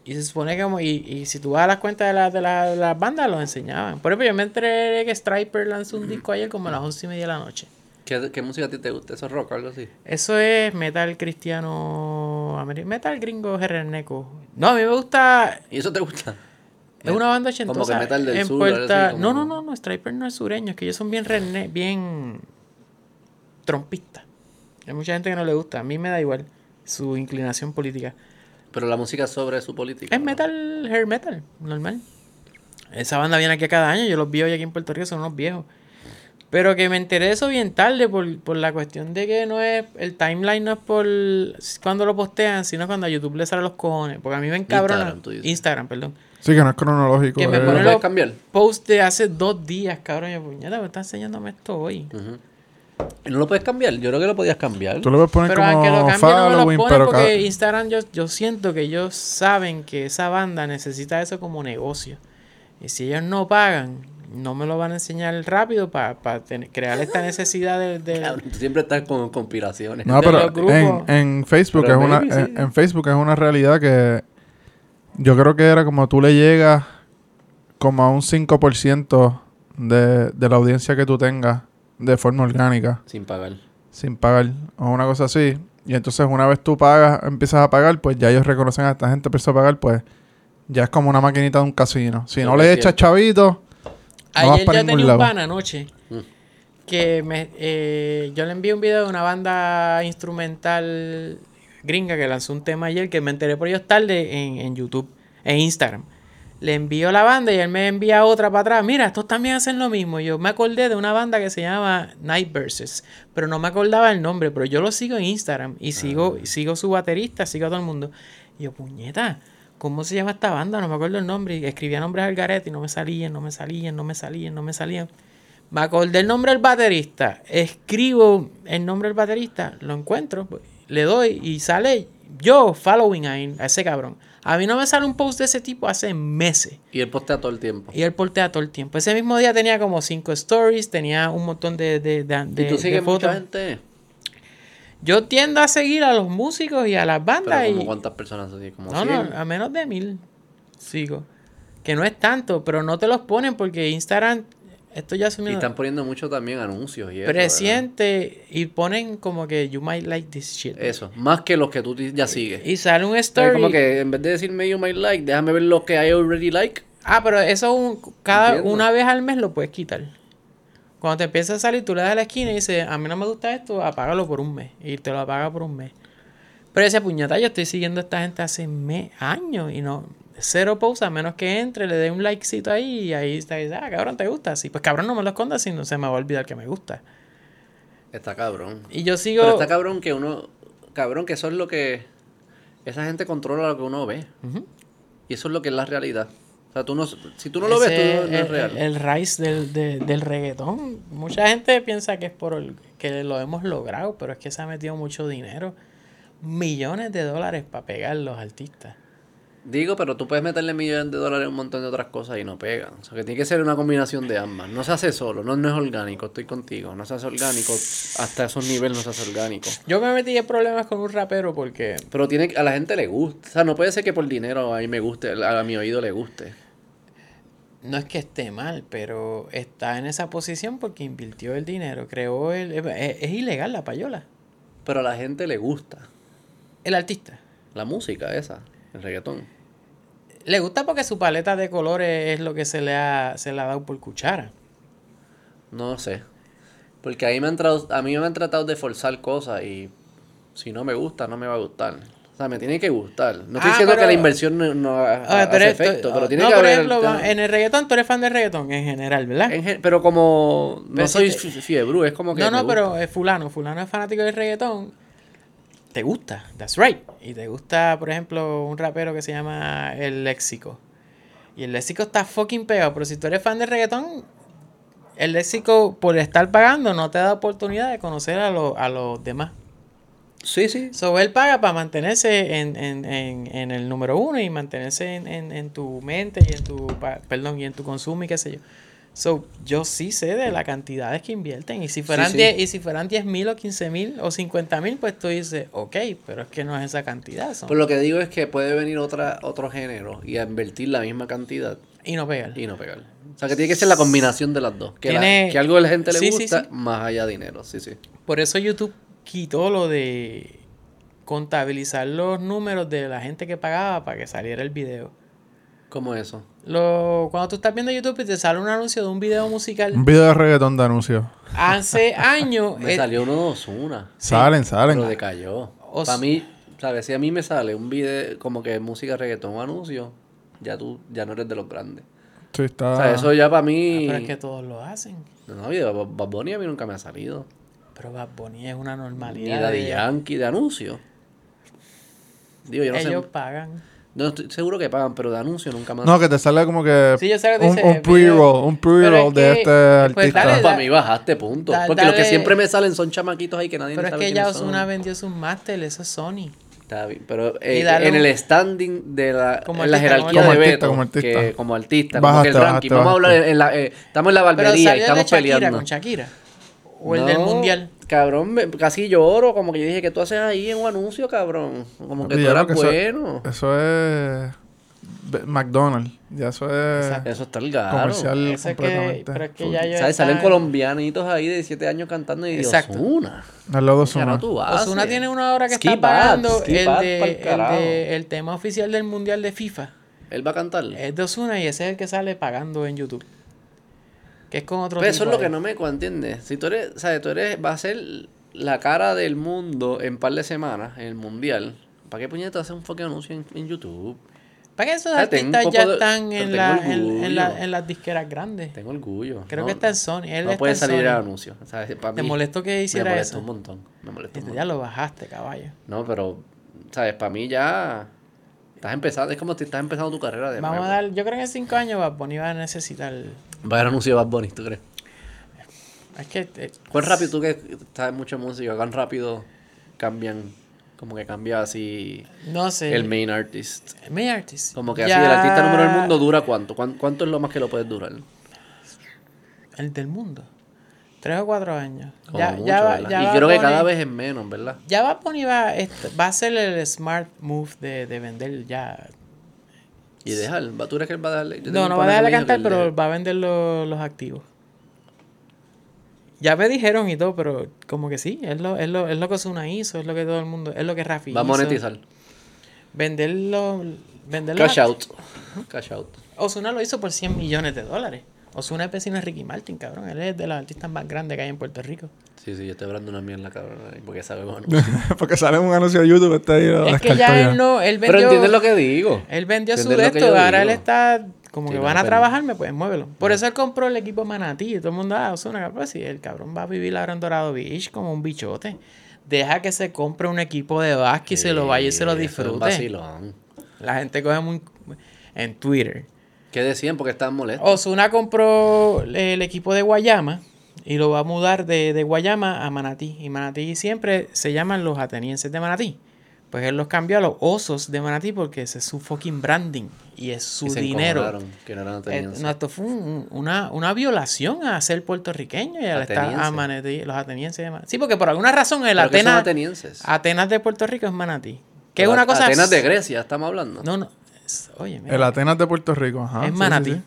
Y se supone que como, y, y si tú vas a las cuentas de, la- de, la- de las bandas, los enseñaban. Por ejemplo, yo me enteré que Striper lanzó un disco ayer como a las once y media de la noche. ¿Qué, qué música a ti te gusta? ¿Eso es rock o algo así? Eso es metal cristiano, metal gringo gerreneco. No, a mí me gusta, ¿Y eso te gusta? es una banda ochentosa. Como que metal del en sur, Puerta- No, no, no, no, Striper no es sureño, es que ellos son bien redneck, bien trompistas. Hay mucha gente que no le gusta, a mí me da igual su inclinación política. Pero la música es sobre su política. Es ¿no? metal, hair metal, normal. Esa banda viene aquí cada año, yo los vi hoy aquí en Puerto Rico, son unos viejos. Pero que me enteré de eso bien tarde por, por la cuestión de que no es, el timeline no es por cuando lo postean, sino cuando a YouTube le salen los cojones. Porque a mí me encabrona. Instagram, tú dices. Instagram, perdón. Sí, que no es cronológico. Que me es- ¿Lo pone puedes los cambiar? posts de hace dos días, cabrón. Yo, puñeta, me está enseñándome esto hoy. ¿Y no lo puedes cambiar? Yo creo que lo podías cambiar. Tú lo puedes poner Pero aunque lo como cambien, no me lo ponen pero porque cada- Instagram yo, yo siento que ellos saben que esa banda necesita eso como negocio. Y si ellos no pagan, no me lo van a enseñar rápido para crear esta necesidad de... tú siempre estás con conspiraciones. No, pero en, en Facebook Pero es una sí. en, en Facebook es una realidad que yo creo que era como tú le llegas como a un 5% de, de la audiencia que tú tengas de forma orgánica, Sin pagar. sin pagar o una cosa así. Y entonces una vez tú pagas, empiezas a pagar, pues ya ellos reconocen a esta gente empezó a pagar, pues ya es como una maquinita de un casino. Si no que le echas chavito, no vas Ayer para yo ningún tenía un lado. pan anoche Mm. que me, eh, yo le envié un video de una banda instrumental gringa que lanzó un tema ayer que me enteré por ellos tarde en, en YouTube, en Instagram. Le envío la banda y él me envía otra para atrás. Mira, estos también hacen lo mismo. Yo me acordé de una banda que se llama Night Verses, pero no me acordaba el nombre, pero yo lo sigo en Instagram y sigo, Ah. sigo su baterista, sigo a todo el mundo. Y yo, puñeta, ¿cómo se llama esta banda? No me acuerdo el nombre. Y escribía nombres al garete y no me salían, no me salían, no me salían, no me salían. Me acordé el nombre del baterista. Escribo el nombre del baterista, lo encuentro, le doy y sale yo following a ese cabrón. A mí no me sale un post de ese tipo hace meses. Y él postea todo el tiempo. Y él portea todo el tiempo. Ese mismo día tenía como cinco stories, tenía un montón de, de, de, de- ¿Y tú sigues fotos. mucha gente? Yo tiendo a seguir a los músicos y a las bandas. Pero como y... cuántas personas así, como No, 100. no, a menos de mil sigo. Que no es tanto, pero no te los ponen porque Instagram, esto ya Y asumió están poniendo mucho también anuncios y presiente y ponen como que you might like this shit. Eso, más que los que tú ya sigues. Y sale un story. como que en vez de decirme you might like, déjame ver los que I already like. Ah, pero eso un- cada Entiendo. una vez al mes lo puedes quitar. Cuando te empieza a salir, tú le das a la esquina y dices, a mí no me gusta esto, apágalo por un mes. Y te lo apaga por un mes. Pero ese puñeta, yo estoy siguiendo a esta gente hace mes, años y no. Cero posts, a menos que entre, le dé un likecito ahí y ahí está. y dice, ah, cabrón, ¿te gusta? Sí, pues cabrón, no me lo escondas si no se me va a olvidar que me gusta. Está cabrón. Y yo sigo. Pero está cabrón que uno. Cabrón, que eso es lo que. Esa gente controla lo que uno ve. Y eso es lo que es la realidad. O sea, tú no. Si tú no lo ves, tú no, no es el, real. el rise del, de- del reggaetón. Mucha gente piensa que es por el- que lo hemos logrado, pero es que se ha metido mucho dinero. Millones de dólares para pegar los artistas. Digo, pero tú puedes meterle millones de dólares a un montón de otras cosas y no pegan. O sea, que tiene que ser una combinación de ambas. No se hace solo, no, no es orgánico, estoy contigo. No se hace orgánico, hasta esos niveles no se hace orgánico. Yo me metí en problemas con un rapero porque Pero tiene que- a la gente le gusta. O sea, no puede ser que por dinero a mí me guste, a, a mi oído le guste. no es que esté mal, pero está en esa posición porque invirtió el dinero, creó el... Es, es ilegal la payola. Pero a la gente le gusta. El artista. La música esa, el reggaetón. Le gusta porque su paleta de colores es lo que se le ha, se le ha dado por cuchara. No sé. Porque ahí me han a mí me han tratado de forzar cosas y si no me gusta, no me va a gustar. O sea, me tiene que gustar. No estoy Ah, diciendo pero- que la inversión no, no ha- Ah, hace efecto, pero tiene no, que por haber... ejemplo, en el reggaetón, tú eres fan del reggaetón en general, ¿verdad? en gen- pero como no Pero soy fiebre, es como que No, no, pero es fulano, fulano es fanático del reggaetón. Te gusta, that's right. Y te gusta, por ejemplo, un rapero que se llama El Léxico. Y el Léxico está fucking pegado, pero si tú eres fan del reggaetón, el Léxico, por estar pagando, no te da oportunidad de conocer a, los a los demás. Sí, sí. So, él paga para mantenerse en, en, en, en el número uno y mantenerse en, en, en tu mente y en tu, perdón, y en tu consumo y qué sé yo. So, yo sí sé de las cantidades que invierten. Y si fueran sí. 10 y si fueran 10 mil o 15 mil o 50 mil, pues tú dices, ok, pero es que no es esa cantidad. son- Pues lo que digo es que puede venir otra otro género y a invertir la misma cantidad y no pegar. y no pegar. O sea, que tiene que ser la combinación de las dos. Que, la- Tiene- que algo a la gente le Sí, gusta, más allá dinero. Sí, sí. Por eso YouTube quitó lo de contabilizar los números de la gente que pagaba para que saliera el video. ¿Cómo eso? Lo, cuando tú estás viendo YouTube y te sale un anuncio de un video musical, Un video de reggaetón de anuncio. hace <laughs> años... Me eh, salió uno de Osuna. Salen, salen. Pero decayó. Os- Para mí, ¿sabes? Si a mí me sale un video como que música reggaetón o anuncio, ya tú ya no eres de los grandes. Sí, está. O sea, eso ya para mí... Pero es que todos lo hacen. No, y de Bad Bunny a mí nunca me ha salido. Pero Bad Bunny es una Ni normalidad. Daddy de- Yankee de anuncio. Digo, yo no Ellos sé. pagan. No estoy seguro que pagan, pero de anuncio nunca han No, que te sale como que Sí, yo sé lo que un, dice, un pre-roll, un Pero pre-roll es de que, este pues, artista. dale, Para mí bajaste punto. da- Porque los que siempre me salen son chamaquitos ahí que nadie Pero es sabe que ya quiénes son. Osuna vendió sus máster, eso es Sony. Está bien, pero eh, dale en un- el standing de la, Como en la jerarquía como de artista, Beto, como artista. que como artista, como Bajaste, que el ranking. bajaste, Vamos a hablar bajaste. en la, eh, estamos en la Pero barbería y de estamos Shakira peleando. con Shakira. O el del mundial. Cabrón, me- casi lloro, como que yo dije, ¿qué tú haces ahí en un anuncio, cabrón? Como que tú eras que bueno. Eso es McDonald's. Ya eso es Exacto. Eso está el garo. comercial Eso es que, completamente. pero es que ya yo ¿Sabes? Salen colombianitos ahí de 7 años cantando y Exacto. Osuna. Al lado de Ya no tú haces. Osuna tiene una hora que Skip está pagando el, de, el, de- el tema oficial del mundial de FIFA. Él va a cantar. Es de Osuna y ese es el que sale pagando en YouTube. Que es con otro Pero eso es lo que no me ¿entiendes? Si tú eres, ¿sabes? Tú eres, va a ser la cara del mundo en par de semanas, en el mundial. ¿Para qué puñetas hacer un fucking anuncio en, en YouTube? ¿Para qué esos Ah, un artistas ya de- están en, la, en, en la- orgullo. en las disqueras grandes? Tengo orgullo. Creo No- que está en Sony. Él no puede salir el Sony. anuncio. Para ¿Te mí, molestó que me hiciera eso? un montón. Me molesta un Este, montón. ya lo bajaste, caballo. No, pero, ¿sabes? Para mí ya... Estás empezando, es como si estás empezando tu carrera de Vamos a dar, yo creo que en cinco años Bad Bunny va a necesitar. Va a haber anuncio de Bad Bunny, ¿tú crees? Es que eh, ¿Cuán rápido tú que sabes mucho de música? ¿Cuán rápido cambian Como que cambia así No sé. el main artist. Main artist. Como que Ya- así, el artista número del mundo dura cuánto? ¿Cuán- ¿Cuánto es lo más que lo puedes durar? El del mundo. Tres o cuatro años. Como ya, mucho, ya, va- ¿verdad? ya y va creo que cada vez es menos, ¿verdad? Ya va Bunny va, est- va a ser el smart move de, de vender ya. Y dejar, ¿va- ¿tú crees que él va a tengo No, no va a dejarle cantar, pero va a vender lo- los activos. Ya me dijeron y todo, pero como que sí, es lo, es lo, es lo que Osuna hizo, es lo que todo el mundo, es lo que Rafi Va a hizo. monetizar. Venderlo, venderlo. Cash out. Cash out. Osuna lo hizo por 100 millones de dólares. Osuna es vecino de Ricky Martin, cabrón. Él es de los artistas más grandes que hay en Puerto Rico. Sí, sí, yo estoy hablando una mierda, cabrón. Porque sabemos. <laughs> Porque sale un anuncio de YouTube, está ahí. es que ya él no, él vendió. Pero entiendes lo que digo. Él vendió su ¿Entiendes de esto, ahora él está como Sí, que no, van a trabajarme, pues muévelo. Por eso él compró el equipo Manatí y todo el mundo, ah, Ozuna, cabrón, si el cabrón va a vivir ahora en Dorado Beach como un bichote. Deja que se compre un equipo de básquet y se lo vaya y se lo Sí, eso es un disfrute. vacilón. La gente coge muy en Twitter. ¿Qué decían? Porque estaban molestos. Osuna compró el equipo de Guayama y lo va a mudar de, de Guayama a Manatí. Y Manatí siempre se llaman los atenienses de Manatí. Pues él los cambió a los osos de Manatí porque ese es su fucking branding y es su Y se dinero. que no eran Eh, atenienses. no, esto fue un- una, una violación a ser puertorriqueño y al estar a. Manatí, los atenienses de Manatí. Sí, porque por alguna razón el ¿Pero qué son Atenas? Atenas de Puerto Rico es Manatí. Que es una cosa... Atenas de Grecia, estamos hablando. No, no. Es- Oye, mira, El Atenas de Puerto Rico, ajá. es sí, Manatí. sí, sí.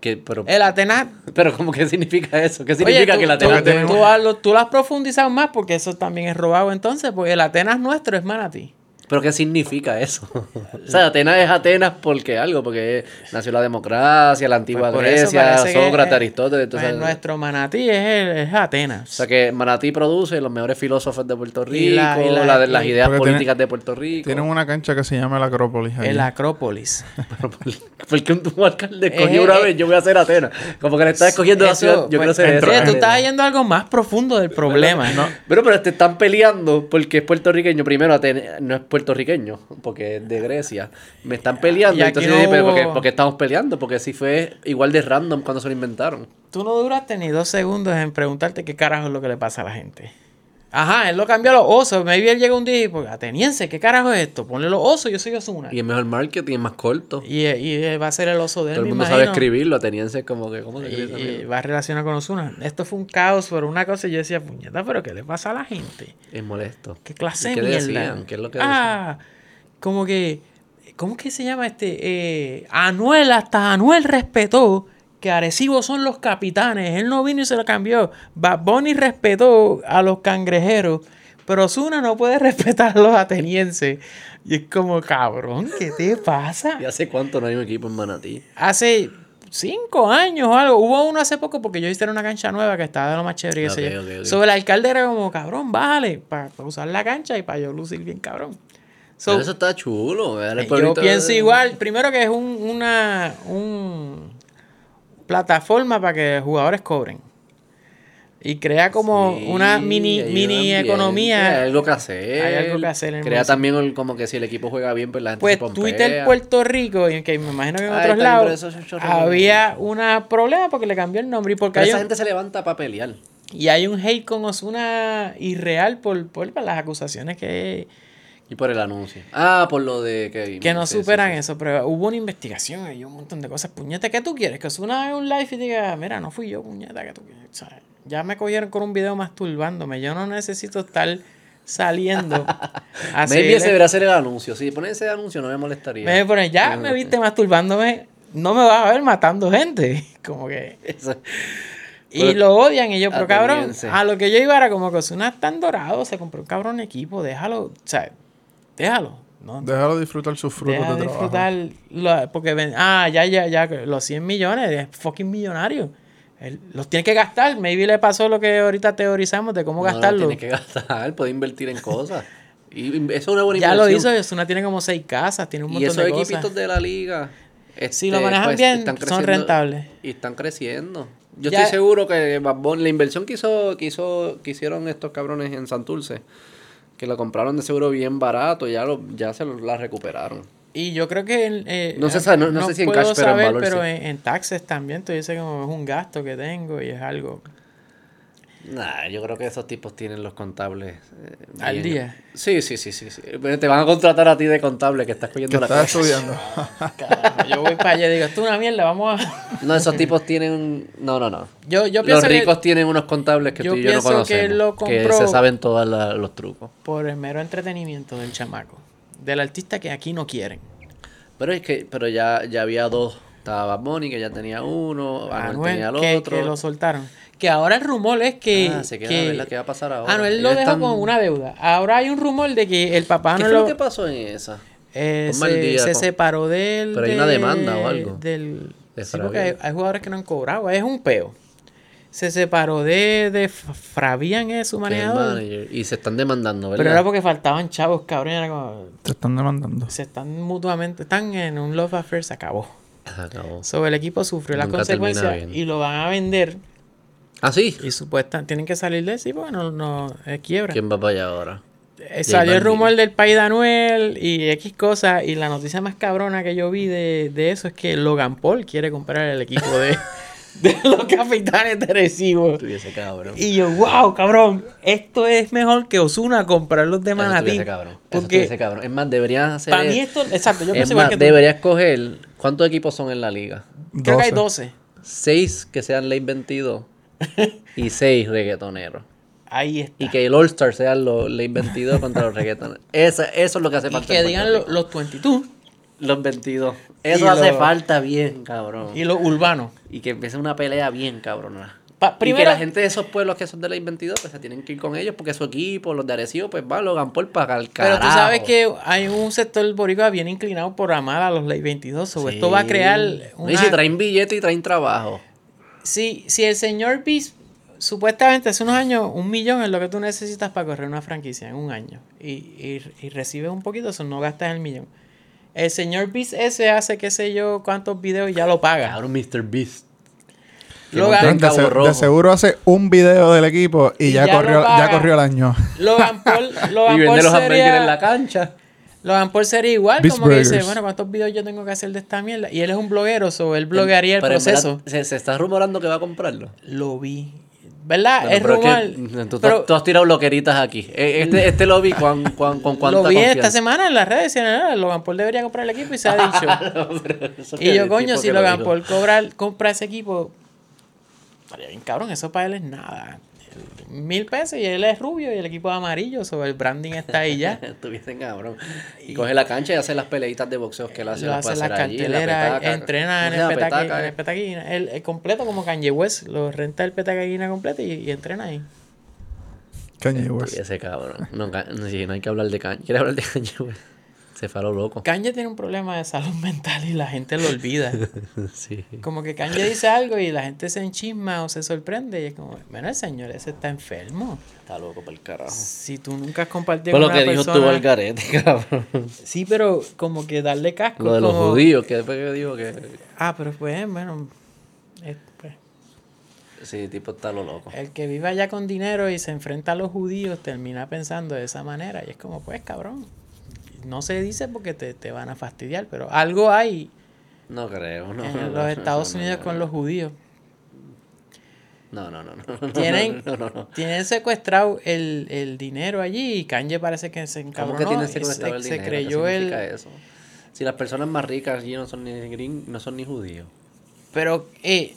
Que, pero, El Atenas pero, ¿cómo qué significa eso? ¿Qué Oye, significa tú, que tú- Atenas tú- tú has- lo, tú lo has profundizado más porque eso también es robado entonces, porque el Atenas nuestro es Manatí. ¿Pero qué significa eso? <laughs> o sea, Atenas es Atenas porque algo, porque nació la democracia, la antigua Pues Grecia, Sócrates, Aristóteles. pues entonces- nuestro Manatí es, el- es O Atenas. sea que Manatí produce los mejores filósofos de Puerto Rico, Y la- y la- la de las ideas Porque tiene- políticas de Puerto Rico. Tienen una cancha que se llama la Acrópolis. allí. el Acrópolis. <laughs> Porque un, un alcalde Eh, escogió una eh, vez, yo voy a ser Atenas. Como que le está escogiendo la Eso, ciudad, yo quiero pues, ser entonces eso. tú estás yendo a algo más profundo del problema. ¿no? Pero, pero te están peleando porque es puertorriqueño. Primero, Atene- no es puertorriqueño, porque es de Grecia. Me están peleando. Y entonces, no yo dije, pero ¿por qué, hubo- por qué estamos peleando? Porque si fue igual de random cuando se lo inventaron. Tú no duraste ni dos segundos en preguntarte qué carajo es lo que le pasa a la gente. Ajá, él lo cambió a los osos. Maybe él llega un día y pues, ateniense, ¿qué carajo es esto? Ponle los osos, yo soy Osuna. Y es mejor marketing, es más corto. Y, y va a ser el oso de él, Todo el mundo sabe escribirlo. Ateniense es como que, ¿cómo se escribe y va a relacionar con Osuna. Esto fue un caos, pero una cosa y yo decía, puñeta, pero ¿qué le pasa a la gente? Es molesto. ¿Qué clase ¿Y qué de mierda? decían? ¿Qué es lo que ah, como que, ¿cómo que se llama este? Eh, Anuel, hasta Anuel respetó que Arecibo son los capitanes. Él no vino y se lo cambió. Bad Bunny respetó a los cangrejeros. Pero Osuna no puede <laughs> respetar a los atenienses. Y es como, cabrón, ¿qué te pasa? ¿Y hace cuánto no hay un equipo en Manatí? hace cinco años o algo. Hubo uno hace poco porque yo hice una cancha nueva que estaba de lo más chévere. que sé Ok, yo. ok, ok. So, el alcalde era como, cabrón, bájale para usar la cancha y para yo lucir bien, cabrón. So, Pero eso está chulo. el yo pienso de- igual. Primero que es un, una un plataforma para que jugadores cobren. Y crea como Sí, una mini, mini ambiente, economía. Hay algo que hacer. Hay algo que hacer en Crea también el- como que si el equipo juega bien, pues la gente Pues se. Twitter Puerto Rico, y que me imagino que en Ay, otros está lados, había un problema porque le cambió el nombre y porque Pero esa un- gente se levanta para pelear. y hay un hate con Osuna irreal por, por las acusaciones que, Y por el anuncio. Ah, por lo de que... que no sí, superan sí. eso, pero hubo una investigación y un montón de cosas. Puñeta, ¿qué tú quieres? Que haga un live y diga, mira, no fui yo, puñeta, que tú quieres. O sea, ya me cogieron con un video masturbándome. Yo no necesito estar saliendo <laughs> Maybe ese debería ser el anuncio. Si ponen ese anuncio no me molestaría. Me ponen, ya me viste masturbándome, no me vas a ver matando gente. <laughs> Como que. Eso- Y Pero- lo odian. Y yo, pero cabrón, a lo que yo iba era como que Osuna es tan dorado, se compró un cabrón equipo, déjalo, o sea, déjalo. No, Déjalo disfrutar sus frutos deja de trabajo. disfrutar, lo- porque ven, ah, ya, ya, ya, los 100 millones, es fucking millonario. Él los tiene que gastar. Maybe le pasó lo que ahorita teorizamos de cómo no, no, gastarlo. tiene que gastar, puede invertir en cosas. Y eso es una buena ya lo inversión. hizo, Osuna tiene como seis casas, tiene un Y montón esos de cosas. equipitos de la liga. Si lo este, manejan pues, bien, están son rentables. Y están creciendo. Yo Ya- estoy seguro que Bad Bunny- la inversión que hizo, que hizo, que hicieron estos cabrones en Santurce, que la compraron de seguro bien barato, ya lo, ya se lo- la recuperaron. Y yo creo que... en- eh, No se sabe, no- no sé si en cash, pero en valor pero sí. en, en taxes también. Tú dices como es un gasto que tengo y es algo... Nah, yo creo que esos tipos tienen los contables. eh, Al bien. día. Sí, sí, sí, sí, Te van a contratar a ti de contable que estás Que cogiendo la estás estudiando. <laughs> Carajo, yo voy para allá y digo, esto es una mierda, vamos a... No, esos tipos tienen. No, no, no. Yo, yo Los pienso ricos que tienen unos contables que yo tú y yo no que conocemos. él lo que se saben todos los trucos. por el mero entretenimiento del chamaco, del artista que aquí no quieren. Pero es que, pero ya, ya había dos. Estaba Bad Bunny, que ya tenía uno, Anuel, Anuel, tenía el que, otro. que lo soltaron. Que ahora el rumor es que... Ah, se queda, que ¿verdad? ¿Qué va a pasar ahora? Anuel lo dejó están- con una deuda. Ahora hay un rumor de que el papá ¿Qué no fue lo lo... que pasó en esa? eh, se, día se con- separó del... Pero hay una de- demanda o algo. Del, De sí, porque hay, jugadores que no han cobrado. Es un peo. Se separó de, de Fabián, es su manejador. Y se están demandando, ¿verdad? Pero era porque faltaban chavos, cabrón. Era como... Te están demandando. Se están mutuamente... Están en un love affair, se acabó. Se acabó. So, el equipo sufrió las Nunca consecuencias y lo van a vender. Ah, sí. Y supuestamente tienen que salir de sí porque no, es quiebra. ¿Quién va para allá ahora? Eh, salió el rumor del país de Anuel y X cosas. Y la noticia más cabrona que yo vi de, de eso es que Logan Paul quiere comprar el equipo de, <laughs> de los capitanes de Recibo. Estuviese cabrón. Y yo, wow, cabrón, esto es mejor que Osuna comprar los de Eso Manatí. estuviese cabrón. Eso estuviese cabrón. Es más, deberías hacer. para mí esto, exacto, yo es más, que tú. deberías coger. ¿Cuántos equipos son en la liga? Creo que hay 12. 12. Seis que sean ley 22 y seis reggaetoneros. Ahí está. Y que el All-Star sea los ley 22 contra los reggaetoneros. <laughs> Esa- eso es lo que hace Y falta. que en digan Puerto lo- Rico. los 22 los 22. Eso Y hace lo- falta bien, cabrón. y los urbanos. Y que empiece una pelea bien, cabrona. Pa- y que la gente de esos pueblos que son de la 22 pues se tienen que ir con ellos porque su equipo, los de Arecibo, pues va, Logan Paul para el Pero carajo. tú sabes que hay un sector boricua bien inclinado por amar a los Ley 22. so Sí. Esto va a crear Y una... si traen billete y traen trabajo. si, si el señor Beast, supuestamente hace unos años, un millón es lo que tú necesitas para correr una franquicia en un año. Y, y, y recibes un poquito, eso no gastas el millón. El señor Beast ese hace qué sé yo cuántos videos y ya lo paga. Cabrón, Mr. Beast. Logan- en De, seguro hace un video del equipo y, Y ya, corrió, ya corrió el año. Logan <laughs> Paul, Logan Y Paul vende los hamburgues en la sería, cancha. Logan Paul sería igual, Beast como que dice, Burgers. bueno, ¿cuántos videos yo tengo que hacer de esta mierda? Y él es un bloguero, so él bloguearía el proceso. verdad, se, se está rumorando que va a comprarlo. Lo vi. ¿Verdad? Bueno, es rumor. que, tú, pero tú has tirado loqueritas aquí. Eh, Este, este lo vi con, con, con <laughs> cuánta lo vi confianza. esta semana en las redes. Decían, "Ah, Logan Paul debería comprar el equipo y se ha <laughs> dicho. Y yo, coño, si Logan. Paul cobra, compra ese equipo, estaría bien cabrón. Eso para él es nada. Mil pesos y él es rubio y el equipo es amarillo. So el branding está ahí ya. <laughs> Estuviese cabrón. Y coge la cancha y hace las peleitas de boxeo que él hace. Lo hace las la carteleras, entrena en ¿Cómo el. Petaca, En eh. el. El, el completo como Kanye West. Lo renta el petaquín completo y, y entrena ahí. Kanye West. Cabrón. No, ca- no, sí, no hay que hablar de caña. ¿Quieres hablar de güey? Se faló loco. Kanye tiene un problema de salud <laughs> mental y la gente lo olvida. <laughs> sí. Como que Kanye dice algo y la gente se enchisma o se sorprende y es como, bueno, el señor ese está enfermo. Está loco por el carajo. Si tú nunca has compartido con lo una que dijo persona... tú al garete, <laughs> cabrón. Sí, pero como que darle casco. Lo de los judíos, que después que dijo que. Ah, pero pues, bueno, es, pues, Sí, tipo está lo loco. el que vive allá con dinero y se enfrenta a los judíos termina pensando de esa manera y es como, pues, cabrón. No se dice porque te, te van a fastidiar, pero algo hay No creo, no. en los Estados no, Unidos no, con los judíos. No, no, no, no. Tienen, tienen secuestrado el, el dinero allí y Kanye parece que se ¿Cómo encabronó. que tienen secuestrado se, el se dinero? creyó ¿Qué el... eso? Si las personas más ricas allí no son ni gring, no son ni judíos. Pero, eh,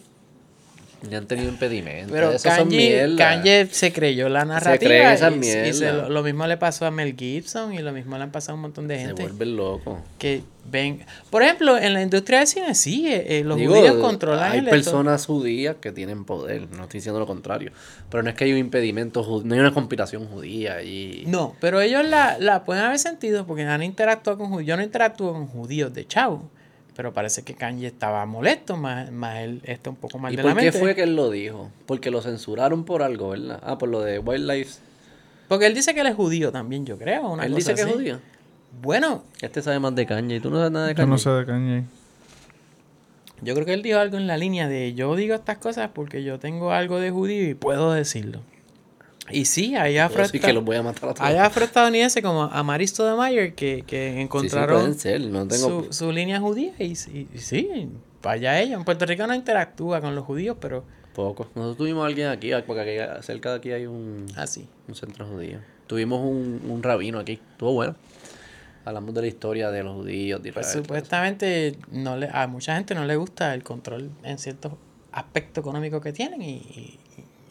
Ya han tenido impedimentos. pero Eso son Kanye. Kanye se creyó la narrativa. creen esas y- y se lo, lo mismo le pasó a Mel Gibson y lo mismo le han pasado a un montón de Se gente vuelven locos. que ven... Por ejemplo, en la industria del cine sí, eh, los Digo, judíos controlan hay el... personas judías que tienen poder, no estoy diciendo lo contrario. Pero no es que hay un impedimento, no hay una conspiración judía y No, pero ellos la, la pueden haber sentido porque han interactuado con judíos. Yo no interactúo con judíos de chavo, pero parece que Kanye estaba molesto, más, más él está un poco mal ¿Y de por la qué mente. fue que él lo dijo? Porque lo censuraron por algo, ¿verdad? Ah, por lo de Wildlife. Porque él dice que él es judío también, yo creo. Una Él cosa dice que es judío. Bueno, Este sabe más de y tú no sabes nada de Yo caña. no sé de Kanye. yo creo que él dijo algo en la línea de yo digo estas cosas porque yo tengo algo de judío y puedo decirlo. Y sí, hay Pero sí que los voy a matar a todos. hay afroestadounidenses como Amaristo de Mayer que, que Sí, sí, encontraron pueden ser, no tengo... su, su línea judía y, y- y sí, vaya ellos. En Puerto Rico no interactúa con los judíos, pero Poco. Nosotros tuvimos a alguien aquí, porque aquí, cerca de aquí hay un, Ah, sí. un centro judío. Tuvimos un, un rabino aquí, estuvo bueno. Hablamos de la historia de los judíos, de Pues Israel, supuestamente no le, a mucha gente no le gusta el control en ciertos aspectos económicos que tienen y,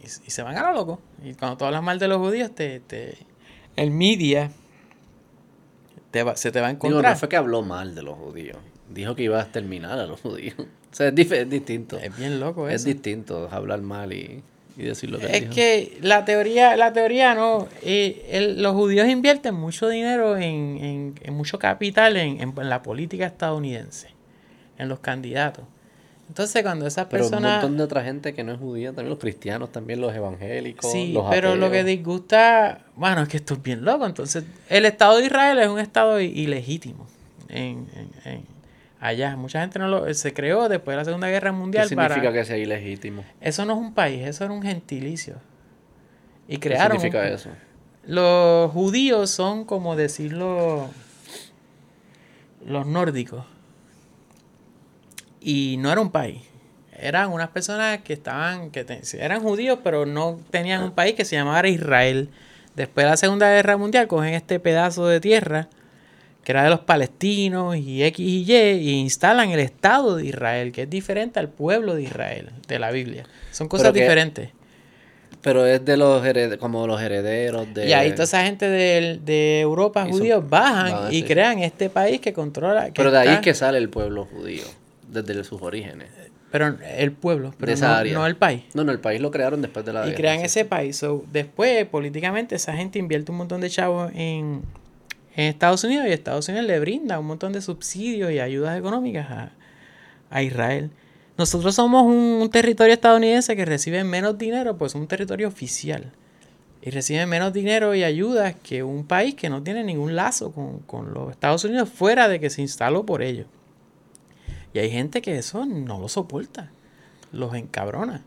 y- se van a lo loco. Y cuando tú hablas mal de los judíos, te, te el media te va- se te va a Digo, encontrar. no fue que habló mal de los judíos. Dijo que iba a exterminar a los judíos. <laughs> O sea, es, es distinto. Es bien loco Es eso. distinto hablar mal y, y decir lo que Es dijo. que la teoría, la teoría no, eh, el- los judíos invierten mucho dinero en, en- en mucho capital en- en la política estadounidense, en los candidatos. Entonces cuando esas Pero un personas... montón de otra gente que no es judía, también los cristianos, también los evangélicos, Sí, los pero lo que disgusta, bueno, es que esto es bien loco. Entonces, el Estado de Israel es un Estado ilegítimo en, en- en- allá. Mucha gente no lo se creó después de la Segunda Guerra ¿Qué Mundial significa para que sea ilegítimo? eso no es un país, eso era un gentilicio. Y ¿Qué crearon un- significa eso? Los judíos son como decirlo los nórdicos. Y no era un país. Eran unas personas que estaban, que te- eran judíos, pero no tenían un país que se llamara Israel. Después de la Segunda Guerra Mundial, cogen este pedazo de tierra, que era de los palestinos y X y Y, y instalan el Estado de Israel, que es diferente al pueblo de Israel, de la Biblia. Son cosas Pero que- diferentes. Pero es de los como los herederos de... Y ahí toda esa gente de, de Europa, son- judíos, bajan y sí. crean este país que controla. que Pero de ahí está- es que sale el pueblo judío, desde sus orígenes. Pero el pueblo, pero de esa no, área. no el país. No, no, el país lo crearon después de la Y guerra, crean sí. ese país. So, después, políticamente, esa gente invierte un montón de chavos en, en Estados Unidos y Estados Unidos le brinda un montón de subsidios y ayudas económicas a, a Israel. Nosotros somos un, un territorio estadounidense que recibe menos dinero, pues un territorio oficial. Y recibe menos dinero y ayudas que un país que no tiene ningún lazo con, con los Estados Unidos fuera de que se instaló por ellos. Y hay gente que eso no lo soporta. Los encabrona.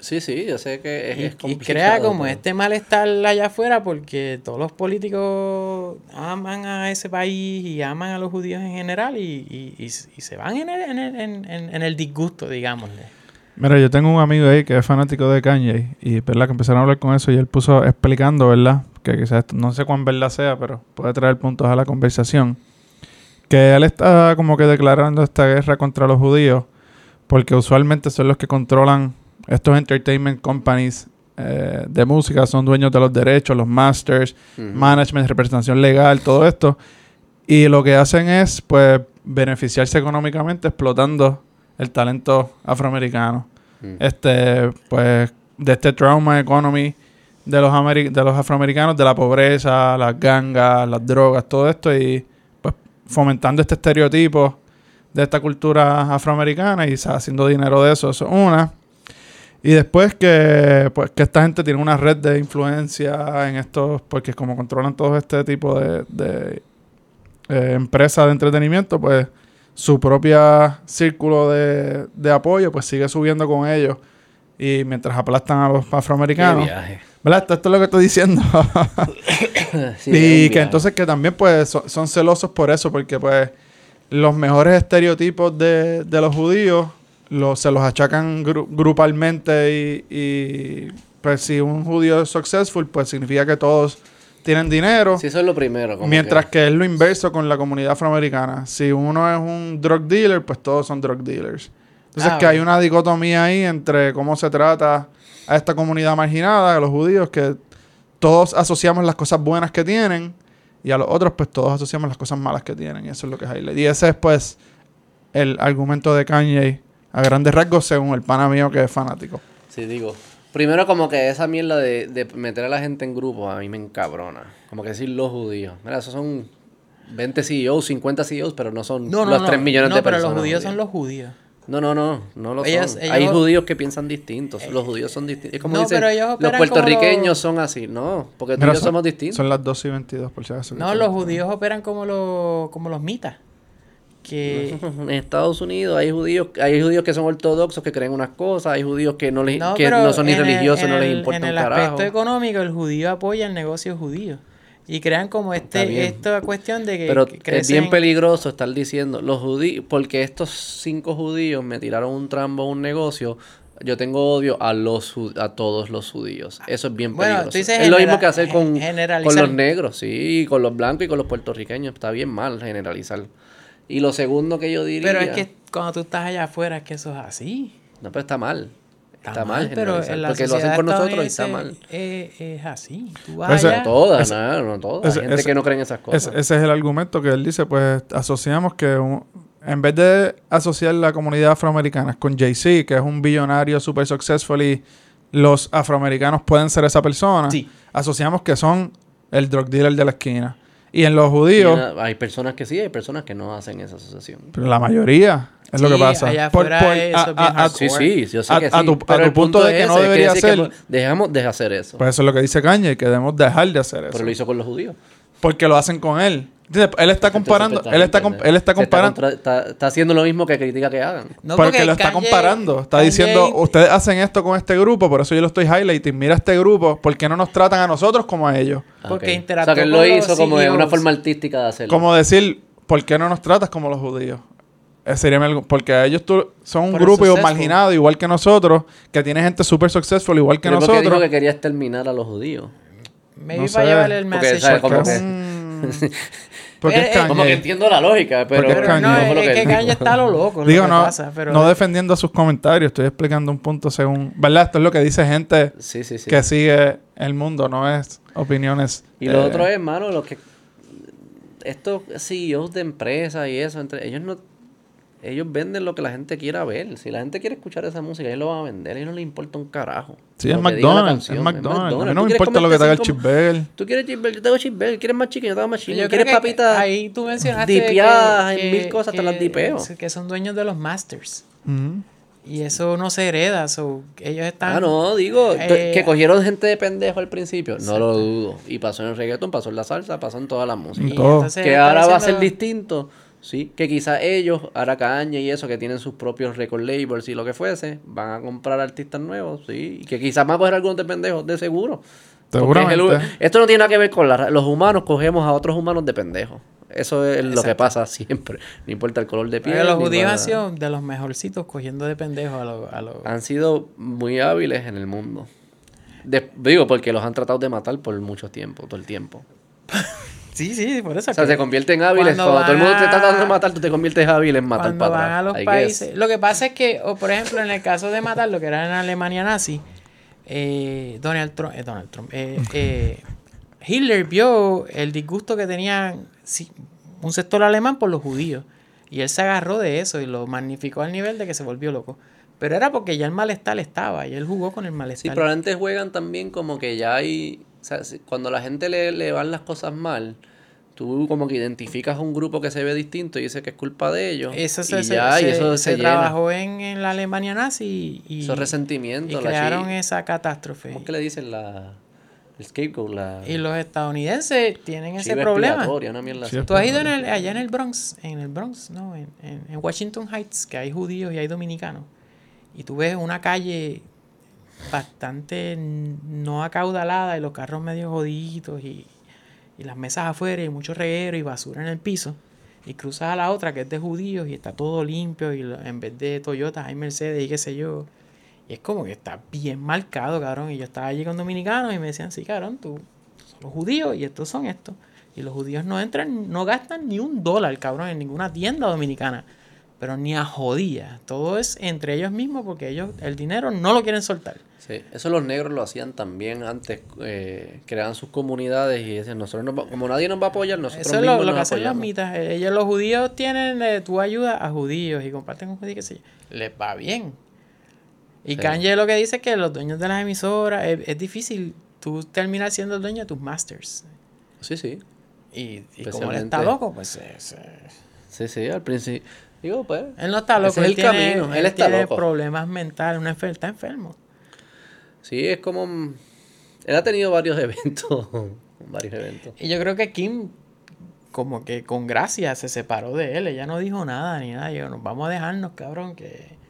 Sí, sí, yo sé que es, Y, es y complicado, crea como pero- este malestar allá afuera porque todos los políticos aman a ese país y aman a los judíos en general y, y- y y se van en el, en, el, en- en- en el disgusto, digámosle. Mira, yo tengo un amigo ahí que es fanático de Kanye y verdad que empezaron a hablar con eso y él puso explicando, ¿verdad? Que quizás esto- no sé cuán verdad sea, pero puede traer puntos a la conversación. Que él está como que declarando esta guerra contra los judíos porque usualmente son los que controlan estos entertainment companies eh, de música, son dueños de los derechos, los masters, management, representación legal, todo esto. Y lo que hacen es, pues, beneficiarse económicamente explotando el talento afroamericano. Mm. Este, pues, de este trauma economy de los, de los afroamericanos, de la pobreza, las gangas, las drogas, todo esto, y fomentando este estereotipo de esta cultura afroamericana y haciendo dinero de eso, eso es una. Y después que, pues, que esta gente tiene una red de influencia en estos, porque como controlan todo este tipo de, de eh, empresas de entretenimiento, pues su propia círculo de, de apoyo pues sigue subiendo con ellos. Y mientras aplastan a los Qué afroamericanos. viaje. ¿Verdad? Esto, esto es lo que estoy diciendo. <laughs> Sí, y que entonces que también pues so- son celosos por eso, porque pues los mejores estereotipos de, de los judíos los, se los achacan gru- grupalmente y, y, pues si un judío es successful pues significa que todos tienen dinero. Sí, eso es lo primero. como Mientras que- que es lo inverso con la comunidad afroamericana. Si uno es un drug dealer, pues todos son drug dealers. Entonces Ah, que hay una dicotomía ahí entre cómo se trata a esta comunidad marginada, a los judíos, que todos asociamos las cosas buenas que tienen y a los otros pues todos asociamos las cosas malas que tienen. Y eso es lo que es highlight. Y ese es pues el argumento de Kanye a grandes rasgos según el pana mío que es fanático. Sí, digo. Primero como que esa mierda de, de meter a la gente en grupos a mí me encabrona. Como que decir los judíos. Mira, esos son 20 CEOs, 50 CEOs, pero no son No, no, los no. 3 millones no, de pero personas. los judíos son los judíos. No, no, no, no lo Ellos- son. ellos- Hay judíos que piensan distintos. Los judíos son distintos. Es como No, dicen, pero ellos los puertorriqueños como son así. No, porque tú Mira, y yo son- somos distintos. Son las 2 y 22 por si acaso. No, los judíos operan como los, como los mitas. Que <laughs> En Estados Unidos hay judíos, hay judíos que son ortodoxos, que creen unas cosas, hay judíos que no les, no, que no son ni el- religiosos, no les importa En un el carajo. aspecto económico, el judío apoya el negocio judío. Y crean como este esta cuestión de que Pero que es bien peligroso estar diciendo los judíos, porque estos cinco judíos me tiraron un trambo a un negocio, Yo tengo odio a los a todos los judíos. Eso es bien Bueno, peligroso. tú dices es lo mismo que hacer con, con los negros, sí, con los blancos y con los puertorriqueños. Está bien mal generalizar. Y lo segundo que yo diría... Pero es que cuando tú estás allá afuera es que eso es así. No, pero está mal. Está, Está mal, pero en la Porque lo hacen con nosotros y está mal. Es, es así. Tú vas eh, allá, No todas, Ese- no, no todas. Hay ese- gente ese- que no cree en esas cosas. ese es el argumento que él dice, pues asociamos que un- en vez de asociar la comunidad afroamericana con Jay-Z, que es un billonario super successful y los afroamericanos pueden ser esa persona, Sí. asociamos que son el drug dealer de la esquina. Y en los judíos, hay personas que sí, hay personas que no hacen esa asociación. pero la mayoría es lo que pasa. allá Por- afuera por- eso a- Sí, sí, yo sé A- que a tu- a pero tu el punto de que es no ese, debería que ser- dejamos de hacer eso. Pues eso es lo que dice Kanye, que debemos dejar de hacer eso. pero lo hizo con los judíos. Porque lo hacen con él. Él está comparando, Entonces, él está, él está comparando. está, está haciendo lo mismo que critica que hagan. No, porque, lo está Kanye- comparando. Está Kanye- diciendo, ustedes hacen esto con este grupo, por eso yo lo estoy highlighting. Mira este grupo, ¿por qué no nos tratan a nosotros como a ellos? Ah, Porque ok. O sea, que él lo hizo como de una CEOs. forma artística de hacerlo. Como decir, ¿por qué no nos tratas como los judíos? Ese sería porque ellos tú- son un Por grupo marginado igual que nosotros, que tiene gente súper successful igual que Pero porque dijo nosotros. que quería exterminar a los judíos. No para sé, llevarle el porque, message. ¿sabes? across. Como que- porque es Eh, eh. Como que entiendo la lógica, pero, es Pero no, es que dijo. Kanye está lo loco. es Digo, lo no, pasa, pero no defendiendo sus comentarios, estoy explicando un punto según... ¿Verdad? Esto es lo que dice gente Sí, sí, sí. que sigue el mundo, no es opiniones. Y lo eh, otro es, hermano, lo que estos CEOs de empresas y eso, entre ellos no ellos venden lo que la gente quiera ver. Si la gente quiere escuchar esa música, ellos lo van a vender. A ellos no les importa un carajo. Sí, es McDonald's, es. McDonald's. A mí ¿Tú no me importa lo que te haga el cheeseburger. Tú quieres cheeseburger, yo tengo cheeseburger. ¿Quieres más chicken? Yo tengo más chicken. ¿Quieres que papitas? Ahí tú mencionaste dipeadas que- en mil cosas, te que- las dipeo. Que son dueños de los masters. Ujú. Y eso no se hereda. So, ellos están... Ah, no, digo, Eh, que cogieron gente de pendejo al principio. No lo dudo. Y pasó en el reggaeton, pasó en la salsa, pasó en todas las músicas. entonces que ahora va a ser distinto. Sí, que quizás ellos, ahora Caña y eso, que tienen sus propios record labels y lo que fuese, van a comprar artistas nuevos, sí. Y que quizás van a coger algunos de pendejos, de seguro. Porque es el- Seguramente. esto no tiene nada que ver con la los humanos, cogemos a otros humanos de pendejos. Eso es lo que pasa siempre. No importa el color de piel. Pero los judíos han sido de los mejorcitos cogiendo de pendejos a los... A los... Han sido muy hábiles en el mundo. De- digo, porque los han tratado de matar por mucho tiempo, todo el tiempo. <laughs> Sí, sí, por eso. O sea, que se convierten hábiles. cuando Cuando, todo el mundo te está tratando de a- matar, tú te conviertes hábil en matar cuando para van atrás. a los I guess. países... Lo que pasa es que, o por ejemplo, en el caso de matar, lo que era en Alemania nazi, eh, Donald Trump... eh, Donald Trump eh, eh, Hitler vio el disgusto que tenían sí, un sector alemán por los judíos. Y él se agarró de eso y lo magnificó al nivel de que se volvió loco. Pero era porque ya el malestar estaba y él jugó con el Sí, malestar. probablemente juegan también como que ya hay... O sea, cuando la gente le, le van las cosas mal, tú como que identificas un grupo que se ve distinto y dices que es culpa de ellos. Eso se, y se- ya, y eso se se, llena. trabajó en, en la Alemania nazi y, Esos resentimientos. crearon esa catástrofe. ¿Cómo es que le dicen la... El scapegoat, la... Y los estadounidenses tienen ese problema. una. Sí, Tú has ido en el- allá en el Bronx, en el Bronx, no, en, en- en Washington Heights, que hay judíos y hay dominicanos. Y tú ves una calle bastante no acaudalada y los carros medio jodiditos y, y las mesas afuera y mucho reguero y basura en el piso. Y cruzas a la otra que es de judíos y está todo limpio y en vez de Toyota hay Mercedes y qué sé yo. Y es como que está bien marcado, cabrón. Y yo estaba allí con dominicanos y me decían, sí, cabrón, tú son los judíos y estos son estos. Y los judíos no entran, no gastan ni un dólar, cabrón, en ninguna tienda dominicana. Pero ni a jodía. Todo es entre ellos mismos porque ellos el dinero no lo quieren soltar. Sí, eso los negros lo hacían también antes, eh, creaban sus comunidades y decían, nosotros no va- como nadie nos va a apoyar, nosotros Eso es lo, mismos lo que nos hacen los apoyamos. mitas. Eh, Ellos, los judíos, tienen, eh, tú ayudas a judíos y comparten con judíos, qué sé yo. Les va bien. Y Sí. Kanye lo que dice es que los dueños de las emisoras, es, es difícil tú terminar siendo el dueño de tus masters. Sí, sí, Y, y como él está loco, pues eh, sí, sí, al principio. Digo, pues, él no está loco, Ese es él, el tiene, camino, él él está tiene loco. problemas mentales, una enfer- está enfermo. sí, es como... mm, Él ha tenido varios <laughs> eventos, varios eventos. Y yo creo que Kim, como que con gracia, se separó de él. Ella no dijo nada ni nada. Yo, nos vamos a dejarnos, cabrón, que...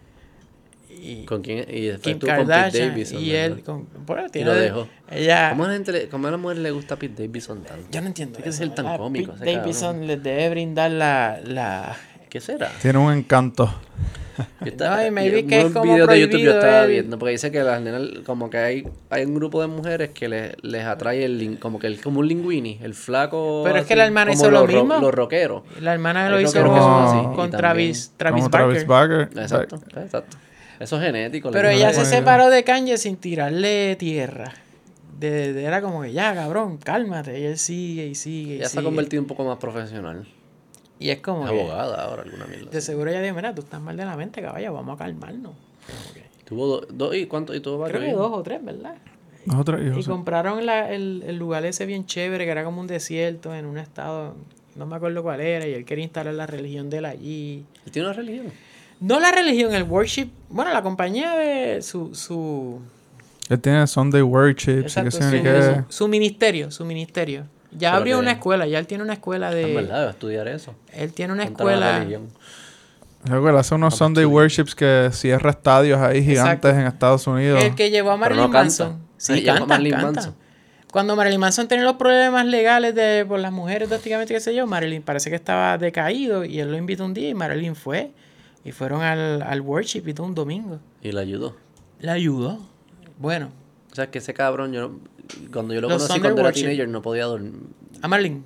Y ¿Con quién? Y después Kim tú con Pete Kardashian Davidson. y él... Con, bueno, Y tiene lo de- dejó. Ella... ¿Cómo a, la gente le- cómo a la mujer le gusta Pete Davidson tanto? Yo no entiendo. Hay que ser tan cómico Pete ese Davidson cabrón. les debe brindar la... la ¿Qué será? Tiene un encanto. Yo estaba- No, y maybe y que es como videos de YouTube yo estaba el- viendo, porque dice que las nenas, como que hay, hay un grupo de mujeres que les, les atrae el, como que el, como un linguini, el flaco. Pero es que la hermana como hizo lo ro- mismo. Los rockeros. La hermana lo hizo así, con, Travis, Travis como Barker. Travis Barker. Exacto, exacto. Eso es genético. Pero ella se separó de Kanye sin tirarle tierra. De, de- era como que ya, cabrón, cálmate. Y él sigue y sigue. Y, Ella se ha convertido un poco más profesional. Y es como. Que, abogada ahora, alguna mierda. de seguro ella dijo: Mira, tú estás mal de la mente, caballo, vamos a calmarnos. Que- Tuvo do- dos y cuánto y tuvo varios Creo que dos o tres, ¿verdad? Y compraron la- el, el lugar ese bien chévere, que era como un desierto en un estado, no me acuerdo cuál era, y él quería instalar la religión de él allí. ¿Y tiene una religión? No la religión, el worship, bueno, la compañía de su, su, Él tiene Sunday Worship, exacto, su, su ministerio, su ministerio. Ya Pero abrió que- una escuela, ya él tiene una escuela En de... verdad, va a estudiar eso. Él tiene una Contra la escuela... religión. Creo que él hace unos Sunday Worships que cierra estadios ahí gigantes Exacto. en Estados Unidos. El que llevó a Marilyn no. Manson. Sí, a canta, Marilyn canta. Manson. Cuando Marilyn Manson tenía los problemas legales de por las mujeres drásticamente, qué sé yo, Marilyn parece que estaba decaído y él lo invitó un día y Marilyn fue. Y fueron al, al worship y todo un domingo. Y le ayudó. Le ayudó. Bueno, O sea, que ese cabrón, yo no- cuando yo lo Los conocí cuando era teenager, no podía dormir. a Marilyn.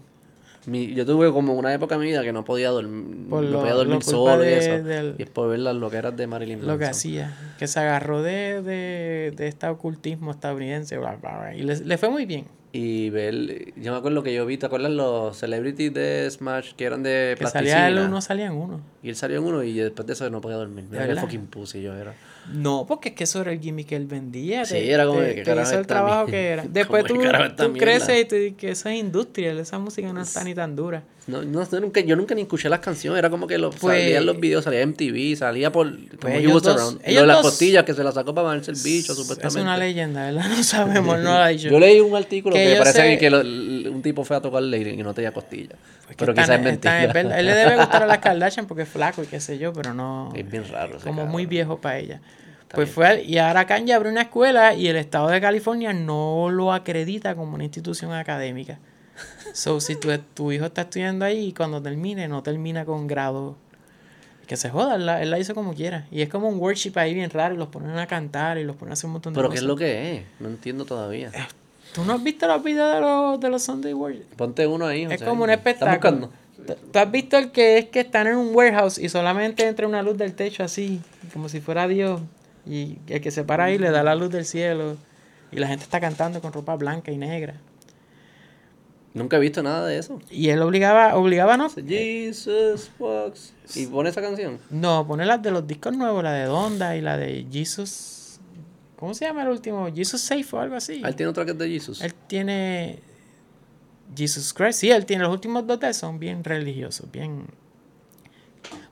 Mi- yo tuve como una época en mi vida que no podía dormir, Por no lo- podía dormir solo y eso. del- Y es por ver las loqueras de Marilyn Lo que Manson. hacía. Que se agarró de, de, de este ocultismo estadounidense. bla, bla, bla, y le, le fue muy bien. Y ver, yo me acuerdo que yo vi, ¿te acuerdas los celebrities de Smash que eran de Que plasticina? salía él uno, salían uno. Y él salió en uno y después de eso no podía dormir. Mira qué verdad? fucking pussy yo era. No, porque es que eso era el gimmick que él vendía. Sí, te- era como te- de, ¿qué te carajo hizo el trabajo que era. ¿Cómo <laughs> Después de tú, creces y tú dices que eso es industria, esa música no está ni tan dura. No, no, yo nunca, yo nunca ni escuché las canciones, era como que lo, Pues- salían los videos, salía MTV, salía por como He ellos dos- Around. Y ellos lo de las dos- costillas que se las sacó para ponerse el bicho, Es supuestamente. una leyenda, ¿verdad? <laughs> No sabemos, no la dicho. Yo leí un artículo Que que, parece sé- que lo- un tipo fue a tocarle y no tenía costillas. Pues pero quizás es mentira. es verdad. Él le debe gustar a las Kardashian porque es flaco y qué sé yo, pero no. Es bien raro. como muy viejo para ella. Pues fue y ahora Kanye abrió una escuela y el estado de California no lo acredita como una institución académica. So, si tu, tu hijo está estudiando ahí y cuando termine, no termina con grado, que se joda, él la, él la hizo como quiera. Y es como un worship ahí bien raro y los ponen a cantar y los ponen a hacer un montón de Pero ¿qué cosas. es lo que es? No entiendo todavía. ¿Tú no has visto los videos de los, de los Sunday Worship? Ponte uno ahí. Es José. como un ¿Estás espectáculo. ¿Tú has visto el que es que están en un warehouse y solamente entra una luz del techo así, como si fuera Dios? Y el que se para ahí le da la luz del cielo y la gente está cantando con ropa blanca y negra. Nunca he visto nada de eso. Y él obligaba, obligaba no, Jesus walks. Y pone esa canción. no, pone las de los discos nuevos, la de Donda y la de Jesus. ¿Cómo se llama el último? Jesus Safe o algo así. Ah, Él tiene otra que es de Jesus. Él tiene Jesus Christ. Sí, él tiene los últimos dos de son bien religiosos, bien.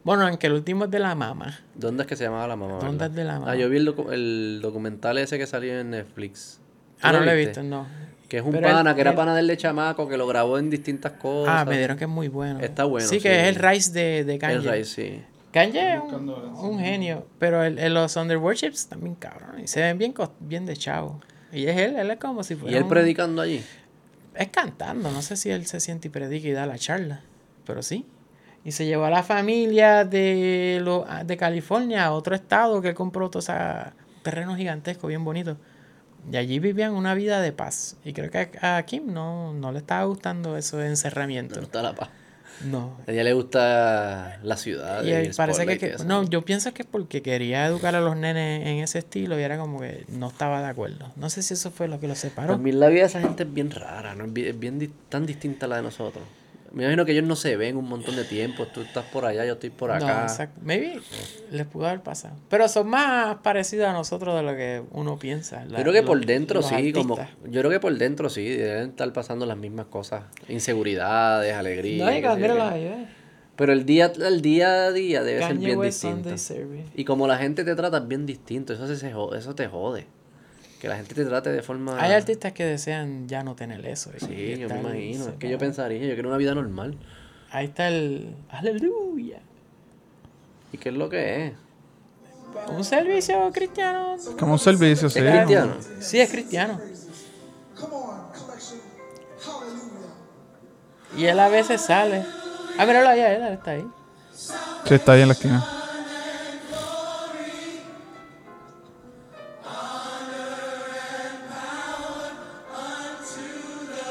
Bueno, aunque el último es de la mama. ¿Dónde es que se llamaba la mamá? ¿Dónde es de la mamá? Ah, yo vi el, docu- el documental ese que salió en Netflix. ¿Tú Ah, no lo he visto, no. Que es un Pero él- pana, que era él- pana del de chamaco, que lo grabó en distintas cosas. Ah, me dieron que es muy bueno. Está bueno, Sí, que sí. es el Rice de, de Kanye. El Ray, sí. Kanye es un, un genio, pero el, el- los Under Worships también cabrón. Y se ven bien, bien de chavo. Y es él, él es como si Y fuera. él un- predicando allí. Es cantando, no sé si él se siente y predica y da la charla, pero sí. Y se llevó a la familia de, lo, de California a otro estado que él compró todo ese terreno gigantesco, bien bonito. Y allí vivían una vida de paz. Y creo que a, Kim no, no le estaba gustando eso de encerramiento. No está la paz. No. A ella le gusta la ciudad. Y el parece que, no, yo pienso que es porque quería educar a los nenes en ese estilo y era como que no estaba de acuerdo. No sé si eso fue lo que los separó. Pues la vida de esa gente es bien rara, ¿no? Es bien, es bien tan distinta a la de nosotros. Me imagino que ellos no se ven un montón de tiempo. Tú estás por allá, yo estoy por No, acá. exacto. Maybe les pudo haber pasado. Pero son más parecidos a nosotros de lo que uno piensa. la- yo creo que los- por dentro sí, como yo creo que por dentro sí, deben estar pasando las mismas cosas, inseguridades, alegría. No, qué y sé yo míralo qué. ahí, ¿ves? Pero el día, el día a día debe ser bien West distinto. Y como la gente te trata es bien distinto, eso, se, eso te jode. Que la gente te trate de forma... Hay artistas que desean ya no tener eso. Sí, yo me imagino. Es que yo pensaría, yo quiero una vida normal. Ahí está el... Aleluya. ¿Y qué es lo que es? Un servicio cristiano. Como un servicio, sí. ¿Es cristiano? Sí, es cristiano. Y él a veces sale. Ah, míralo allá, él está ahí. Sí, está ahí en la esquina.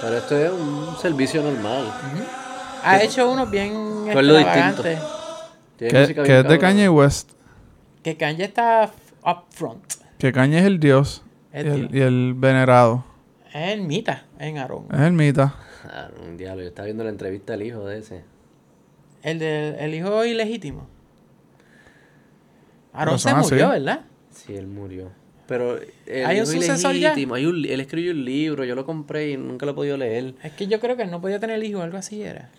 Pero esto es un servicio normal. Ha hecho unos bien ¿Cuál es lo extravagantes. Tiene Que, es de. Kanye West. Que Kanye está up front. Que Kanye es el dios. Y El dios. y el venerado. Es el mita en Aarón. Es el mita. Ah, un diablo. Yo estaba viendo la entrevista del hijo de ese. El del el hijo ilegítimo. Aarón se así. murió, ¿verdad? Sí, él murió. Pero el ¿Hay un sucesor ya? ilegítimo, hay un- él escribió un libro, yo lo compré y nunca lo he podido leer. Es que yo creo que él no podía tener hijo, algo así era.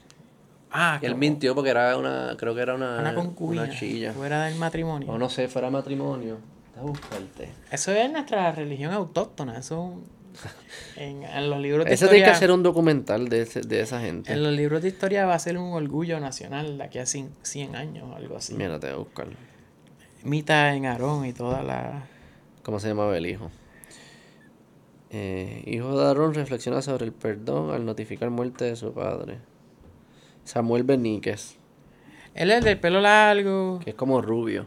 Ah, Él como mintió porque era una, creo que era una, Una concubina. una chilla. Fuera del matrimonio. O no sé, fuera matrimonio. Está buscarte. Eso es nuestra religión autóctona. Eso en, en los libros de Ese tiene que historia. hacer un documental de, ese- de esa gente. En los libros de historia va a ser un orgullo nacional de aquí a cin- 100 años o algo así. Mira, te voy a buscar. Mita en Aarón y toda la. ¿Cómo se llamaba el hijo? Eh, hijo de Aarón reflexiona sobre el perdón al notificar muerte de su padre. Samuel Beníquez, Él es el del pelo largo. que es como rubio.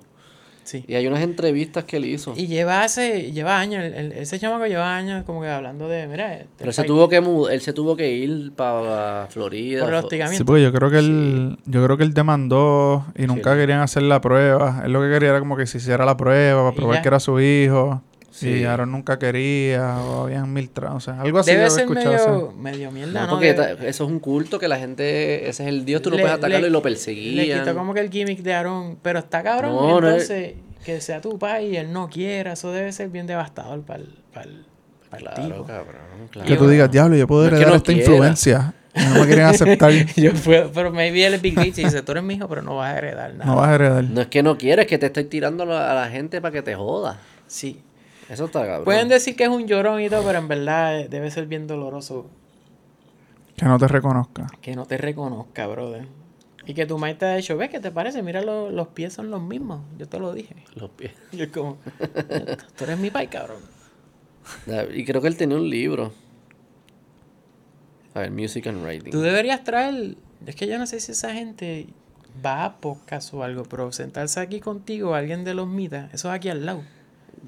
Sí. Y hay unas entrevistas que él hizo. Y lleva hace, lleva años, el- el- ese chamaco lleva años como que hablando de, mira, este Pero él se tuvo que mud- él se tuvo que ir para Florida. por el hostigamiento. Sí, porque yo creo que él, yo creo que él demandó y nunca querían hacer la prueba. Él lo que quería era como que se hiciera la prueba para Y probar ya. que era su hijo. Sí. Y Aaron nunca quería, o habían mil o sea, algo así Debe ser medio, medio mierda, No, ¿no? porque Debe- eso es un culto que la gente, ese es el Dios, tú no le- puedes atacarlo le- y lo Le perseguían. quitó como que el gimmick de Aarón. Pero está cabrón, No, no es- entonces, que sea tu país y él no quiera, eso debe ser bien devastador para el, para el, para el Claro, tipo. cabrón, claro. Que tú digas, diablo, yo puedo No es que heredar no esta quiera. influencia. No me quieren <laughs> aceptar. Yo fue- pero maybe él es Big Rich y dice, tú eres mi hijo, pero no vas a heredar nada. no vas a heredar. No es que no quieres, es que te estoy tirando a la, a la gente para que te joda. Sí. Eso está cabrón. Pueden decir que es un llorón y todo, pero en verdad eh, debe ser bien doloroso Que no te reconozca. que no te reconozca, brother. Y que tu maíz te ha dicho, ves, ¿qué te parece? Mira, lo- los pies son los mismos. Yo te lo dije. Los pies. <laughs> Y es como, tú eres mi pai, cabrón. Y creo que él tenía un libro. A ver, Music and Writing. Tú deberías traer. Es que yo no sé si esa gente va a podcast o algo, pero sentarse aquí contigo, alguien de los mitas, eso es aquí al lado.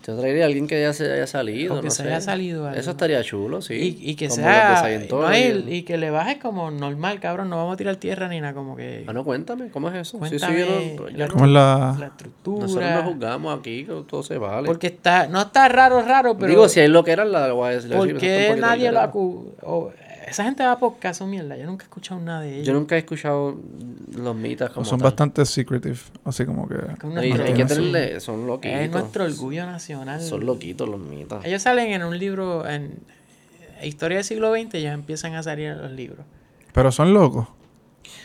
Yo traería a alguien que ya se haya salido. O que no se sé. haya salido algo. Eso estaría chulo, sí. Y, y que Como sea. No, y, y que le bajes como normal, cabrón. No vamos a tirar tierra ni nada, como que. Ah, no, cuéntame, ¿cómo es eso? Sí, sí, Cuéntame yo no- yo la- no- ¿Cómo es la...? La estructura. nosotros no juzgamos aquí, que todo se vale. Porque está. No está raro, raro, pero. Digo, si hay lo que era la ¿Por sí, qué nadie lo alterado. O- Esa gente va a podcast o mierda. Yo nunca he escuchado nada de ellos. Yo nunca he escuchado los mitas como Son tal. bastante secretive. Así como que... No, y hay que tenerle, son loquitos. Es nuestro orgullo nacional. Son loquitos los mitas. Ellos salen en un libro, en Historia del siglo XX, ya empiezan a salir en los libros. Pero son locos.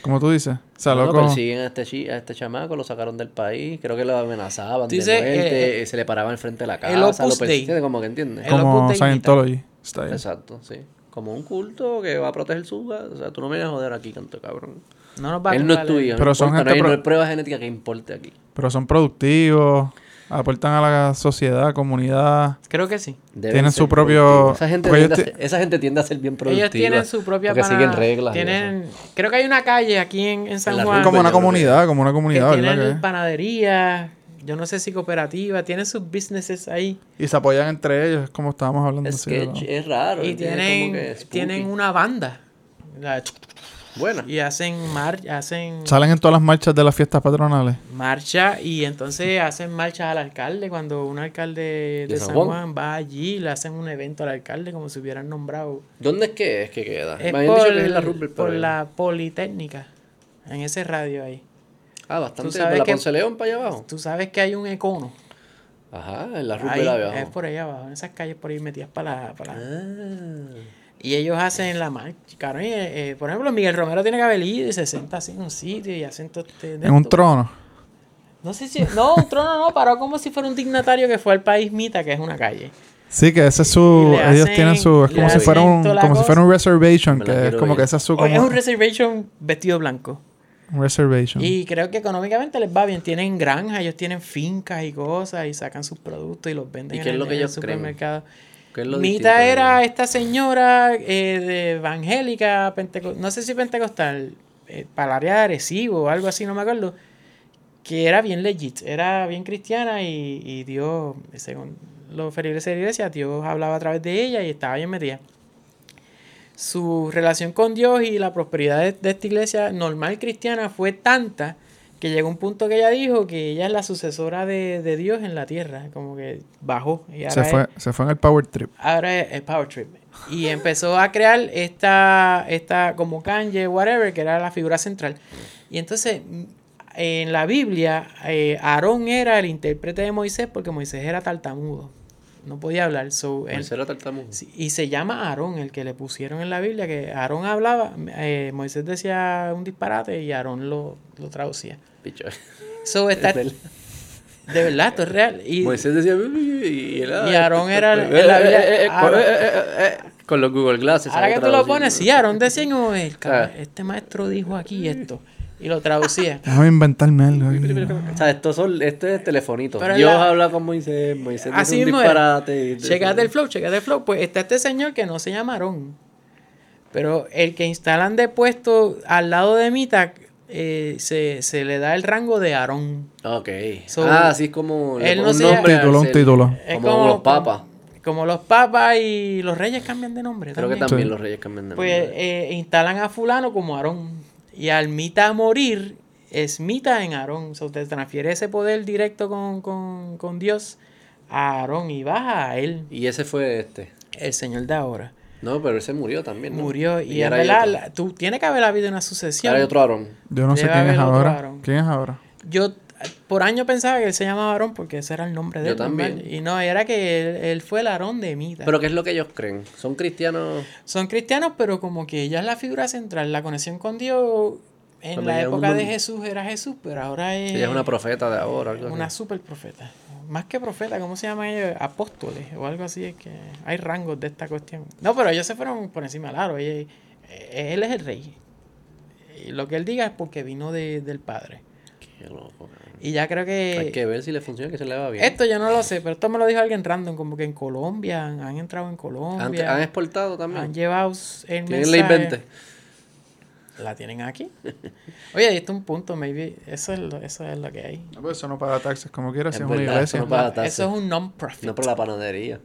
Como tú dices. O sea, No, locos... persiguen a este, chi- a este chamaco, lo sacaron del país, creo que lo amenazaban de dices, muerte, eh, se le paraban enfrente de la el casa, lo Opus persiguen, como que entiendes. el como Scientology. style. Exacto, sí. Como un culto que va a proteger su... O sea, tú no me vienes a joder aquí, canto cabrón. No nos va a Él no es tuyo, Pero no son importa, gente no, hay, pro- no hay prueba genética que importe aquí. Pero son productivos. Aportan a la sociedad, comunidad. Creo que sí. Deben Tienen su propio-. Esa gente, tiende a esa gente tiende a ser bien productiva. Ellos tienen su propia Porque pana- siguen reglas. Tienen, creo que hay una calle aquí en, en San la Juan. Como una comunidad, como una comunidad, tienen panadería, yo no sé si cooperativa, tienen sus businesses ahí. Y se apoyan entre ellos, es como estábamos hablando. así, Es ¿no? que es raro. Y tienen, Como que spooky. tienen una banda. La- Buena. Y hacen mar, hacen Salen en todas las marchas de las fiestas patronales. marcha y entonces hacen marchas al alcalde cuando un alcalde de, ¿De San, San Juan? Juan? va allí le hacen un evento al alcalde como si hubieran nombrado ¿Dónde es que es que queda? es por, dicho que es en la Rupert, por la politécnica en ese radio ahí Ah, bastante. tú sabes ¿Por la que- Ponce León para allá abajo? tú sabes que hay un econo Ajá, en la ahí, allá abajo. es por ahí abajo en esas calles por ahí metidas para la, para la- Ah. y ellos hacen la marcha eh, eh, por ejemplo Miguel Romero tiene que haber ido y se sienta así en un sitio y hacen todo este de En un trono. no sé si no un trono no paró como si fuera un dignatario que fue al país Mita que es una calle Sí, que ese es su. Ellos tienen su. Es como si fuera un. Como si fuera un reservation. Que es como ir. que esa es su. Es un reservation vestido blanco. Reservation. Y creo que económicamente les va bien. Tienen granjas, ellos tienen fincas y cosas y sacan sus productos y los venden ¿Y en qué es el, lo que en el ellos creen? supermercado. ¿Qué es lo Mita era ellos? esta señora eh, de evangélica, penteco- no sé si pentecostal, eh, para el área de Arecibo o algo así, no me acuerdo, que era bien legit, era bien cristiana y, y Dios, según los feligreses de la iglesia, Dios hablaba a través de ella y estaba bien metida. Su relación con Dios y la prosperidad de, de esta iglesia normal cristiana fue tanta que llegó un punto que ella dijo que ella es la sucesora de, de Dios en la tierra, como que bajó. Y Se ahora fue, es- se fue en el Power Trip. ahora es el Power Trip. Y empezó a crear esta, esta como Kanye, whatever, que era la figura central. Y entonces, en la Biblia, eh, Aarón era el intérprete de Moisés porque Moisés era tartamudo. No podía hablar. So, él- Moisés era tartamudo. Sí, y se llama Aarón, el que le pusieron en la Biblia, que Aarón hablaba, eh, Moisés decía un disparate y Aarón lo, lo traducía. Picho. So, está, <laughs> de verdad, esto es real. Y, Moisés decía... Y, él, Y Aarón era Con los Google Glasses. ahora que tú lo pones, sí, Aarón decía como, "El Ah. este maestro dijo aquí esto, y lo traducía. <laughs> Déjame inventarme algo. <laughs> O sea, estos son, este es telefonito. Pero Dios la- habla con Moisés, Moisés dice Así un mismo disparate. Checate el flow, checate el flow. Pues está este señor que no se llama Aarón. Pero el que instalan de puesto al lado de Mita, eh, se, se le da el rango de Aarón. Ok. So, ah, así es como él un no se nombre Título, un título. Es Como, los papas. Como los papas y los reyes cambian de nombre. Creo que también. Sí. los reyes cambian de Pues nombre. eh, instalan a fulano como Aarón. Y al Mita morir, es Mita en Aarón. O sea, usted transfiere ese poder directo con, con, con Dios a Aarón y baja a él, Y ese fue este. el Señor de ahora. No, pero ese murió también. ¿no? Murió. Y, en ahora hay verdad, otro. la- tú tiene que haber habido una sucesión. Ahora hay otro Aarón. Yo no sé Debe quién es ahora. Aarón. ¿Quién es ahora? Yo por año pensaba que él se llamaba Aarón porque ese era el nombre de Yo él. también. Y no, era que él, él fue el Aarón de Mita. Pero ¿qué es lo que ellos creen? ¿Son cristianos? Son cristianos, pero como que ella es la figura central. La conexión con Dios en la época un- de Jesús era Jesús, pero ahora es, Ella es una profeta de ahora. algo así. una super profeta. Más que profeta, ¿cómo se llaman ellos? Apóstoles o algo así. Es que hay rangos de esta cuestión. No, pero ellos se fueron por encima del aro. Eh, Él es el rey. Y lo que él diga es porque vino de- del Padre. Qué loco. Y ya creo que... Hay que ver si le funciona, que se le va bien. Esto yo no lo sé, pero esto me lo dijo alguien random, como que en Colombia, han, han entrado en ¿Han, Colombia, han exportado también? han llevado el ¿Tienen ley mensaje. 20? La tienen aquí. <laughs> Oye, ahí está un punto, maybe. Eso es lo, eso es lo que hay. No, pues eso no paga taxes como quiera, si Es una iglesia. eso no paga taxes. Eso es un non-profit. No por la panadería.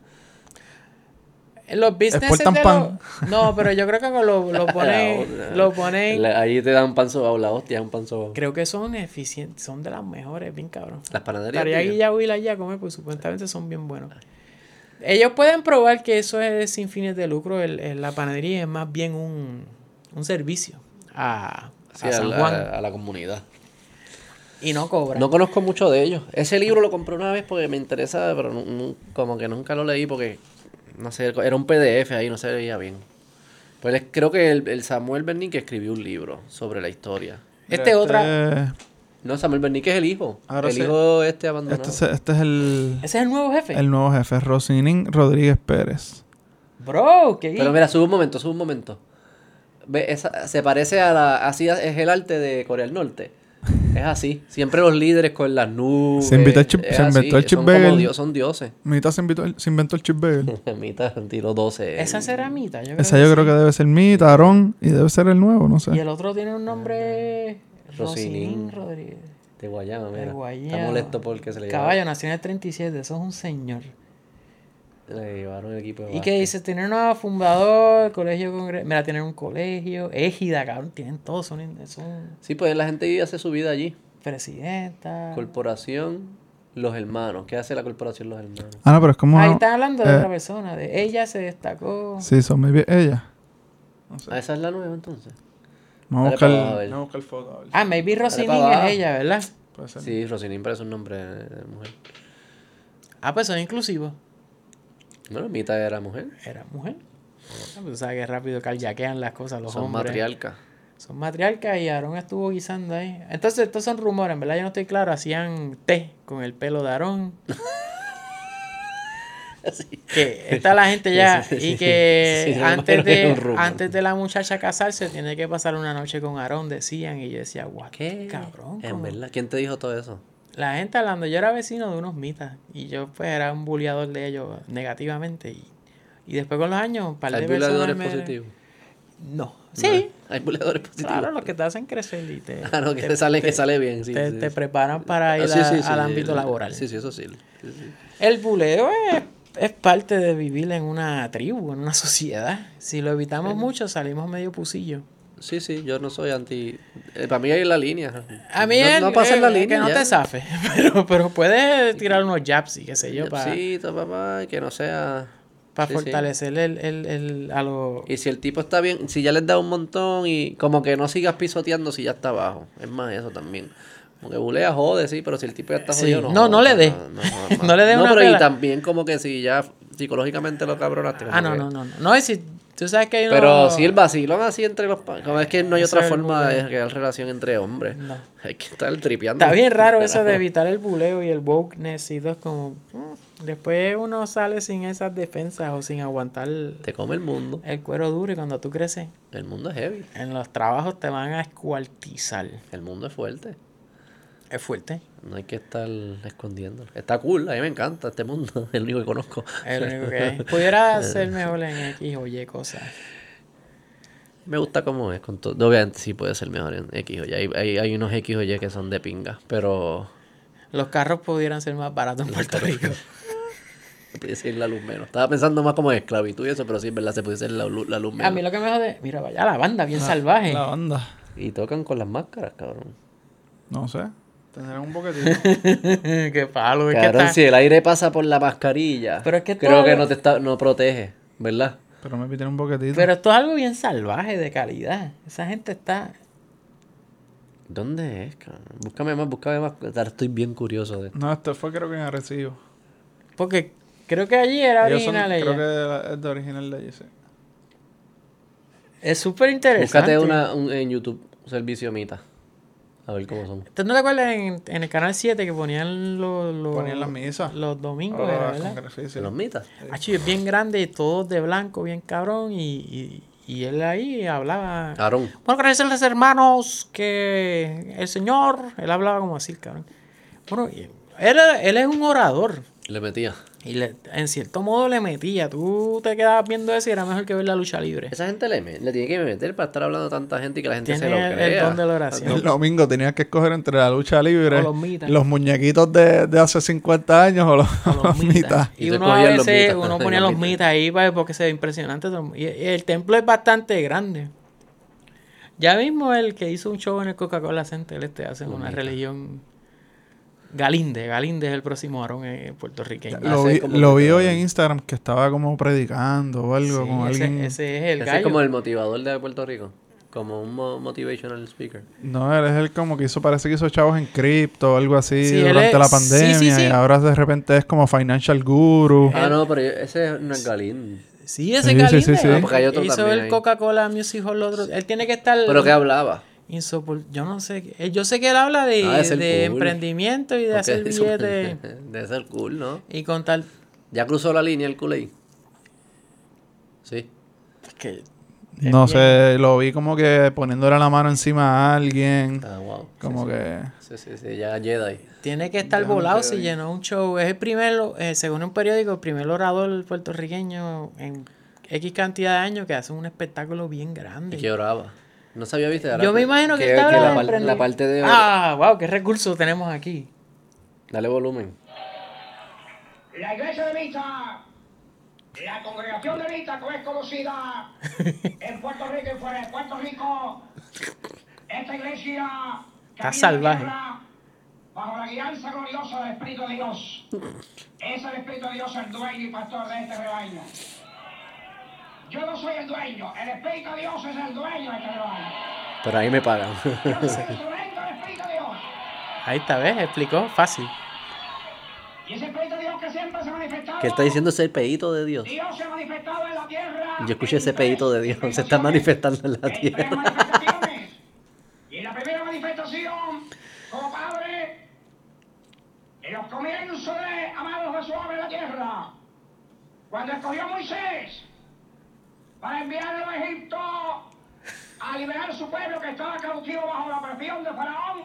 En los businesses de pan. los- No, pero yo creo que lo, lo <laughs> ponen... Lo ponen... la- ahí te dan pan sobao, la hostia es un pan sobao. Creo que son eficientes, son de las mejores, bien cabrón. Las panaderías. Estaría digo. guillado ir allá a comer, pues supuestamente son bien buenos. Ellos pueden probar que eso es sin fines de lucro. El, el- la panadería es más bien un, un servicio a, Sí, a a, San la, Juan. a la comunidad. Y no cobran. No conozco mucho de ellos. Ese libro lo compré una vez porque me interesa, pero como que nunca lo leí porque, no sé, era un PDF ahí, no se veía bien. Pues es- creo que el, el Samuel Bernique escribió un libro sobre la historia. este otra... No, Samuel Bernique es el hijo. Ahora el sí. hijo este abandonado. Este, es- este es el, Ese es el nuevo jefe. el nuevo jefe, Rosinin Rodríguez Pérez. Bro, ¿qué? Pero mira, sube un momento, sube un momento. Ve, esa, se parece a la... Así es el arte de Corea del Norte. Es así. Siempre los líderes con las nubes. Se invitó el chip- se inventó el son chip como bagel. dios- son dioses. Mita se, invitó- se inventó el chip bagel. <laughs> Mita tiró 12. Esa será Mita. Yo creo Esa yo que creo sí. que debe ser Mita, Aarón, y debe ser el nuevo, no sé. Y el otro tiene un nombre... Rosinin. Rosinin Rodríguez. De Guayama, mira. De Guayama. Está molesto porque se le Caballo, llevaron, nació en el 37. Eso es un señor. Le llevaron el equipo de ¿Y qué dice? Tiene un fundador, colegio congreso. Mira, tienen un colegio, égida, cabrón. Tienen todos, son, son Sí, pues la gente hace su vida allí. presidenta. Corporación Los Hermanos. ¿Qué hace la corporación Los Hermanos? Ah, no, pero es como... Ahí están hablando de eh, otra persona. De ella se destacó. Sí, son maybe ella. Ah, esa es la nueva entonces. Vamos a buscar, a buscar foto. a ver. Ah, maybe Rosinin es ella, ¿verdad? Puede ser. Sí, Rosinin parece un nombre de mujer. Ah, pues son inclusivos. No, Mita era mujer. Era mujer. Ah, pues, sabes que rápido carjaquean las cosas los Son hombres. matriarcas. Son matriarcas y Aarón estuvo guisando ahí. Entonces, estos son rumores, en verdad yo no estoy claro. Hacían té con el pelo de Aarón. <laughs> Que está la gente ya Sí, sí, sí. y que Sí, sí, antes, es de, antes de la muchacha casarse tiene que pasar una noche con Aarón, decían. Y yo decía, guau, ¿Qué? cabrón. En verdad. ¿Quién te dijo todo eso? La gente hablando, yo era vecino de unos mitas y yo pues era un bulleador de ellos negativamente. Y, y después con los años, un par de me- positivos. No. Sí, Hay buleadores positivos. claro, los que te hacen crecer y te, <laughs> Ah, no, que te sale, que sale bien. Sí, te, sí, te sí. preparan para ir Ah, sí, a- sí, sí, al ámbito laboral. Sí, sí, eso sí. El buleo es, es parte de vivir en una tribu, en una <laughs> sociedad. Si lo evitamos mucho, salimos medio pusillo. Sí, sí, yo no soy anti... eh, para mí hay la línea. A mí no, el- no pasa la el- línea que no ya. te zafe, <laughs> pero, pero puedes tirar unos jabs y qué sé yo para Sí, papá, que no sea... sí, sí. fortalecer el, el, el- a los... Y si el tipo está bien, si ya les da un montón y como que no sigas pisoteando si ya está abajo. Es más eso también. Como que bulea, jode, sí, pero si el tipo ya está Sí. jodido, no. No, no le dé. No. No <laughs> le dé una pero pela. y también como que si ya psicológicamente lo cabronaste. Ah, no, no, no, no. No, es si tú sabes que hay. Pero si el vacilón así entre los... Como es que no hay Eso otra forma de crear relación entre hombres. No. <laughs> Hay que estar tripeando. Está bien raro eso de <laughs> evitar el buleo y el wokeness y todo. Como... mm, Después uno sale sin esas defensas o sin aguantar Te come el mundo. el cuero duro y cuando tú creces El mundo es heavy. en los trabajos te van a escuartizar. El mundo es fuerte. Es fuerte. No hay que estar escondiendo. Está cool, a mí me encanta este mundo. <laughs> Es el único que conozco. Es lo único que es. Pudiera <laughs> ser mejor en X o Y cosas. Me gusta cómo es. Con todo. Obviamente sí puede ser mejor en X o Y. Hay, hay, hay unos X o Y que son de pinga. Pero Los carros pudieran ser más baratos en Puerto Rico. <laughs> puede ser la luz menos. Estaba pensando más como en esclavitud y eso, pero sí, en verdad se puede ser la, luz- la luz A mí menos. lo que me jode... Mira, vaya la banda, bien salvaje. La banda. Y tocan con las máscaras, cabrón. No sé. Tendrán un poquitito. <laughs> Qué palo. Es que Cabrón, está- si el aire pasa por la mascarilla. Pero es que Creo todo- que no te está, no protege, ¿verdad? Pero me piden un poquitito. Pero esto es algo bien salvaje, de calidad. Esa gente está... ¿Dónde es, cabrón? Búscame más, búscame más. Estoy bien curioso de No, este fue creo que en Arecibo. Porque creo que allí era Ellos son- original creo ella. que la- es de original de allí, sí. Es súper interesante. Búscate una, un- en YouTube, un servicio Mita. A ver cómo son. ¿Tú no te acuerdas en, en el canal 7 que ponían los, los, Ponían las misas. los domingos, Oh, era. ¿Los Mitas? Achi, es bien grande, todos de blanco, bien cabrón, y, y, y él ahí hablaba... Aarón. Bueno, agradecerles hermanos que el Señor, él hablaba como así, cabrón. Bueno, él, él es un orador. Le metía. Y le- en cierto modo le metía. Tú te quedabas viendo eso y era mejor que ver la lucha libre. Esa gente le, me- le tiene que meter para estar hablando a tanta gente y que la gente se lo el- crea. el don de la oración. El domingo tenías que escoger entre la lucha libre, O los mitas. los muñequitos de, de hace 50 años o <laughs> los, mitas. mitas. Y uno a veces, mitas. uno ponía Los mitas. mitas ahí para, porque se ve impresionante. Y, y el templo es bastante grande. Ya mismo el que hizo un show en el Coca-Cola Center este hace Los una mitas. religión. Galinde, Galinde es el próximo varón eh, puertorriqueño. Lo vi, lo vi hoy en Instagram que estaba como predicando o algo Sí, con ese, alguien. ese es el Ese gallo. es como el motivador de Puerto Rico. Como un mo- motivational speaker. No, él es el como que hizo, parece que hizo chavos en cripto o algo así Sí, durante es- la sí, sí, pandemia sí. y ahora de repente es como financial guru. Ah, no, pero ese no es Galín. Sí, ese Sí, sí, Galinde. sí, sí. Ah, hizo también el. Coca-Cola Music Hall otro. Él tiene que estar. Pero que hablaba. Insopor- Yo no sé. qué- eh, Yo sé que él habla de, Ah, de ser de cool. emprendimiento y de hacer <laughs> billetes <laughs> Debe ser cool, ¿no? y contar. Ya cruzó la línea el culé. Sí. Que No sé, lo vi como que poniéndole la mano encima a alguien. Ah, wow. Como que. Sí, sí, sí, ya Jedi. tiene que estar volado si llenó un show. Es el primer, eh, según un periódico, el primer orador puertorriqueño en X cantidad de años que hace un espectáculo bien Y grande. que oraba. No sabía, viste. Yo me imagino que, que, está hablando la, de par- la parte de. Ah, wow, qué recursos tenemos aquí. Dale volumen. La iglesia de Vita, la congregación de Vita, que es conocida <laughs> en Puerto Rico y fuera de Puerto Rico, esta iglesia que Está salvaje. tierra, bajo la guianza gloriosa del Espíritu de Dios. Es el Espíritu de Dios el dueño y pastor de este rebaño. Yo no soy el dueño, el Espíritu de Dios es el dueño de este rebaño. Pero ahí me pagan. Yo soy el instrumento del Espíritu de Dios. Ahí está, ¿ves? Explicó fácil. Y ese Espíritu de Dios que siempre se ha manifestado. que él está diciendo ese pedito de Dios. Dios se ha manifestado en la tierra. Yo escuché ese pedito de Dios, se está manifestando en la tierra. Y en la primera manifestación, como Padre, en los comienzos de amados de su obra en la tierra, cuando escogió a Moisés para enviarlo a Egipto a liberar su pueblo que estaba cautivo bajo la presión de Faraón,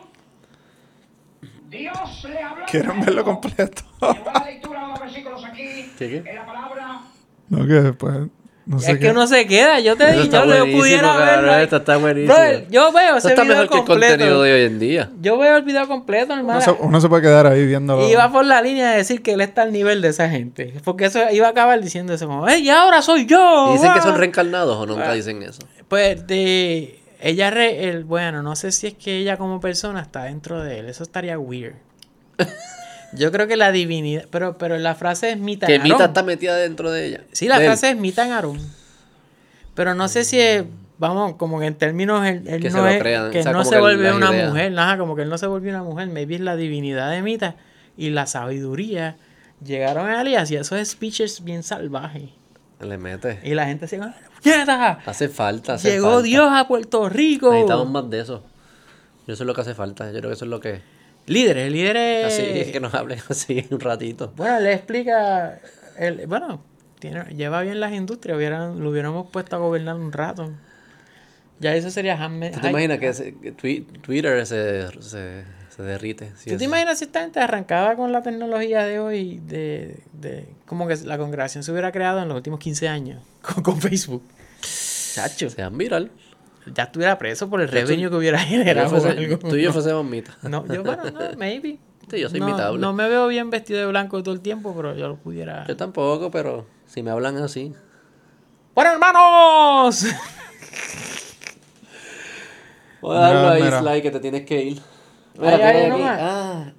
Dios le habló. ¿Quieren verlo completo? Llevo la lectura de los versículos aquí, ¿Qué, qué? en la palabra no, que después. No sé es qué. que uno se queda. Yo te digo, yo, yo pudiera verlo. Esto está buenísimo. Brother, yo veo Esto ese está video mejor que el contenido de hoy en día. Yo veo el video completo, Uno hermano. se, uno se puede quedar ahí viéndolo. Y va por la línea de decir que él está al nivel de esa gente. Porque eso iba a acabar diciendo eso como, ¡Ey, y ahora soy yo! ¿Y dicen que ¡Wow!". son reencarnados o nunca dicen eso? Pues de... Ella, re, el, bueno, no sé si es que ella como persona está dentro de él. Eso estaría weird. <laughs> Yo creo que la divinidad... Pero, pero la frase es Mita Que. Mita está metida dentro de ella. Sí, la De él. frase es Mita Narón. Pero no sé si es... Vamos, como que en términos... Él, él Que se no lo es... crean, Que o sea, no se vuelve una mujer. Nada, como que él no se volvió una mujer. Maybe es la divinidad de Mita y la sabiduría. Llegaron a él y hacía esos speeches bien salvajes. Le mete. Y la gente se ¡Puñeta! Hace falta, hace Llegó falta. Dios a Puerto Rico. Necesitamos más de eso. Yo sé lo que hace falta. Yo creo que eso es lo que... Líderes, líderes. Así es <laughs> que nos hablen así un ratito. Bueno, le explica. El, bueno, tiene, lleva bien las industrias. Hubieran, lo hubiéramos puesto a gobernar un rato. Ya eso sería handma- ¿Tú te imaginas que, ese- que twi- Twitter se, se, se derrite? si ¿Tú te imaginas si esta gente arrancaba con la tecnología de hoy? De, de como que la congregación se hubiera creado en los últimos 15 años <laughs> con, con Facebook. Chacho, Sean viral. Ya estuviera preso por el revenue que hubiera <laughs> generado. yo o fuese- algo. Tú y yo fuésemos mitad. No, yo, bueno, no, maybe. Sí, yo soy no, no me veo bien vestido de blanco todo el tiempo, pero yo lo pudiera. Yo tampoco, pero si me hablan así. ¡Bueno, hermanos! Voy a darlo mira. Sly, que te tienes que ir. Ay, Mira, ay, tiene no. Ah,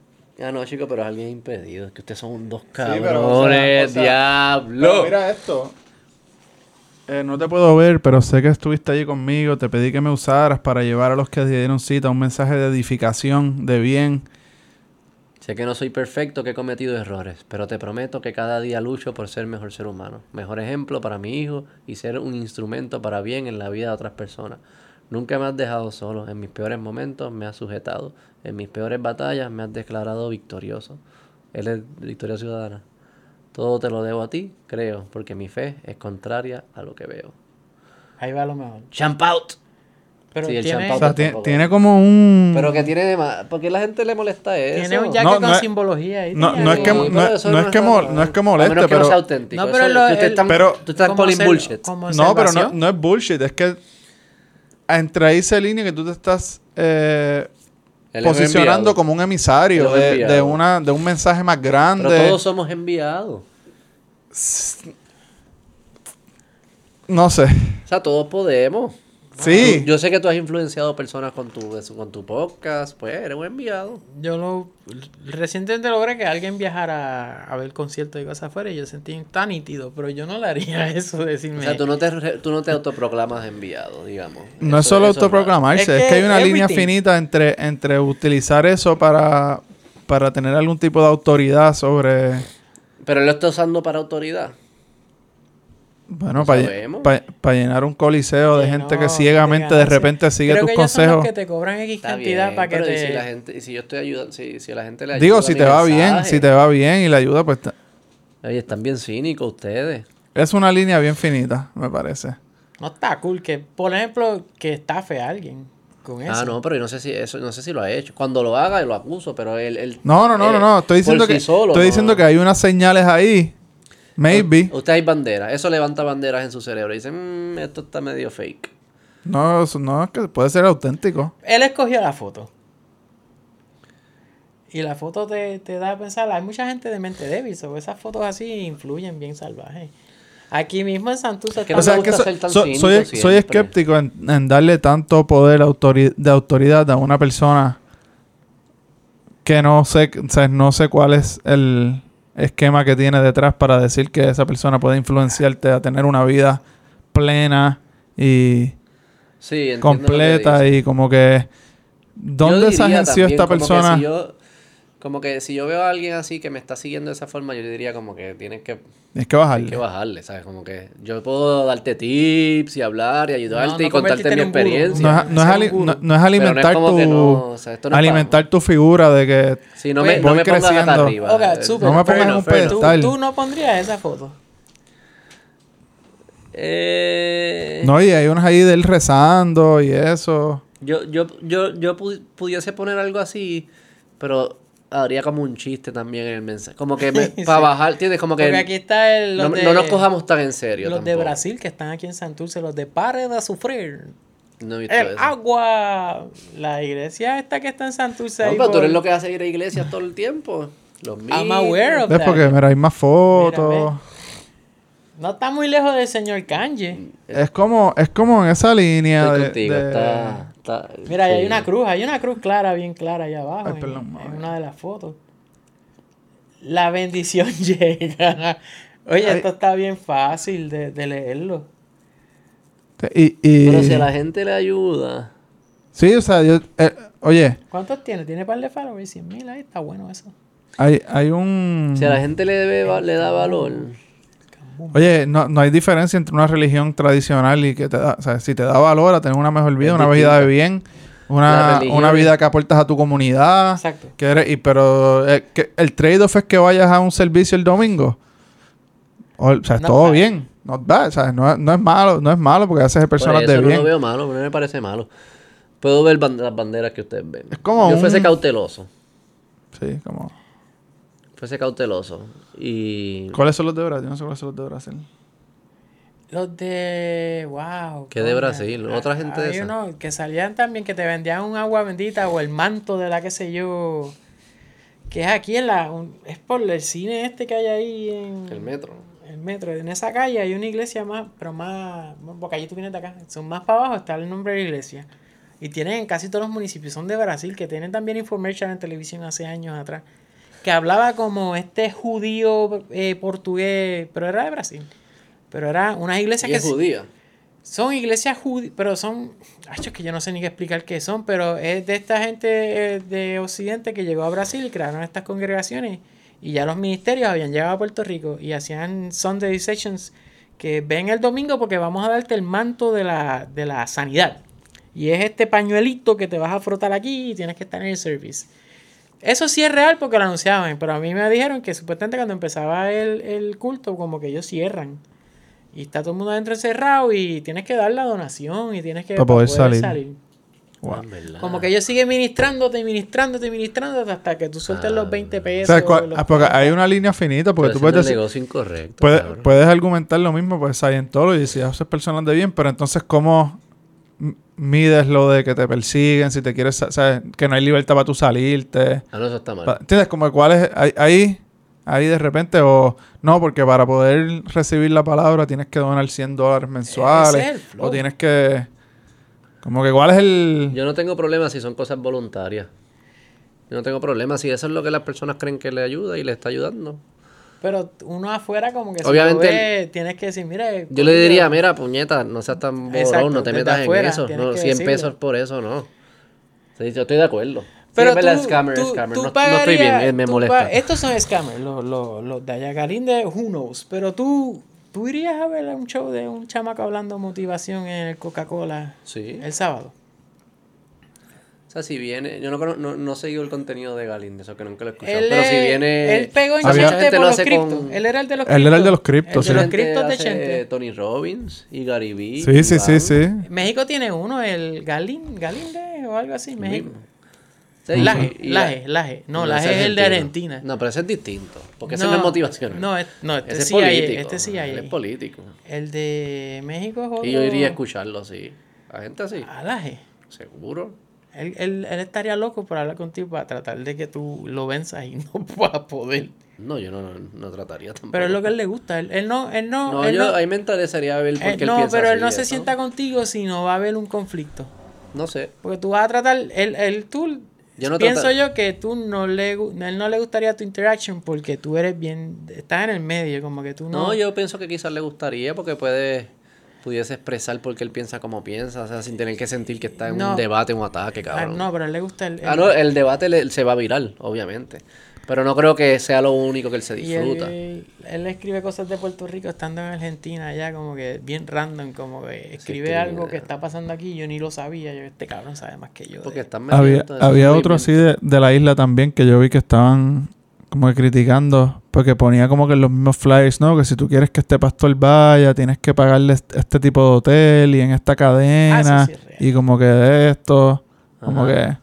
ah, no, chico, pero es alguien impedido. Es que ustedes son dos pero, o sea, cabrones, o sea, diablo. Pero mira esto. Eh, no te puedo ver, pero sé que estuviste allí conmigo. Te pedí que me usaras para llevar a los que dieron cita un mensaje de edificación, de bien. Sé que no soy perfecto, que he cometido errores, pero te prometo que cada día lucho por ser mejor ser humano, mejor ejemplo para mi hijo y ser un instrumento para bien en la vida de otras personas. Nunca me has dejado solo, en mis peores momentos me has sujetado, en mis peores batallas me has declarado victorioso. Él es Victoria Ciudadana. Todo te lo debo a ti, creo, porque mi fe es contraria a lo que veo. Ahí va lo mejor. Champ out. Pero Sí, el tiene. O sea, tiene, como un... Pero que tiene de más, ¿por qué la gente le molesta eso? tiene un jacket No, con no es- simbología ahí. no- no es que- no pero es- eso no es que mol- no es que a moleste, menos que pero- no sea auténtico. No, pero lo- que el- están, pero- tú estás calling ser- bullshit. No, pero no, no es bullshit. Es que entre ahí se línea que tú te estás eh, posicionando como un emisario de, una, de un mensaje más grande. Pero todos somos enviados. No sé. O sea, todos podemos. Sí. Tú- Yo sé que tú has influenciado personas con tu, con tu podcast. Pues eres un enviado. Yo lo recientemente logré que alguien viajara a ver conciertos y cosas afuera y yo sentí tan nítido, pero yo no le haría <laughs> eso de decirme. O sea, tú no te, tú no te autoproclamas enviado, digamos. No es solo autoproclamarse, Es es que, que hay una línea finita entre, entre utilizar eso para, para tener algún tipo de autoridad sobre... Pero él lo está usando para autoridad. Bueno, para sabemos. llenar un coliseo de gente no, que ciegamente de repente sigue Creo tus que ellos son los consejos. que te cobran X Está cantidad bien, para que pero ¿y te. si la gente, y si yo estoy ayudando, si, si a la gente le ayuda Digo, si te va bien, si te va bien y la ayuda, pues Oye, están bien cínicos ustedes. es una línea bien finita, me parece. No está cool que, por ejemplo, que estafe a alguien con eso. Ah, no, pero yo no sé si eso, no sé si lo ha hecho. Cuando lo haga, lo acuso, pero él, él No, no, no, no, no. Estoy diciendo sí que solo, estoy no. diciendo que hay unas señales ahí. Maybe. Usted hay banderas. Eso levanta banderas en su cerebro. Y dicen, "Mm, esto está medio fake. No, eso- no, es que puede ser auténtico. Él escogió la foto. Y la foto te, te da a pensar, hay mucha gente de mente débil, sobre esas fotos así influyen bien salvajes. Aquí mismo en Santurce Es que no O sea, me que gusta so- ser tan so- soy, soy escéptico en, en darle tanto poder autori- de autoridad a una persona que no sé, o sea, no sé cuál es el esquema que tiene detrás para decir que esa persona puede influenciarte a tener una vida plena y Sí, completa y como que ¿dónde se agenció esta persona? si yo- como que si yo veo a alguien así que me está siguiendo de esa forma, yo diría como que tienes que, Es que hay bajarle. que bajarle, ¿sabes? Como que yo puedo darte tips y hablar y ayudarte No, no y contarte mi experiencia. No es, no es Ser un ali- gurú. no- no es Pero no es alimentar tu o sea, esto no es alimentar tu figura de que Si no me, no voy me pongas hasta creciendo. arriba. Ok, Eh, súper, No me pongas en un pedestal. Tú, tú no pondrías esa foto. eh, no y hay unas ahí de él rezando y eso Yo, yo, yo, yo pu- pudiese poner algo así, pero haría como un chiste también en el mensaje. Como que <laughs> me- Sí. para bajar, ¿tienes? Como que Porque aquí está el, los no, de, no nos cojamos tan en serio. los de tampoco. Brasil que están aquí en Santurce, los de Pare de Sufrir. No he visto El eso. agua. La iglesia esta que está en Santurce. No, ahí pero tú eres lo que hace ir a iglesias todo el tiempo. Los I'm mismos. aware of ¿Ves? that. Porque mira, hay más fotos. Mira, No está muy lejos del señor Kanye. es como, es como en esa línea Estoy de, contigo. de- Está, está- Mira, ahí hay sí. una cruz, hay una cruz clara, bien clara allá abajo. Ay, en- perdón, en, mami. una de las fotos. La bendición <laughs> llega. Oye, Ay. esto está bien fácil de, de leerlo. Y, y- Pero si a la gente le ayuda. Sí, o sea, yo... eh, oye, ¿Cuántos tiene? Tiene par de followers, 100 mil ahí, está bueno eso. hay, hay un... Si a la gente le, debe, le da valor. Oye, no, no hay diferencia entre una religión tradicional y que te da... O sea, si te da valor a tener una mejor vida, una vida de bien, una, una vida que aportas a tu comunidad. Exacto. Que eres- y, pero eh, que el trade-off es que vayas a un servicio el domingo. O, o sea, es Not todo bad. bien. Not bad, o sea, no, no es malo, no es malo porque haces Por personas eso de no bien. lo veo malo, no me parece malo. Puedo ver las banderas que ustedes ven. Es como Yo un- fuese cauteloso. Sí, como... Fuese cauteloso. Y. ¿Cuáles son los de Brasil? Yo no sé cuáles son los de Brasil. Los de. ¡Wow! ¿Qué de. Brasil? ¿Otra gente de esa? que salían también que te vendían un agua bendita o el manto de la que sé yo. Que es aquí en la. un- es por el cine este que hay ahí en. El metro. el metro. En esa calle hay una iglesia más, pero más, porque allí tú vienes de acá, son más para abajo, está el nombre de la iglesia. Y tienen en casi todos los municipios, son de Brasil, que tienen también information en televisión hace años atrás, que hablaba como este judío eh, portugués, pero era de Brasil. Pero era unas iglesias que es judía. son iglesias judías, pero son, ay, es que yo no sé ni qué explicar qué son, pero es de esta gente eh, de Occidente que llegó a Brasil y crearon estas congregaciones y ya los ministerios habían llegado a Puerto Rico y hacían Sunday sessions que ven el domingo porque vamos a darte el manto de la, de la sanidad. Y es este pañuelito que te vas a frotar aquí y tienes que estar en el service. Eso sí es real porque lo anunciaban, pero a mí me dijeron que supuestamente cuando empezaba el, el culto como que ellos cierran. Y está todo el mundo adentro encerrado y tienes que dar la donación y tienes que Para poder salir. Ah. Como que ellos siguen ministrándote, ministrándote, ministrándote hasta que tú sueltes los 20 O pesos. sea, cua- los ah, porque 40. hay una línea finita porque Pero tú puedes decir... negocio incorrecto. Puedes, puedes argumentar lo mismo, pues Scientology, si haces personas de bien, pero entonces ¿cómo mides lo de que te persiguen, si te quieres, sa- sabes, que no hay libertad para tú salirte? Ah, no, eso está mal. ¿Entiendes? Como cuál es, ahí, ahí, de repente, o no, porque para poder recibir la palabra tienes que donar 100 dólares mensuales, o tienes que, como que cuál es el... Yo no tengo problema si son cosas voluntarias. Yo no tengo problema si eso es lo que las personas creen que le ayuda y le está ayudando. Pero uno afuera como que si Obviamente lo ve, tienes que decir, mire... Yo le diría, mira, puñeta, no seas tan borrón, Exacto, no te metas afuera en eso. No, que 100 decirlo. pesos por eso, no. Sí, yo estoy de acuerdo. Pero tú, scammer, tú- scammer. tú No, no estoy bien, me, molesta. estos son scammers, los, los, los de Ayacarín de Who Knows. Pero tú, tú irías a ver un show de un chamaco hablando motivación en el Coca-Cola Sí. el sábado. Sea, si viene... Yo no, cono- no, no seguido el contenido de Galín, eso que nunca lo he escuchado. Él, pero si viene... él pegó en Había- gente por lo los criptos. con... Él era el de los Él era el de los criptos. criptos, de sí. los criptos de hace Chente. Tony Robbins y Gary Vee. Sí, sí, sí, sí. México tiene uno, el Galín, Galinde o algo así. México. Sí, Laje, y- y- Laje, Laje. No, ese Laje es el de. Argentina. No, pero ese es distinto. Porque ese no es motivacional. No, es- no, este ese es sí hay, político. este sí hay. él es político. El de México es otro. Y yo iría a escucharlo así. A gente así. A Laje. Seguro. Él, él, él estaría loco por hablar contigo para tratar de que tú lo venzas y <laughs> no puedas poder. No, yo no, no, no trataría tampoco. Pero es lo que él le gusta. Él, él no, él no, No, él yo, no, ahí me interesaría ver por él- qué él no, piensa pero él no se sienta contigo si no va a haber un conflicto. No sé. Porque tú vas a tratar, él, él tú, Yo no pienso yo que tú no le, él no le gustaría tu interaction porque tú eres bien, estás en el medio, como que tú no. No, yo pienso que quizás le gustaría porque puede pudiese expresar por qué él piensa como piensa, o sea, sin tener que sentir que está en No. un debate, un ataque, Ah, cabrón. no, pero a él le gusta el, Ah, el- no, el debate le- se va a viral, obviamente. Pero no creo que sea lo único que él se y él, disfruta. él escribe cosas de Puerto Rico estando en Argentina ya como que bien random, como que escribe escribe, algo que está pasando aquí y yo ni lo sabía, yo este cabrón sabe más que yo. de- Porque están Había, había otro así de, de la isla también que yo vi que estaban como que criticando porque ponía como que en los mismos flyers, ¿no? Que si tú quieres que este pastor vaya, tienes que pagarle est- este tipo de hotel y en esta cadena Ah, sí y como que de esto, como que...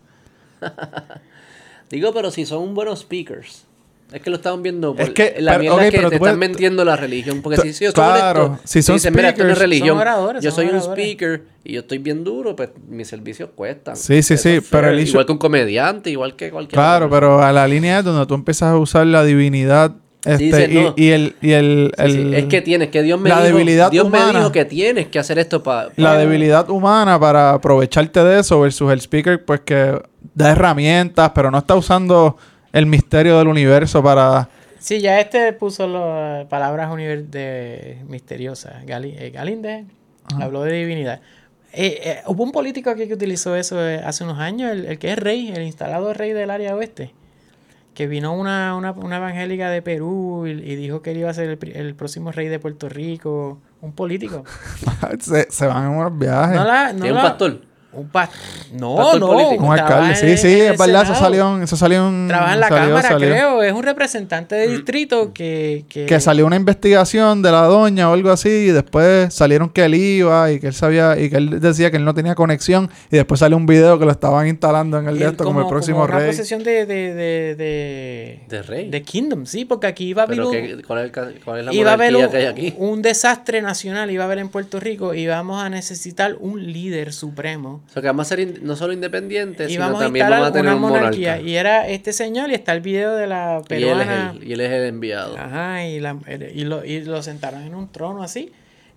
<laughs> Digo, pero si son buenos speakers. Es que lo estamos viendo por Es que- la mierda ok, que te puedes- están mintiendo la religión. Porque si, si yo claro, soy si son dicen, mira, esto no es religión. Son oradores, yo son soy un speaker y yo estoy bien duro, pues mis servicios cuestan. Sí, sí, sí, es pero el Igual que un comediante, igual que cualquier Claro, pero a la línea es donde tú empiezas a usar la divinidad este, y, no. y el, y el, Sí, sí, el- Es que tienes, que Dios me la dijo, debilidad Dios me dijo que tienes que hacer esto para... la debilidad humana para aprovecharte de eso versus el speaker pues que da herramientas pero no está usando el misterio del universo para Sí, ya este puso las palabras univer- de misteriosas. Gali- eh, Galinde habló de divinidad. Eh, eh, hubo un político aquí que utilizó eso eh, hace unos años, el, el que es rey, el instalado rey del área oeste, que vino una, una, una evangélica de Perú y, y dijo que él iba a ser el, el próximo rey de Puerto Rico, un político. <laughs> se, se van en unos viajes No la, no Tiene un la- pastor. Un pas- No, Pastor no. político. un alcalde sí sí es verdad eso salió en- eso salió en Trabaja en la salió- Cámara, salió. creo. Es un representante de distrito que... Que, que salió una investigación de la doña o algo así y después salieron que él iba y que él sabía y que él decía que él no tenía conexión y después salió un video que lo estaban instalando en el de esto como, el próximo una rey posesión de, de, de, de, De rey. de Kingdom, sí, porque aquí iba a haber, Pero un, ¿qué- ¿cuál, es el ca- cuál es la iba a haber un, que hay aquí? un desastre nacional, iba a haber en Puerto Rico y vamos a necesitar un líder supremo. O sea, que vamos a ser in- no solo independientes, Y sino vamos a también instalar vamos a tener una un monarquía. Y era este señor y está el video de la Y él, es peruana. el, y él es el enviado. Ajá, y, la- y, lo, y lo sentaron en un trono así.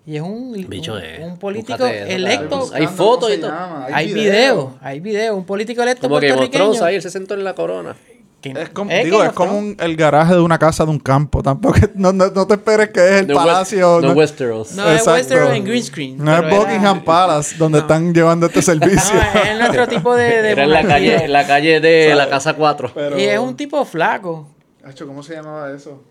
Y es un, Bicho, un, un político búscate electo. Hay fotos y todo. Hay video, hay video. Un político electo Como que. Thrones ahí, él se sentó en la corona. Es como, es digo, es como un- el garaje de una casa de un campo. Tampoco no, no, no te esperes que es el No West- palacio. no no- Westeros. No, es. Westeros en green screen. No es era- Buckingham Palace donde No. están llevando este <laughs> servicio. No, es nuestro <laughs> tipo de. de Era en la calle, en la calle de <laughs> la casa 4. Pero- Y es un tipo flaco. ¿Cómo se llamaba eso?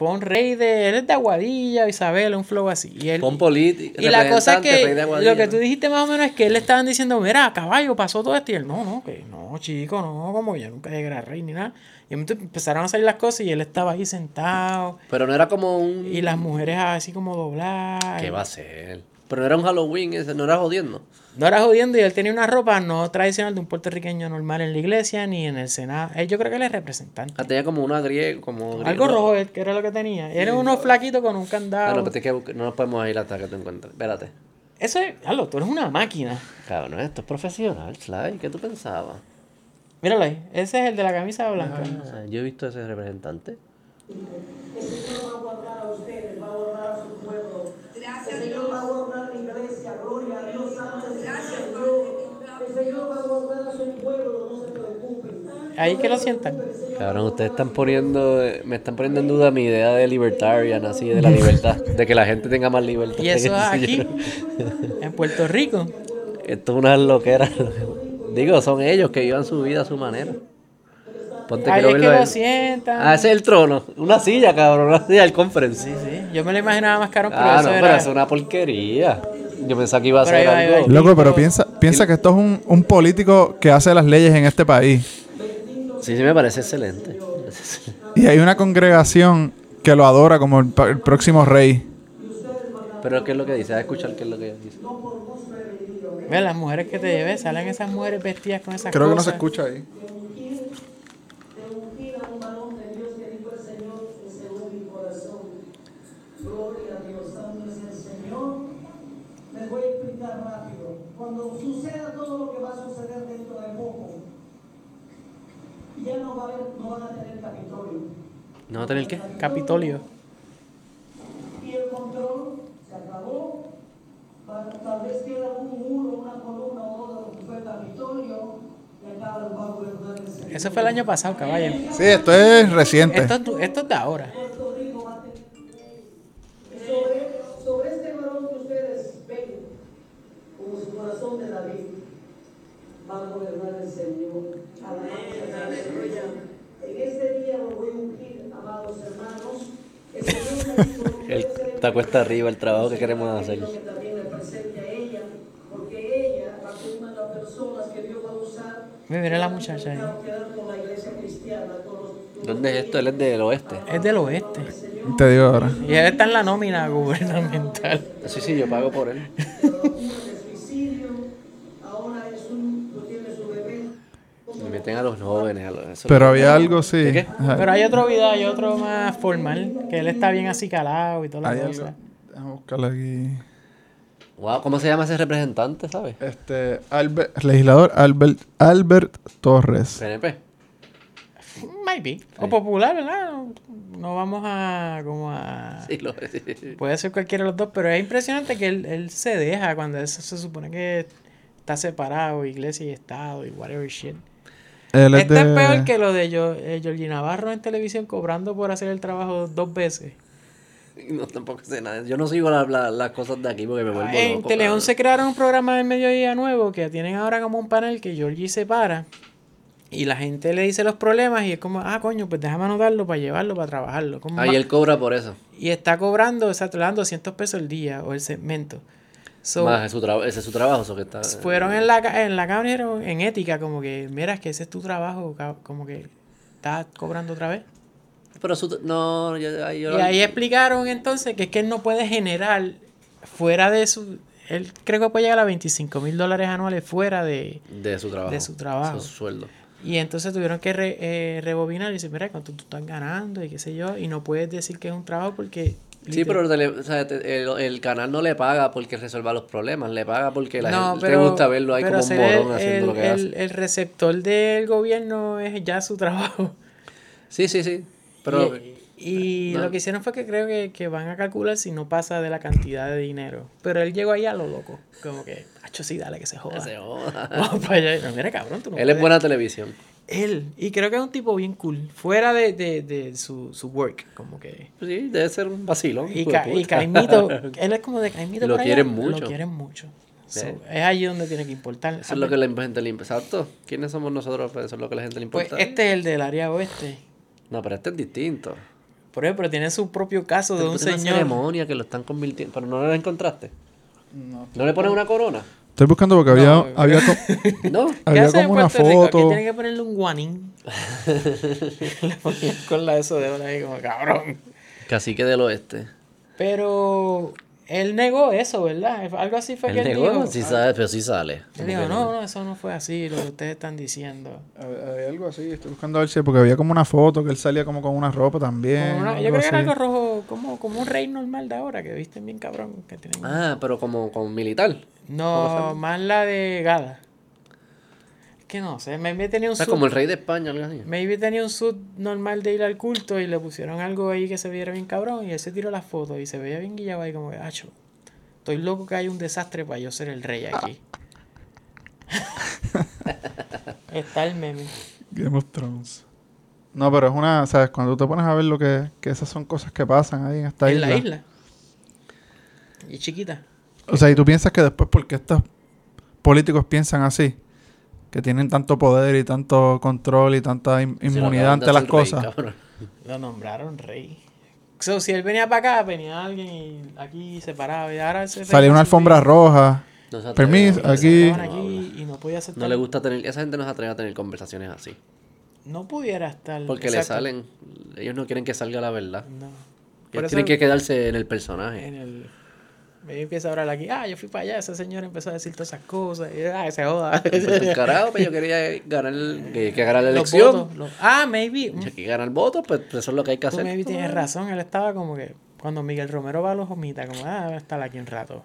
Pon rey de. Él es de Aguadilla, Isabel, un flow así. Y, él, Con política. y la cosa es que. Lo que tú dijiste más o menos es que él le estaban diciendo, mira, caballo, pasó todo esto. Y él, no, no, que no, chico, no, como yo nunca llegué a rey ni nada. Y empezaron a salir las cosas y él estaba ahí sentado. Pero no era como un. Y las mujeres así como dobladas. ¿Qué va a ser? Pero no era un Halloween ese, no era jodiendo. No era jodiendo y él tenía una ropa no tradicional de un puertorriqueño normal en la iglesia ni en el Senado. Él, yo creo que él es representante. Ah, tenía como una griega, como... Algo griego. rojo, él, que era lo que tenía. Era uno flaquito con un Ah, candado. no, pero es que no nos podemos ir hasta que te encuentres. Espérate. Eso es, Carlos, tú eres una máquina. Cabrón, esto es profesional, Sly. ¿Qué tú pensabas? Míralo ahí. Ese es el de la camisa blanca. Ah, yo he visto ese representante. El Señor va a guardar a ustedes, va a guardar a su pueblo. El Señor va a guardar la iglesia, gloria a Dios, santo el Señor. El Señor va a guardar a su pueblo, no se preocupen. Ahí que lo sientan. Cabrón, ustedes están poniendo, eh, me están poniendo en duda mi idea de libertarian, así, de la <laughs> libertad, de que la gente tenga más libertad. Y eso <laughs> aquí, en Puerto Rico. Esto es una loquera. Digo, son ellos que vivan su vida a su manera. Ponte es que lo sientan. Ah, ese es el trono. Una silla, cabrón, una silla del conference. Sí, sí. Yo me lo imaginaba más caro, pero Ah, eso no, era... pero es una porquería. Yo pensaba que iba a Pero ser va. algo. Loco, pero piensa, piensa que esto es un, un político que hace las leyes en este país. Sí, sí, me parece excelente. Y hay una congregación que lo adora como el, próximo rey. Pero ¿qué es lo que dice? A escuchar qué es lo que dice. Ve, las mujeres que te llevé, salen esas mujeres vestidas con esas Creo que no se cosas. escucha ahí. De ungir a un varón de Dios que dijo el Señor, que según mi corazón. Gloria a Dios, santo es el Señor. Les voy a explicar rápido. Cuando suceda todo lo que va a suceder dentro de poco, ya no, va a haber, no van a tener Capitolio. ¿No va a tener qué? Capitolio. Y el control se acabó. Tal vez queda un muro, una columna o lo que fue el Capitolio. Eso fue el año pasado, caballo. Sí, esto es reciente. Esto, es tu- esto es de ahora. Puerto Rico va a tener ley. sobre, sobre este varón que ustedes ven como su corazón de David va a gobernar el Señor. Alabanza al Señor. En este día lo voy a ungir, amados hermanos. El <laughs> Señor me dijo, "No Él puede ser está cuesta arriba el trabajo que queremos hacer. que también le presente a ella, porque ella va a ser una de las personas que Dios va a usar. Mira la muchacha ahí. los- ¿Dónde es esto? Él es del oeste. Es del oeste. Te digo ahora. Y él está en la nómina gubernamental. Sí, sí, yo pago por él. de suicidio, ahora es un, no tiene su bebé. Mira meten a los jóvenes. A los, eso Pero había algo, sí. ¿De qué? Ajá. Pero hay otro video, hay otro más formal, que él está bien así calado y toda Hay la algo. cosa. Déjame buscarlo aquí. Wow, ¿cómo se llama ese representante, sabes? Este, Albert, legislador Albert, Albert Torres. PNP. Maybe. O popular, ¿verdad? No, vamos a como a... Sí, lo sí. <laughs> Puede ser cualquiera de los dos, pero es impresionante que él, él se deja cuando eso se supone que está separado, iglesia y Estado y whatever shit. Él es Este de... es peor que lo de yo, eh, Georgie Navarro en televisión cobrando por hacer el trabajo dos veces. <laughs> No, tampoco sé nada. Yo no sigo la- la- las cosas de aquí porque me vuelvo En loco. Teleón se crearon un programa del mediodía nuevo que tienen ahora como un panel que Georgie se para y la gente le dice los problemas y es como, ah, coño, pues déjame anotarlo para llevarlo, para trabajarlo. Como Ahí ma- él cobra por eso. Y está cobrando, o sea, te le dan 200 pesos el día o el segmento. So, Más es su ese es su trabajo, eso que está. fueron en la, en la cámara en ética, como que, mira, es que ese es tu trabajo, como que estás cobrando otra vez. Pero su. No, yo, ahí yo- Y ahí explicaron entonces que es que él no puede generar fuera de su... Él creo que puede llegar a 25 mil dólares anuales fuera de... De su trabajo. de su trabajo. Su sueldo. Y entonces tuvieron que re- eh, rebobinar y decir, mira, cuánto tú estás ganando y qué sé yo. Y no puedes decir que es un trabajo porque... Sí, pero o sea, el, el canal no le paga porque resuelva los problemas, le paga porque la No, gente pero- le gusta verlo ahí como un el, haciendo lo que hace. el receptor del gobierno es ya su trabajo. Sí, sí, sí. Pero y y no. lo que hicieron fue que creo que, que van a calcular si no pasa de la cantidad de dinero. Pero él llegó ahí a lo loco. Como que, hacho, sí, dale que se joda. se joda. Vamos para allá. Y no, mira, cabrón, tú no Él es puedes". buena televisión. Él. Y creo que es un tipo bien cool. Fuera de, de, de su, su work. Como que... Sí, debe ser un vacilón. Y, de Ca- y. Caimito, <laughs> él es como de Caimito. Lo allá, quieren mucho. Lo quieren mucho. So, es allí donde tiene que importar. Eso es lo que la gente le importa. Exacto. ¿Quiénes somos nosotros? Pues eso es lo que la gente le Pues importa. este es el del área oeste. No, pero este es distinto. Por ejemplo, tiene su propio caso de Pero un es una señor. ceremonia que lo están convirtiendo. Pero no lo encontraste. No. le pones una corona? Estoy buscando porque había, No, había co- <laughs> No. ¿Qué había hace en como una Puerto Rico? Aquí foto. tiene que ponerle un guanín. <laughs> Le ponían con la eso de ahora ahí como cabrón. Cacique del oeste. Pero él negó eso, ¿verdad? Algo así fue que Él él negó, dijo. sí sabe, pero sí sale. Él dijo, no, no, eso no fue así, lo que ustedes están diciendo. Había algo así, estoy buscando a ver si porque había como una foto que él salía como con una ropa también. Una- yo creo que era algo rojo, como, como un rey normal de ahora, que visten bien cabrón. Que tienen... Ah, pero como, como militar. no, más la de Gada. Que no sé, maybe tenía un O sea, suit, como el rey de España, algo así. maybe tenía un suit normal de ir al culto y le pusieron algo ahí que se viera bien cabrón y él se tiró la foto y se veía bien guillado ahí como que, acho, estoy loco que hay un desastre para yo ser el rey aquí. <laughs> Está el meme. Game of Thrones. No, pero es una, ¿sabes? Cuando tú te pones a ver lo que, que esas son cosas que pasan ahí en esta en isla. la isla. Y chiquita. O sea, y tú piensas que después porque estos políticos piensan así, que tienen tanto poder y tanto control y tanta in- inmunidad ante las rey, cosas. Lo nombraron rey. So, si él venía para acá, venía alguien y aquí se paraba y ahora se Salía una alfombra roja. No Permiso, aquí- y no podía aceptar. No le gusta tener, esa gente no se atreve a tener conversaciones así. No pudiera estar. Porque le salen, ellos no quieren que salga la verdad. No. Ellos tienen que quedarse en el personaje. en el. Me empieza a hablar aquí. Ah, yo fui para allá. Esa señora empezó a decir todas esas cosas. Y, ah, se joda. <laughs> Pues el <laughs> carajo, pues yo quería ganar, que, que ganar la Los elección. votos, los- Ah, maybe. Y aquí ganar votos, pues eso es lo que hay que Tú hacer. maybe tienes razón. Él estaba como que. Cuando Miguel Romero va a los homitas, como, ah, va a estar aquí un rato.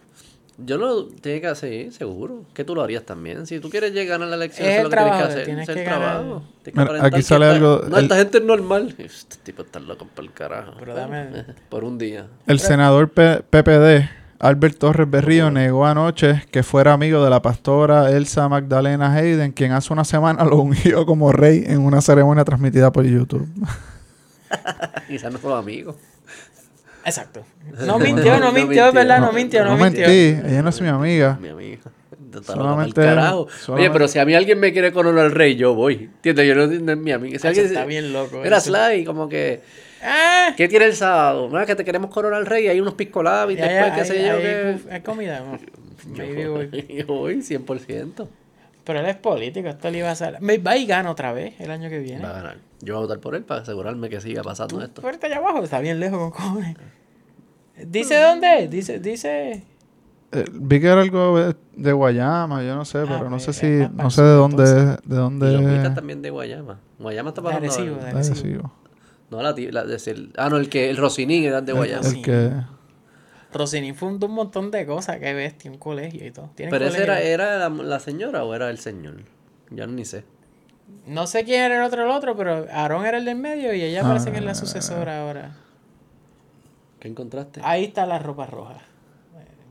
Yo lo tiene que hacer, seguro. Que tú lo harías también. Si tú quieres llegar a la elección, Es eso es lo el que tienes que hacer. tienes es el que trabajo. Tienes que Mira, aquí que sale algo- No, el- esta gente es normal. <laughs> Este tipo está loco por el carajo. Pero dame- Por un día. El senador P- PPD, Albert Torres Berrío, negó anoche que fuera amigo de la pastora Elsa Magdalena Hayden, quien hace una semana <laughs> lo ungió como rey en una ceremonia transmitida por YouTube. <laughs> Quizás no fueron amigos. Exacto. <laughs> No mintió, no mintió, es verdad, no mintió, no, mintió. mentí, ella no es mi amiga. Mi amiga. Solamente-. Oye, pero si a mí alguien me quiere coronar al rey, yo voy. ¿Entiendes? Yo no, es mi amiga. Si alguien está bien loco. Era eso. Sly, como que. Ah, ¿Qué tiene el sábado? ¿No? Que te queremos coronar al rey. Hay unos piscolabs y y después, hay, qué sé yo. buf- hay comida. Yo <laughs> voy. voy, yo voy 100%. Pero él es político, esto le iba a hacer. Me va y gana otra vez el año que viene. Va a ganar. Yo voy a votar por él para asegurarme que siga pasando esto. Fuerte allá abajo, está bien lejos con cojones. <laughs> ¿Dice dónde? Dice, dice. eh, vi que era algo de, de Guayama, yo no sé, Ah, pero no pues, sé es si, no sé de dónde, entonces. de Y dónde los mitas también de Guayama. Guayama está De para Arecibo, de de Arecibo. No, la, la de ser- Ah, no, el que el Rosinín era de Guayama. El que Rosinin fundó un montón de cosas, que bestia, un colegio y todo. Pero ese era, era la, la señora o era el señor. Ya ni sé. No sé quién era el otro el otro, pero Aarón era el del medio y ella parece que es la sucesora ahora. ¿Qué encontraste? Ahí está la ropa roja.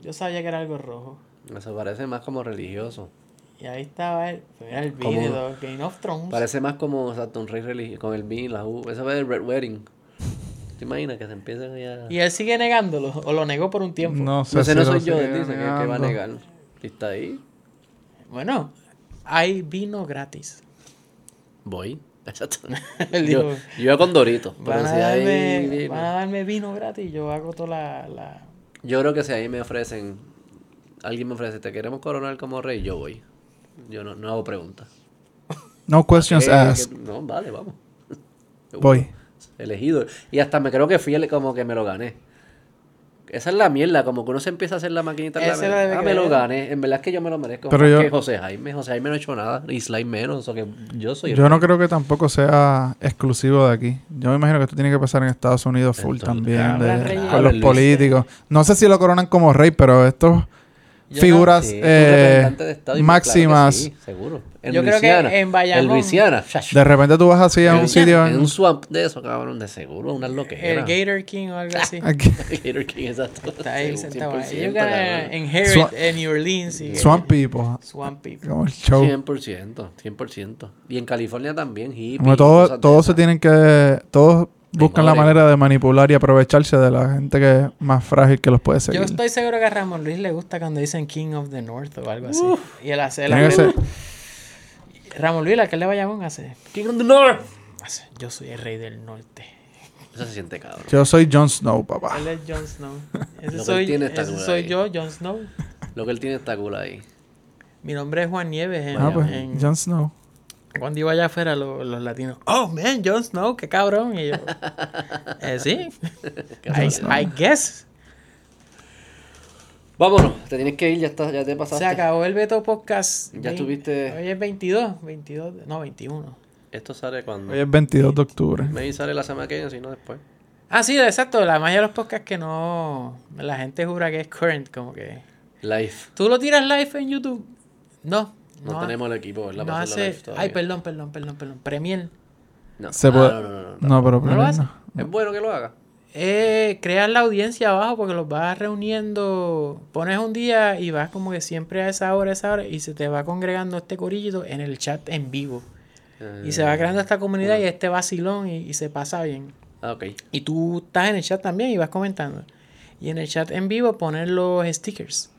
Yo sabía que era algo rojo. Eso parece más como religioso. Y ahí estaba el, mira el video, Game of Thrones. Parece más como exacto, un rey religioso. Con el B, la U. Eso fue el Red Wedding. ¿Te imaginas que se empieza ya... Y él sigue negándolo, o lo negó por un tiempo. no sé No sé, si no soy yo, él dice que, que va a negar. Y está ahí. Bueno, hay vino gratis. Voy. <laughs> Exacto. <laughs> Él yo, dijo, yo iba con Dorito. Pero Van a, si hay darme, vino- van a darme vino gratis, yo hago toda la... la... Yo creo que si ahí me ofrecen, alguien me ofrece, te queremos coronar como rey, yo voy. Yo no, no hago preguntas. No questions Eh, asked. que- no, vale, vamos. <laughs> Voy. Elegido. Y hasta me creo que fui el, como que me lo gané. Esa es la mierda, como que uno se empieza a hacer la maquinita. la ah, me lo gané. En verdad es que yo me lo merezco. Pero yo- que José Jaime. José Jaime no ha hecho nada. Y Sly menos. O que yo soy Yo no creo que tampoco sea exclusivo de aquí. Yo me imagino que esto tiene que pasar en Estados Unidos full Entonces, también, de- con los políticos. No sé si lo coronan como rey, pero estos Yo figuras Sí, un eh, Estado y claro máximas. sí, seguro. En Yo creo que Luisiana, en Bayamón- En Luisiana. De repente tú vas así a un Luisiana, sitio En un swamp de eso, cabrón, de seguro, una El loquera. Gator King o algo así. <laughs> <laughs> Gator King, exacto. Está ahí Sí, sentado. ahí. 100%, You're gonna cabrón. inherit Swamp- en New Orleans. y- Swamp People. Swamp people. Como el show. 100%, 100%. Y en California también, hippie. Como todos se tienen que. Todos buscan la manera de manipular y aprovecharse de la gente que es más frágil que los puede seguir. Yo estoy seguro que a Ramón Luis le gusta cuando dicen King of the North o algo así. y él hace. él hace- ser- Ramón Luis, la que le vaya a hace. King of the North. hace, Yo soy el rey del norte. Eso se siente cabrón. Yo soy Jon Snow, papá. Él es Jon Snow. <laughs> Ese soy, tiene está ese soy yo, Jon Snow. Lo que él tiene está cool ahí. Mi nombre es Juan Nieves. En, Ah, pues, en- Jon Snow. Cuando iba allá afuera, lo- los latinos, oh man, Jon Snow, qué cabrón. Y yo, <laughs> eh, sí, I, I guess. Vámonos, te tienes que ir, ya, está, ya te pasaste. Se acabó el Beto Podcast. Ya Vein- tuviste- Hoy es 22, 22, no, 21. Esto sale cuando. Hoy es 22 de octubre. Me sale la semana que viene, si no después. Ah, sí, exacto. La mayoría de los podcasts que no. La gente jura que es current, como que. Live. ¿Tú lo tiras live en YouTube? No. No, tenemos el equipo, ¿verdad? No hace. Ay, perdón, perdón, perdón, perdón. Premier. No. Se Ah, puede- no, no, no, no. No, pero ¿No lo hace? Es bueno que lo haga. Eh, creas la audiencia abajo porque los vas reuniendo. Pones un día y vas como que siempre a esa hora, a esa hora, y se te va congregando este corillito en el chat en vivo. Y se va creando esta comunidad y este vacilón y, y se pasa bien. Ah, ok. Y tú estás en el chat también y vas comentando. Y en el chat en vivo poner los stickers.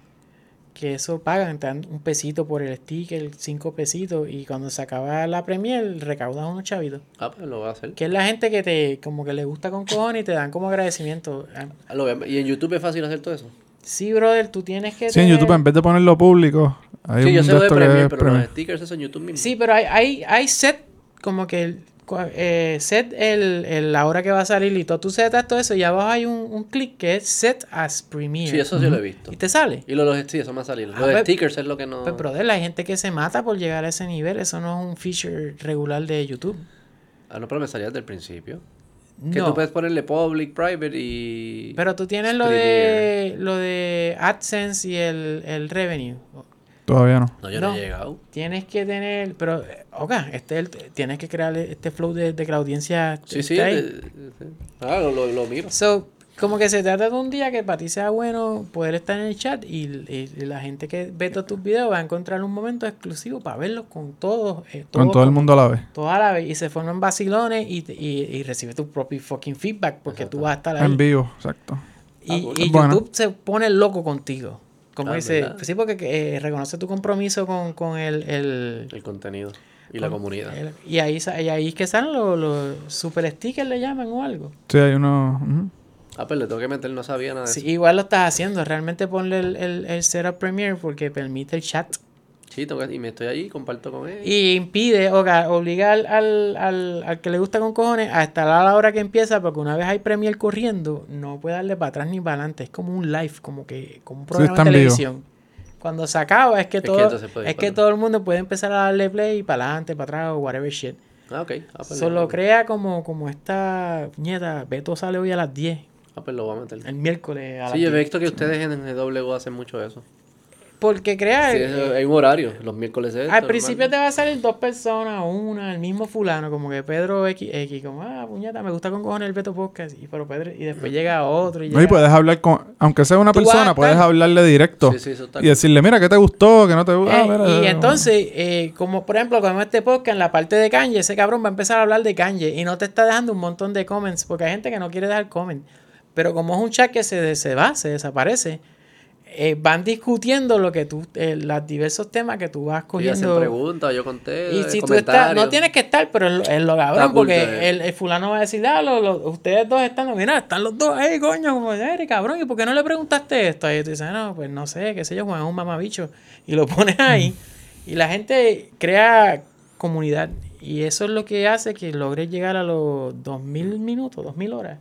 Que eso pagan, te dan un pesito por el sticker, cinco pesitos. Y cuando se acaba la premier, recaudas unos chavitos. Ah, pues lo voy a hacer. Que es la gente que te, como que le gusta con cojones y te dan como agradecimiento. Ah, Ah, Y en YouTube es fácil hacer todo eso. Sí, brother, tú tienes que. Sí, en YouTube, en vez de ponerlo público, hay sí, yo sé de lo de esto que Premiere, es pero los stickers eso en YouTube mismo. Sí, pero hay, hay, hay set, como que eh, set el, el- la hora que va a salir y todo. Tú setas todo eso y abajo hay un, un clic que es set as premiere. Sí, eso sí lo he visto. Y te sale. Y lo, los, sí, eso me ha salido. Ah, Los pues- stickers es lo que no. Pues, brother, hay gente que se mata por llegar a ese nivel. Eso no es un feature regular de YouTube. Ah, no, pero me salía desde el principio. Que No. tú puedes ponerle public, private y. Pero tú tienes lo de lo de AdSense y el, el revenue. Todavía no. No, yo no, No. he llegado. Tienes que tener, pero, eh, oga, este es el- tienes que crear este flow de, de que la audiencia Sí, sí. ahí. eh, eh, Ah, lo, lo, lo miro. So, como que se trata de un día que para ti sea bueno poder estar en el chat y, y- y la gente que ve todos tus videos va a encontrar un momento exclusivo para verlos con todos. eh, Con todos todo el mundo a la vez. toda la vez y se forman vacilones y, y, y recibe tu propio fucking feedback porque tú vas a estar ahí. En vivo, exacto. Y, Ah, cool. y Bueno. YouTube se pone loco contigo. Como Ah, dice, ¿verdad? sí, porque eh, reconoce tu compromiso con, con el, el, El contenido y la comunidad. el- y ahí y ahí es que salen los, los super stickers le llaman o algo. Sí, hay uno. ujú. Ah, pero le tengo que meter, no sabía nada de Sí, eso. igual lo estás haciendo. Realmente ponle el, el, el Setup Premiere porque permite el chat. Sí, tengo que- y me estoy ahí, comparto con él. Y impide, o sea, obliga al, al, al- al que le gusta con cojones a estar a la hora que empieza, porque una vez hay premier corriendo, no puede darle para atrás ni para adelante. Es como un live, como que como un programa de vivo. televisión. Cuando se acaba es que, que todo, puede es que todo el mundo puede empezar a darle play y para adelante, para atrás o whatever shit. Ah, ok. Ah, pues Solo lo- crea como, como esta nieta, Beto sale hoy a las 10, Ah, pues lo voy a meter. el miércoles a las Sí, yo he 10. visto que ustedes en el W hacen mucho eso. Porque crea... Sí, eh, eso- hay un horario, los miércoles es Al principio te va a salir dos personas, una, el mismo fulano, como que Pedro X, X como, ah, puñeta, me gusta con cojones el Beto Podcast. Y, pero Pedro, y después llega otro y No, y llega- puedes hablar con, aunque sea una persona, puedes estar- hablarle directo. Sí, sí, eso está y decirle, mira, ¿qué te gustó? ¿Qué no te gustó? Eh, Ah, mira, y eh, entonces, eh, como por ejemplo, como este podcast, en la parte de Kanye, ese cabrón va a empezar a hablar de Kanye y no te está dejando un montón de comments, porque hay gente que no quiere dejar comment. Pero como es un chat que se, se va, se desaparece, eh, van discutiendo lo que tú, eh, los diversos temas que tú vas Y hacen cogiendo. preguntas, yo conté. Y si tú estás, no tienes que estar, pero es lo, es lo cabrón, porque eh. el, el fulano va a decir, ah, lo- lo- ustedes dos están, mira, están los dos ahí, coño, como eres, cabrón, ¿y por qué no le preguntaste esto? Y tú dices, no, pues no sé, qué sé yo, Juan es un mamabicho, y lo <laughs> pones ahí, y la gente crea comunidad, y eso es lo que hace que logres llegar a los 2000 minutos, 2000 horas,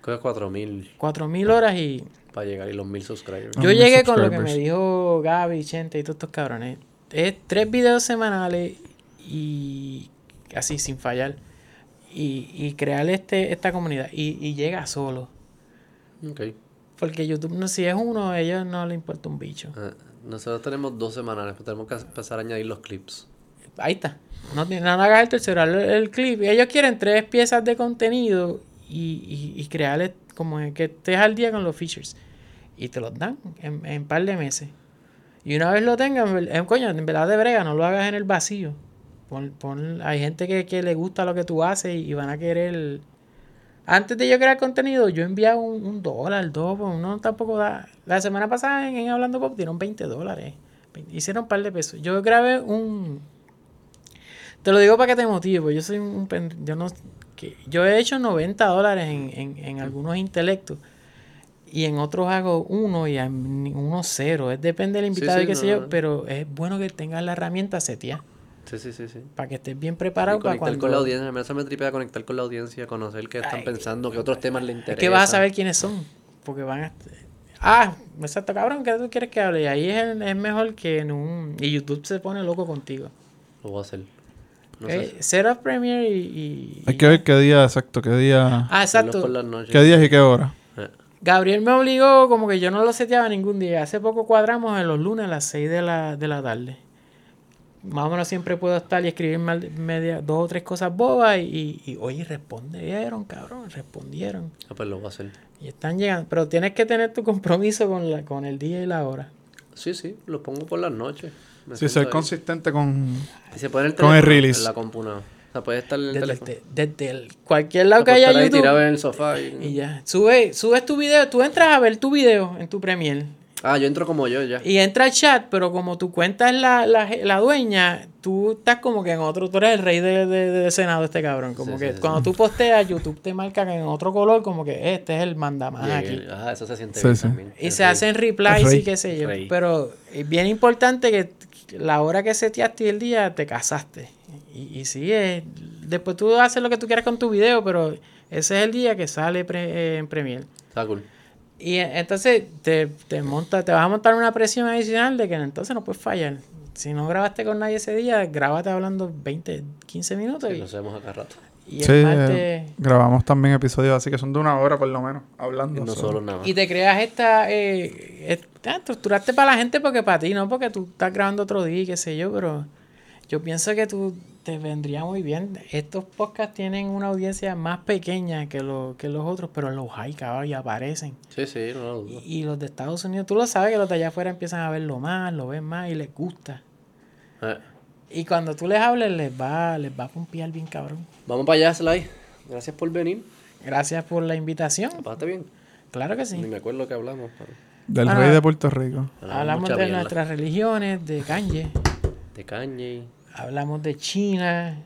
Creo que 4000 4000 horas, y para llegar y los 1000 subscribers. Yo mil llegué con lo que me dijo Gaby, Chente y todos estos cabrones. Es tres videos semanales y así sin fallar. Y, y crear este, esta comunidad. Y, y llega solo. Ok. Porque YouTube, no, si es uno, a ellos no les importa un bicho. Ah, nosotros tenemos dos semanales, pero tenemos que empezar a añadir los clips. Ahí está. No, no hagas el tercero, el, el clip. Ellos quieren tres piezas de contenido y, y, y crearle como que estés al día con los features. Y te los dan en, en par de meses. Y una vez lo tengan, ver- eh, coño, en verdad de brega, no lo hagas en el vacío. Pon, pon- hay gente que, que le gusta lo que tú haces y, van a querer. Antes de yo crear contenido, yo enviaba un, un dólar, dos, pues uno tampoco da. La semana pasada en, en Hablando Pop dieron 20 dólares. Hicieron un par de pesos. Yo grabé un, te lo digo para que te motive, yo soy un yo no que yo he hecho 90 dólares en, en, en algunos intelectos y en otros hago uno y en uno cero. Es depende del invitado sí, y qué sé no, yo, no. pero es bueno que tengas la herramienta setia Sí, sí, sí, sí. para que estés bien Y preparado para conectar cuando con la audiencia, me hace me tripea conectar con la audiencia, conocer qué están Ay, pensando, qué otros temas le es interesan. que vas a saber quiénes son, porque van a Ah, exacto, cabrón, ¿qué tú quieres que hable? Y ahí es, es mejor que en un y YouTube se pone loco contigo. Lo voy a hacer. No Eh, sé. Setup Premiere y, y- Hay que ver qué día exacto, qué día, Ah, exacto. por las noches. qué días y qué hora. Gabriel me obligó, como que yo no lo seteaba ningún día. Hace poco cuadramos en los lunes a las 6 de la, de la tarde. Más o menos siempre puedo estar y escribir mal- media, dos o tres cosas bobas y, y, oye, respondieron, cabrón, respondieron. ah, pues lo voy a hacer. Y están llegando. Pero tienes que tener tu compromiso con, la, con el día y la hora. Sí, sí, lo pongo por las noches. Me Sí, ser ahí. consistente con... Y se pone el con el release. En la compuna. Sea, puede estar en el Desde, teléfono. el te- desde el- cualquier lado que haya YouTube. tirado en el sofá. y- Y ya. Sube, subes tu video. Tú entras a ver tu video en tu Premiere. Ah, yo entro como yo ya. Y entra al chat, pero como tu cuenta es la, la, la dueña, tú estás como que en otro, tú eres el rey de, de- del Senado, este cabrón. Como Sí, que sí, sí. cuando tú posteas, YouTube te marca en otro color, como que este es el mandamás aquí. Ajá, eso se siente Sí, bien sí. también. Y El se rey. hacen replies y qué sé yo. Rey. Pero es bien importante que la hora que seteaste y el día te casaste. Y, y sí, es, después tú haces lo que tú quieras con tu video, pero ese es el día que sale pre- eh, en Premiere. Está cool. Y eh, entonces te, te monta, te vas a montar una presión adicional de que entonces no puedes fallar. Si no grabaste con nadie ese día, grábate hablando 20, 15 minutos y, nos vemos acá rato. y el Sí, martes- eh, grabamos también episodios así que son de una hora por lo menos, Y hablando. no so- solo nada más. Y te creas esta... Eh, esta- estructuraste para la gente porque para ti, no porque tú estás grabando otro día y qué sé yo, pero yo pienso que tú te vendría muy bien. Estos podcasts tienen una audiencia más pequeña que, lo, que los otros, pero los hay, cabrón, y aparecen. Sí, sí, no lo dudo. Y, y los de Estados Unidos, tú lo sabes que los de allá afuera empiezan a verlo más, lo ven más y les gusta. Eh, Y cuando tú les hables, les va, les va a pompear bien cabrón. Vamos para allá, Sly. Gracias por venir. Gracias por la invitación. Pásate bien. Claro que Ni sí. me acuerdo que hablamos. pero Del Ah. rey de Puerto Rico. Hablamos mucha de mierda. nuestras religiones, de Kanye. <laughs> De Kanye, Hablamos de China,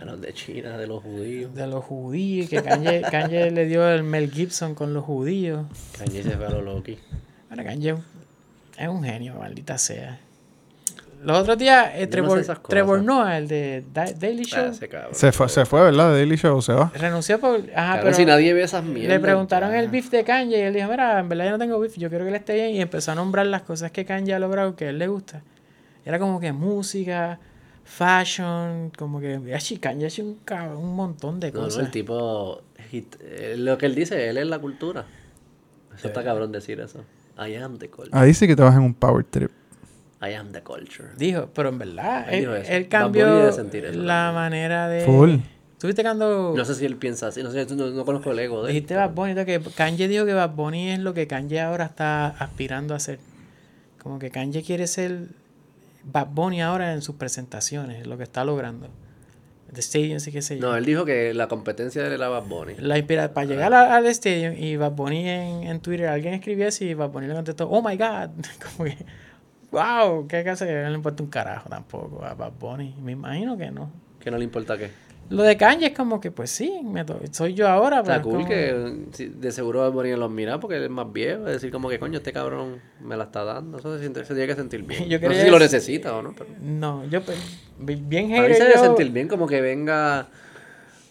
a los de China, de los judíos. de los judíos, que Kanye, <laughs> Kanye le dio el Mel Gibson con los judíos. Kanye se fue a lo loqui. Bueno, Kanye es un genio, maldita sea. Los otros días, eh, no Trevor. Trevor Noah, el de Da- Daily Show, Ah, cabrón. Se fue, se fue, ¿verdad? Daily Show se va. renunció por... Ajá, pero si nadie ve esas mierdas. le preguntaron el beef de Kanye y él dijo, mira, en verdad yo no tengo beef, yo quiero que él esté bien. Y empezó a nombrar las cosas que Kanye ha logrado que a él le gusta. Era como que música, fashion, como que... Achi, Kanye ha hecho un, un montón de No, no, cosas. el tipo. hit- eh, lo que él dice, él es la cultura. Eso está cabrón decir eso. I am the culture. Ahí sí que te vas en un power trip. I am the culture. Dijo, pero en verdad, Él él, cambió sentir eso la también. manera de... Full. ¿Tuviste cuando No sé si él piensa así, no sé, no, no conozco el ego de él. dijiste Bad Bunny? Que Kanye dijo que Bad Bunny es lo que Kanye ahora está aspirando a ser. Como que Kanye quiere ser Bad Bunny ahora en sus presentaciones, lo que está logrando. The Stadium, sí que sé yo. No, él dijo que la competencia era Bad Bunny. La inspira para llegar a- al Stadium y Bad Bunny en, en Twitter, alguien escribió así y Bad Bunny le contestó, oh my god, <laughs> como que, wow, ¿qué hace? No le importa un carajo tampoco a Bad Bunny. Me imagino que no. Que no le importa qué. Lo de Kanye es como que, pues sí, me soy yo ahora. Está pero es cool como- que de seguro Bad Bunny los mira porque él es más viejo. Es decir, como que coño, este cabrón me la está dando. Eso se, siente, se tiene que sentir bien. <laughs> Yo no sé si lo necesita o no, pero. No, yo pues, bi- bien A mí se debe yo- sentir bien como que venga.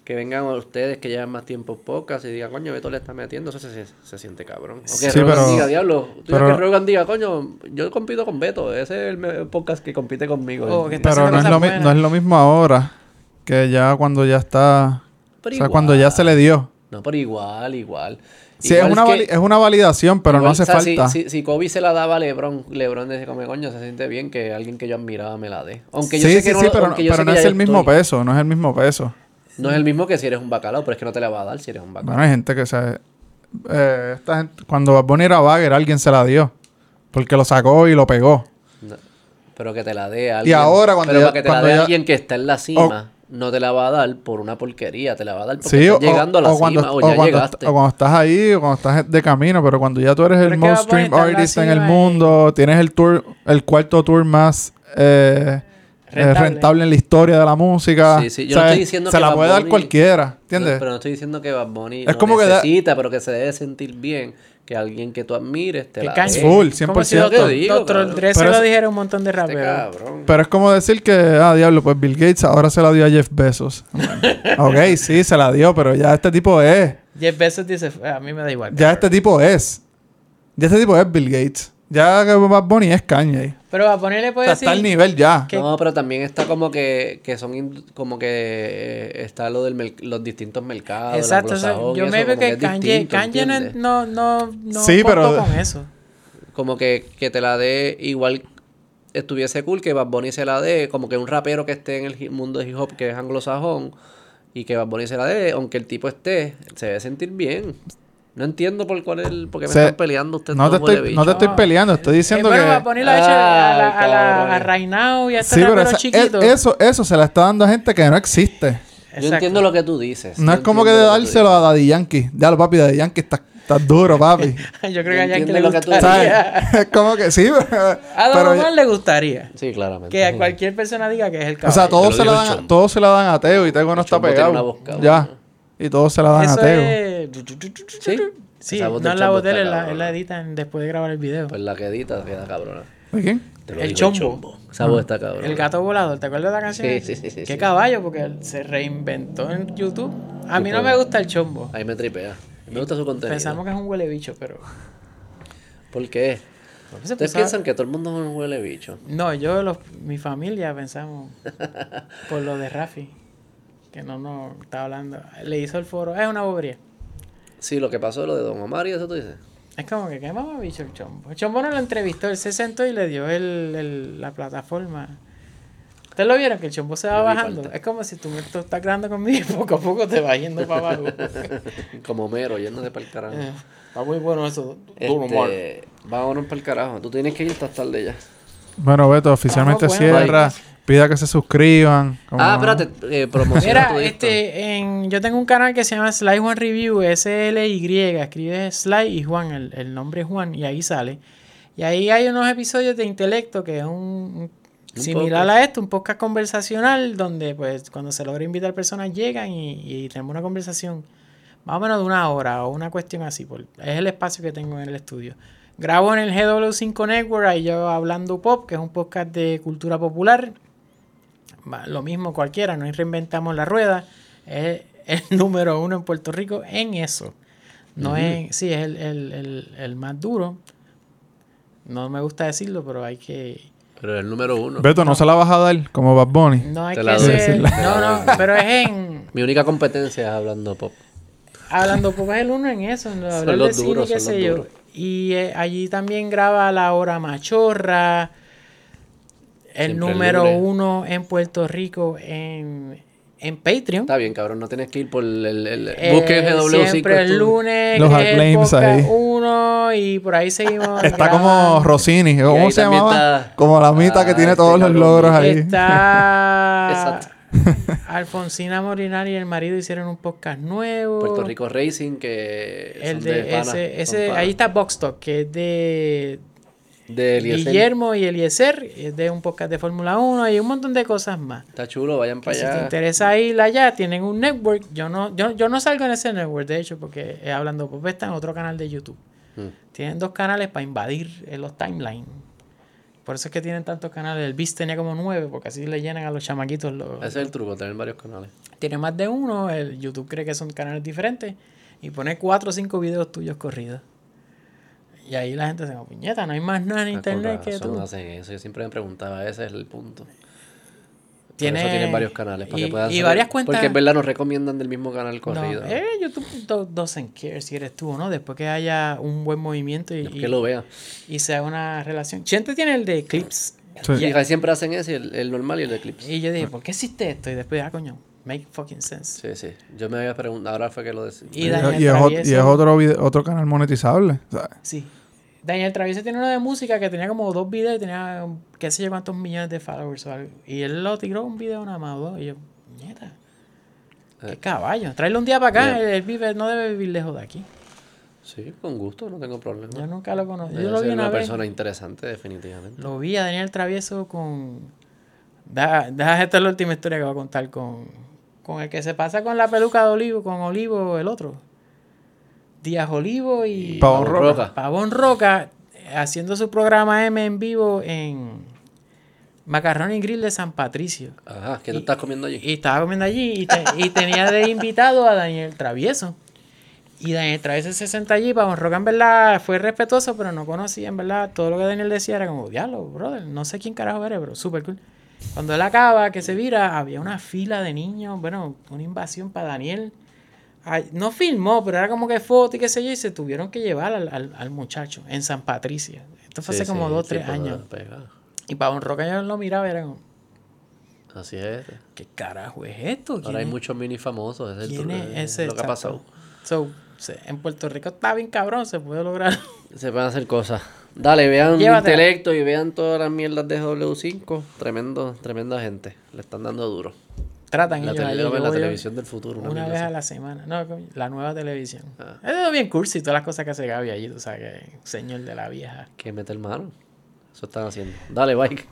Que vengan ustedes que llevan más tiempo en podcast y digan, coño, Beto le está metiendo, eso se, se, se siente cabrón. O que Sí, Rogan pero- diga, diablo, tú pero- que Rogan diga, coño, yo compito con Beto, ese es el podcast que compite conmigo. Oh, que Pero no es, lo no es lo mismo ahora que ya cuando ya está... Pero o sea, cuando ya se le dio. No, pero igual, igual. Sí, Igual es una, que- vali- es una validación, pero igual, no hace o sea, si- falta. Si, si, Kobe se la daba a LeBron, LeBron dice, como coño, se siente bien que alguien que yo admiraba me la dé. Aunque yo sí, sé sí, que no, sí, pero, no- pero no es el mismo estoy- peso, no es el mismo peso. No es el mismo que si eres un bacalao, pero es que no te la va a dar si eres un bacalao. Bueno, hay gente que se... eh, esta gente- cuando Bad Bunny era bagger, alguien se la dio. Porque lo sacó y lo pegó. No, pero que te la dé alguien. ahora cuando pero ya- para que te la dé ya- alguien que está en la cima, no te la va a dar por una porquería, te la va a dar porque Sí, estás llegando a la cuando, cima o o ya cuando- llegaste. o cuando estás ahí o cuando estás de camino, pero cuando ya tú eres el most stream artist en el y- mundo, tienes el tour, el cuarto tour más eh, eh, Rentable. en la historia de la música. Sí, sí, yo O no estoy diciendo se que la Bad puede dar cualquiera, ¿entiendes? No, pero no estoy diciendo que Bad Bunny Es no como que da- pero que se debe sentir bien que alguien que tú admires te Que la Kanye- dé. Full, Como si 100%. Doctor, Te digo, Doctor cabrón. Dre se lo dijera un montón de Este raperos. Pero es como decir que, ah, diablo, pues Bill Gates ahora se la dio a Jeff Bezos. <laughs> ok, sí, se la dio, pero ya este tipo es. Jeff Bezos dice, a mí me da igual. Ya este tipo es. Ya este tipo es Bill Gates. Ya que Bad Bunny es Kanye. Pero a ponerle O puede sea, decir... está al nivel ya. que- No, pero también está como que, que son in- como que eh, está lo de los distintos mercados. Exacto, o sea, yo me veo que Kanye, Kanye no, no, no, Sí, pero- con eso. Como que, que te la dé igual estuviese cool que Bad Bunny se la dé, como que un rapero que esté en el mundo de hip hop que es anglosajón y que Bad Bunny se la dé, aunque el tipo esté, se debe sentir bien. No entiendo por cuál es el, por qué me están peleando ustedes No te, estoy, no te estoy peleando, estoy diciendo Eh, bueno, que... va a ponerlo a, hecho a, la, a, la, a Reinao y a estos Sí, pero esa- es- eso, eso se la está dando a gente que no existe. Yo entiendo lo que tú dices. No yo es como que de dárselo a Daddy Yankee. Ya lo papi, Daddy Yankee está, está duro, papi. <laughs> Yo creo Yo que a Yankee le lo que tú gustaría. Es como que sí, pero... A Don pero- Omar le gustaría. Sí, claramente. Que a cualquier persona diga que es el o caballo. sea, todos se, la dan, todos se la dan a Teo y Tego no está chombo tiene una pegado. Ya. Y todos se la dan a Teo. es... Sí. Sí, Esa voz no la chombo botella, la, la editan después de grabar el video. Pues la que edita queda cabrona. ¿De quién? El chombo. Esa voz está cabrona. El gato volador, ¿te acuerdas de la canción? Sí, sí, sí, sí, Qué sí. caballo, porque se reinventó en YouTube. A mí no me gusta el chombo. Ahí me tripea. Me gusta su contenido. Pensamos que es un huele bicho, pero. ¿Por qué? ¿por qué se Ustedes pensaba- piensan que todo el mundo es un huele bicho. No, yo, los, mi familia pensamos <laughs> por lo de Rafi. Que no nos estaba hablando. Le hizo el foro. Es una bobería. Sí, lo que pasó lo de Don Omar y eso tú dices. Es como que qué mamá bicho el chombo. El chombo no lo entrevistó, él se sentó y le dio el, el- la plataforma. ¿Ustedes lo vieron? Que el chombo se va bajando. Es como si tú, me, tú estás grabando conmigo y poco a poco te va yendo para abajo. <laughs> Como mero, yéndose para el carajo. Eh, Está muy bueno eso. Este, vámonos para el carajo. Tú tienes que ir hasta tarde ya. Bueno, Beto, oficialmente bueno. cierra. Pida que se suscriban. Ah, no. espérate, eh, promociona tu Mira, este, en, yo tengo un canal que se llama Sly Juan Review, S-L-Y, escribe Sly y Juan, el, el nombre es Juan, y ahí sale. Y ahí hay unos episodios de intelecto que es un, un- Un similar podcast. a esto, un podcast conversacional, donde pues cuando se logra invitar personas llegan y, y tenemos una conversación más o menos de una hora o una cuestión así. por- es el espacio que tengo en el estudio. Grabo en el GW5 Network, ahí yo hablando pop, que es un podcast de cultura popular. Lo mismo cualquiera, no reinventamos la rueda. Es el <laughs> número uno en Puerto Rico en eso. No es, sí, es el, el- el- el más duro. No me gusta decirlo, pero hay que, Pero el número uno. Beto, no se la vas a dar como Bad Bunny. no hay Te que ser, no, no, pero es en, <laughs> Mi única competencia es hablando pop. Hablando poco es el uno en eso, en lo de Son hablar los de cine, duros, qué son sé los yo. duros. Y eh, allí también graba La Hora Machorra, el Siempre número uno en Puerto Rico en, en Patreon. Está bien, cabrón. No tienes que ir por el. el, el Eh, busque GW5. siempre el tú. lunes, Los acclaims ahí. uno y por ahí seguimos. <laughs> Está como. Rossini. ¿Cómo se llamaba? está- Como la mitad que Ah, tiene este todos los cabrón. logros ahí. Está <laughs> Exacto. <laughs> Alfonsina Morinari y el marido hicieron un podcast nuevo. Puerto Rico Racing, que. El son de, pana, ese, ahí está Box Talk, que es de De Eliezer. Guillermo y Eliezer, es de un podcast de Fórmula 1 y un montón de cosas más. Está chulo, vayan para si te allá. interesa ir allá, tienen un network. Yo no, yo, yo no salgo en ese network, de hecho, porque eh, Hablando Pop está en otro canal de YouTube. Mm. Tienen dos canales para invadir eh, los timelines. Por eso es que tienen tantos canales. El Beast tenía como nueve, porque así le llenan a los chamaquitos los, Ese es el truco, tener varios canales. tiene más de uno, el YouTube cree que son canales diferentes y pone cuatro o cinco videos tuyos corridos. Y ahí la gente se dice, puñeta, no hay más nada en Ah, internet que tú. hacen eso. Yo siempre me preguntaba, ese es el punto. Tiene- Por eso tienen varios canales. Para y- que puedan y saber- varias cuentas- Porque en verdad nos recomiendan del mismo canal No, corrido. eh, YouTube do- doesn't care si eres tú o no, después que haya un buen movimiento y, que lo vean. y, sea una relación. Chente tiene el de clips. Sí. Y siempre hacen ese, el, el normal y el de clips. Y yo dije, ¿por qué existe esto? Y después, ah, coño, make fucking sense. Sí, sí. Yo me había preguntado, ahora fue que lo decía. Y Y, Daniel y es, y otro, vide- otro canal monetizable. Sí. Daniel Travieso tiene uno de música que tenía como dos videos y tenía qué sé yo cuántos millones de followers o algo. Y él lo tiró un video nada más o dos. Y yo, nieta. Qué Eh. caballo. Tráelo un día para acá. Él, él vive, no debe vivir lejos de aquí. Sí, con gusto, no tengo problema. Yo nunca lo conocí. Debe Yo lo vi una una vez. persona interesante, definitivamente. Lo vi a Daniel Travieso con. Deja, deja esta es la última historia que voy a contar con. Con el que se pasa con la peluca de Olivo, con Olivo el otro. Díaz Olivo y. Pavón Roca. Pavón Roca eh, haciendo su programa M en vivo en Macarrón y Grill de San Patricio. Ajá, ¿qué tú estás comiendo allí? Y estaba comiendo allí y, te- y tenía de invitado a Daniel Travieso. Y Daniel Travieso se senta allí. Pavón Roca en verdad fue respetuoso, pero no conocía en verdad. Todo lo que Daniel decía era como, diablo, brother, no sé quién carajo eres, pero súper cool. Cuando él acaba, que se vira, había una fila de niños, bueno, una invasión para Daniel. Ay, no filmó, pero era como que foto y qué sé yo, y se tuvieron que llevar al, al- al muchacho en San Patricio. Esto fue Sí, hace como sí, dos, tres años. Y Pavón Roca yo lo miraba y era como, Así es. ¿qué carajo es esto? ¿Quién Ahora hay es? muchos mini famosos. Es, el ¿Quién truco, es ese? lo que ha pasado. So, en Puerto Rico está bien cabrón, se puede lograr. <laughs> Se pueden hacer cosas. Dale, vean Llévatela. intelecto y vean todas las mierdas de W5. Tremendo, tremenda gente. Le están dando duro. Tratan La, ellos tele- la televisión del futuro. Una vez a la semana. No, la nueva televisión. Ah. Es bien cursi, todas las cosas que hace Gaby allí, tú sabes que señor de la vieja. Que mete el mano. Eso están haciendo. Dale, bye.